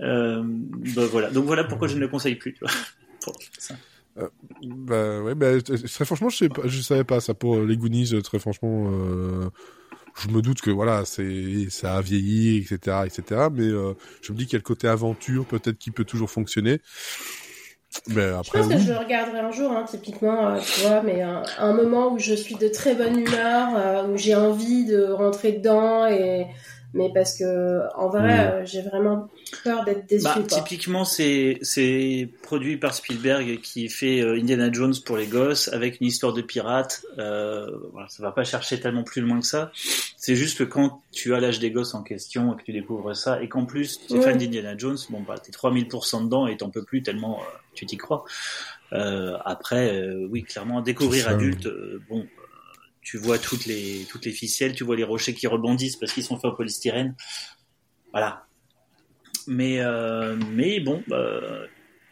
Euh, bah, voilà. Donc voilà pourquoi je ne le conseille plus. Tu vois. Euh, bah ouais, bah, très franchement, je sais pas, je savais pas ça pour les Goonies. Très franchement, euh, je me doute que voilà, c'est ça a vieilli, etc., etc. Mais euh, je me dis qu'il y a le côté aventure, peut-être qui peut toujours fonctionner. Mais après, je pense que je regarderai un jour, hein, typiquement, euh, tu vois, mais un, un, moment où je suis de très bonne humeur, où j'ai envie de rentrer dedans et mais parce que en vrai, euh, j'ai vraiment peur d'être déçu. Bah, typiquement, c'est c'est produit par Spielberg qui fait euh, Indiana Jones pour les gosses avec une histoire de pirate. Euh, voilà, ça va pas chercher tellement plus loin que ça. C'est juste que quand tu as l'âge des gosses en question et que tu découvres ça et qu'en plus tu es fan d'Indiana Jones, bon bah t'es 3000% dedans et t'en peux plus tellement euh, tu t'y crois. après, oui, clairement, découvrir adulte, bon, tu vois toutes les toutes les ficelles, tu vois les rochers qui rebondissent parce qu'ils sont faits en polystyrène. Voilà. Mais euh, mais bon, euh,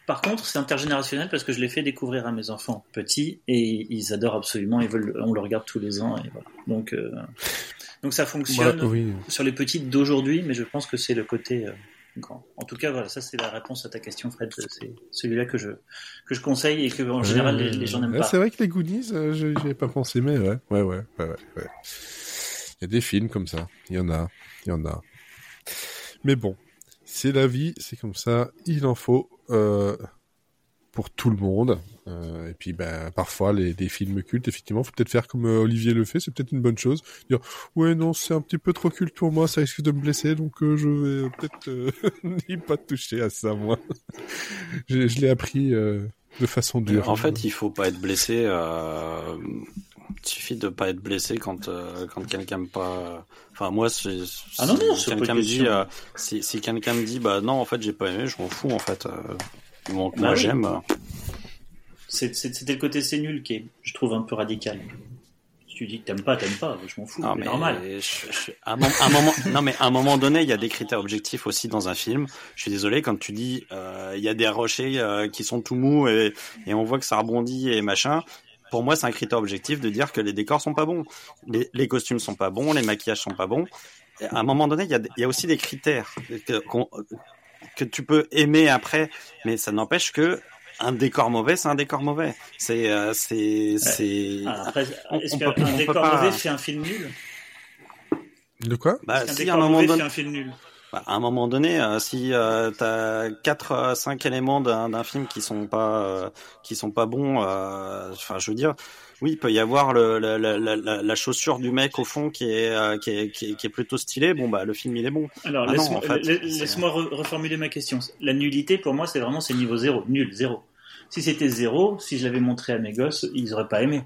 par contre, c'est intergénérationnel parce que je l'ai fait découvrir à mes enfants petits et ils adorent absolument. Ils veulent, on le regarde tous les ans et voilà. Donc euh, donc ça fonctionne sur les petits d'aujourd'hui, mais je pense que c'est le côté en tout cas, voilà, ça c'est la réponse à ta question, Fred. C'est celui-là que je que je conseille et que en général les, gens n'aiment pas. C'est vrai que les Goonies, euh, je n'y ai pas pensé, mais ouais, ouais, ouais, ouais, ouais. Il y a des films comme ça. Il y en a, il y en a. Mais bon, c'est la vie, c'est comme ça. Il en faut. Euh, pour tout le monde. Euh, et puis, ben, parfois, les, films cultes, effectivement, faut peut-être faire comme euh, Olivier le fait, c'est peut-être une bonne chose. Dire, ouais, non, c'est un petit peu trop culte pour moi, ça risque de me blesser, donc euh, je vais peut-être <laughs> n'y pas toucher à ça, moi. <laughs> je, je l'ai appris de façon dure. En fait, il faut pas être blessé. Il suffit de pas être blessé quand quand quelqu'un me pas. Enfin moi, c'est ah non, non, quelqu'un me dit si, si quelqu'un me dit bah non en fait j'ai pas aimé, je m'en fous en fait. Donc moi, bah j'aime. C'était le côté c'est nul qui est, je trouve, un peu radical. Si tu dis que t'aimes pas, t'aimes pas, je m'en fous. C'est normal. à, un, moment, non mais à un moment donné, il y a des critères objectifs aussi dans un film. Je suis désolé quand tu dis euh, il y a des rochers euh, qui sont tout mous et, et on voit que ça rebondit et machin pour moi, c'est un critère objectif de dire que les décors sont pas bons, les, les, costumes sont pas bons, les maquillages sont pas bons. à un moment donné, il y a, il y a aussi des critères que tu peux aimer après, mais ça n'empêche que un décor mauvais, c'est un décor mauvais. C'est, euh, c'est, c'est. Ah, est-ce qu'un décor mauvais fait un film nul? De quoi? Bah, si à un moment donné. un film nul? Bah, à un moment donné, euh, si euh, t'as quatre, euh, cinq éléments d'un film qui sont pas, euh, qui sont pas bons, enfin, je veux dire, oui, il peut y avoir le, la, la, la, la, chaussure du mec au fond qui est, euh, qui est, qui, est, plutôt stylée. Bon, bah, le film, il est bon. Alors, ah laisse-moi laisse reformuler ma question. La nullité, pour moi, c'est vraiment c'est niveau zéro. Nul, zéro. Si c'était zéro, si je l'avais montré à mes gosses, ils auraient pas aimé.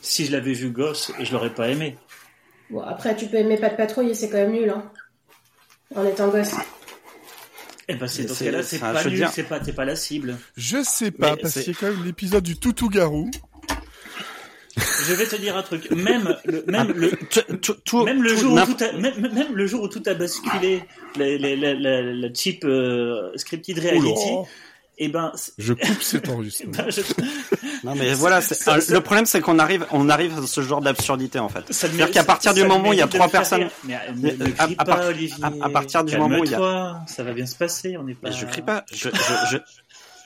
Si je l'avais vu gosse, je l'aurais pas aimé. Bon, après, tu peux aimer pas de patrouille, c'est quand même nul, hein. En étant gosse. Eh ben, c'est dans ce cas-là, c'est pas nul, c'est pas, pas la cible. Je sais pas, parce qu'il y a quand même l'épisode du Toutou-Garou je vais te dire un truc. Même le, même le, même le jour où tout a, même, même, le jour où tout a basculé, la, la, la, la cheap euh, scripted reality. Et eh ben, je coupe cet enregistrement. <laughs> ben, je, Non mais voilà, c'est- Ça- euh, ça- le problème c'est qu'on arrive, on arrive à ce genre d'absurdité en fait. Ça C'est-à-dire qu'à partir du moment où il y a trois personnes, Mais, ne À- pas, partir du moment où il y a- ça va bien se passer. On n'est pas. Mais je crie pas. Je, je,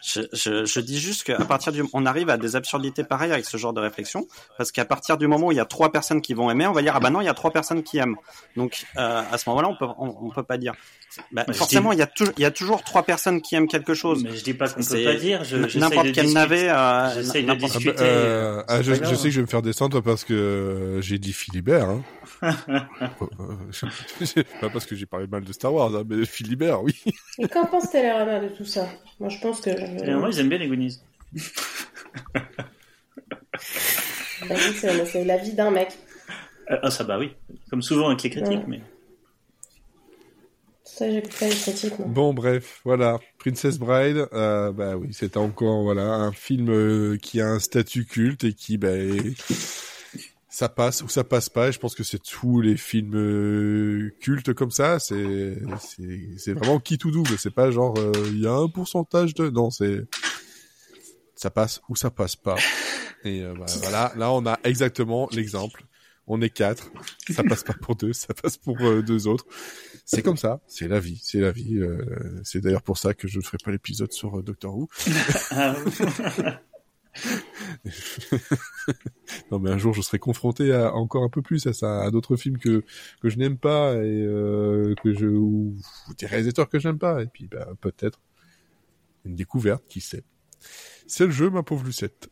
je, je, je, je dis juste qu'à partir du, on arrive à des absurdités pareilles avec ce genre de réflexion, parce qu'à partir du moment où il y a trois personnes qui vont aimer, on va dire ah bah non il y a trois personnes qui aiment. Donc euh, à ce moment-là on peut, on, on peut pas dire. Bah, Bah, forcément dis- il y a toujours, il y a toujours trois personnes qui aiment quelque chose. Mais je dis pas qu'on peut pas dire. N'importe quel navet. euh, de Ah bah, discuter. euh, ah, je, sais que je vais me faire descendre parce que euh, j'ai dit Philibert. Hein. <laughs> Pas parce que j'ai parlé mal de Star Wars, hein, mais Philibert, oui. Et qu'en pense Télérama de tout ça? Moi, je pense que. Et moi, ils aiment bien les Goonies. Bah oui, c'est la vie d'un mec. Euh, Ah, ça, bah oui. Comme souvent avec les critiques, Ouais. mais. Ça, j'écoute pas les critiques, moi. Bon, bref, voilà. Princess Bride, euh, bah oui, c'était encore voilà un film euh, qui a un statut culte et qui, bah, est- ça passe ou ça passe pas. Je pense que c'est tous les films euh, cultes comme ça. C'est c'est vraiment qui tout double. C'est pas genre euh, il y a un pourcentage de non, c'est ça passe ou ça passe pas. Et euh, voilà, là on a exactement l'exemple. On est quatre, ça passe pas pour deux, ça passe pour euh, deux autres. C'est comme ça, c'est la vie, c'est la vie. c'est d'ailleurs pour ça que je ne ferai pas l'épisode sur Doctor Who. <laughs> <laughs> Non, mais un jour je serai confronté à encore un peu plus à ça, à d'autres films que que je n'aime pas et euh, que je ou des réalisateurs que j'aime pas. Et puis bah, peut-être une découverte, qui sait. C'est le jeu, ma pauvre Lucette.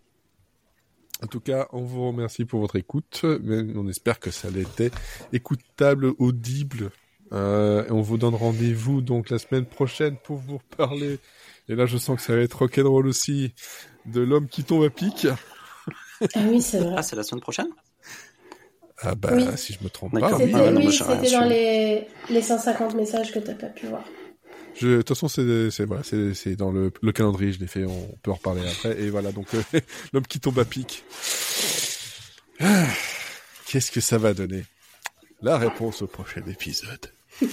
En tout cas, on vous remercie pour votre écoute. On espère que ça l'était écoutable, audible. Euh, et on vous donne rendez-vous donc la semaine prochaine pour vous reparler. Et là, je sens que ça va être rock'n'roll aussi de l'homme qui tombe à pic. Ah oui, c'est vrai. Ah c'est la semaine prochaine? Ah bah Oui. si je me trompe pas. C'était. Ah oui, c'était dans les, les 150 messages que t'as pas pu voir. Je, de toute façon, c'est, c'est, voilà, c'est, c'est dans le, le calendrier, je l'ai fait, on peut en reparler après. Et voilà, donc, euh, <laughs> l'homme qui tombe à pic. Ah, Qu'est-ce que ça va donner? La réponse au prochain épisode. <laughs>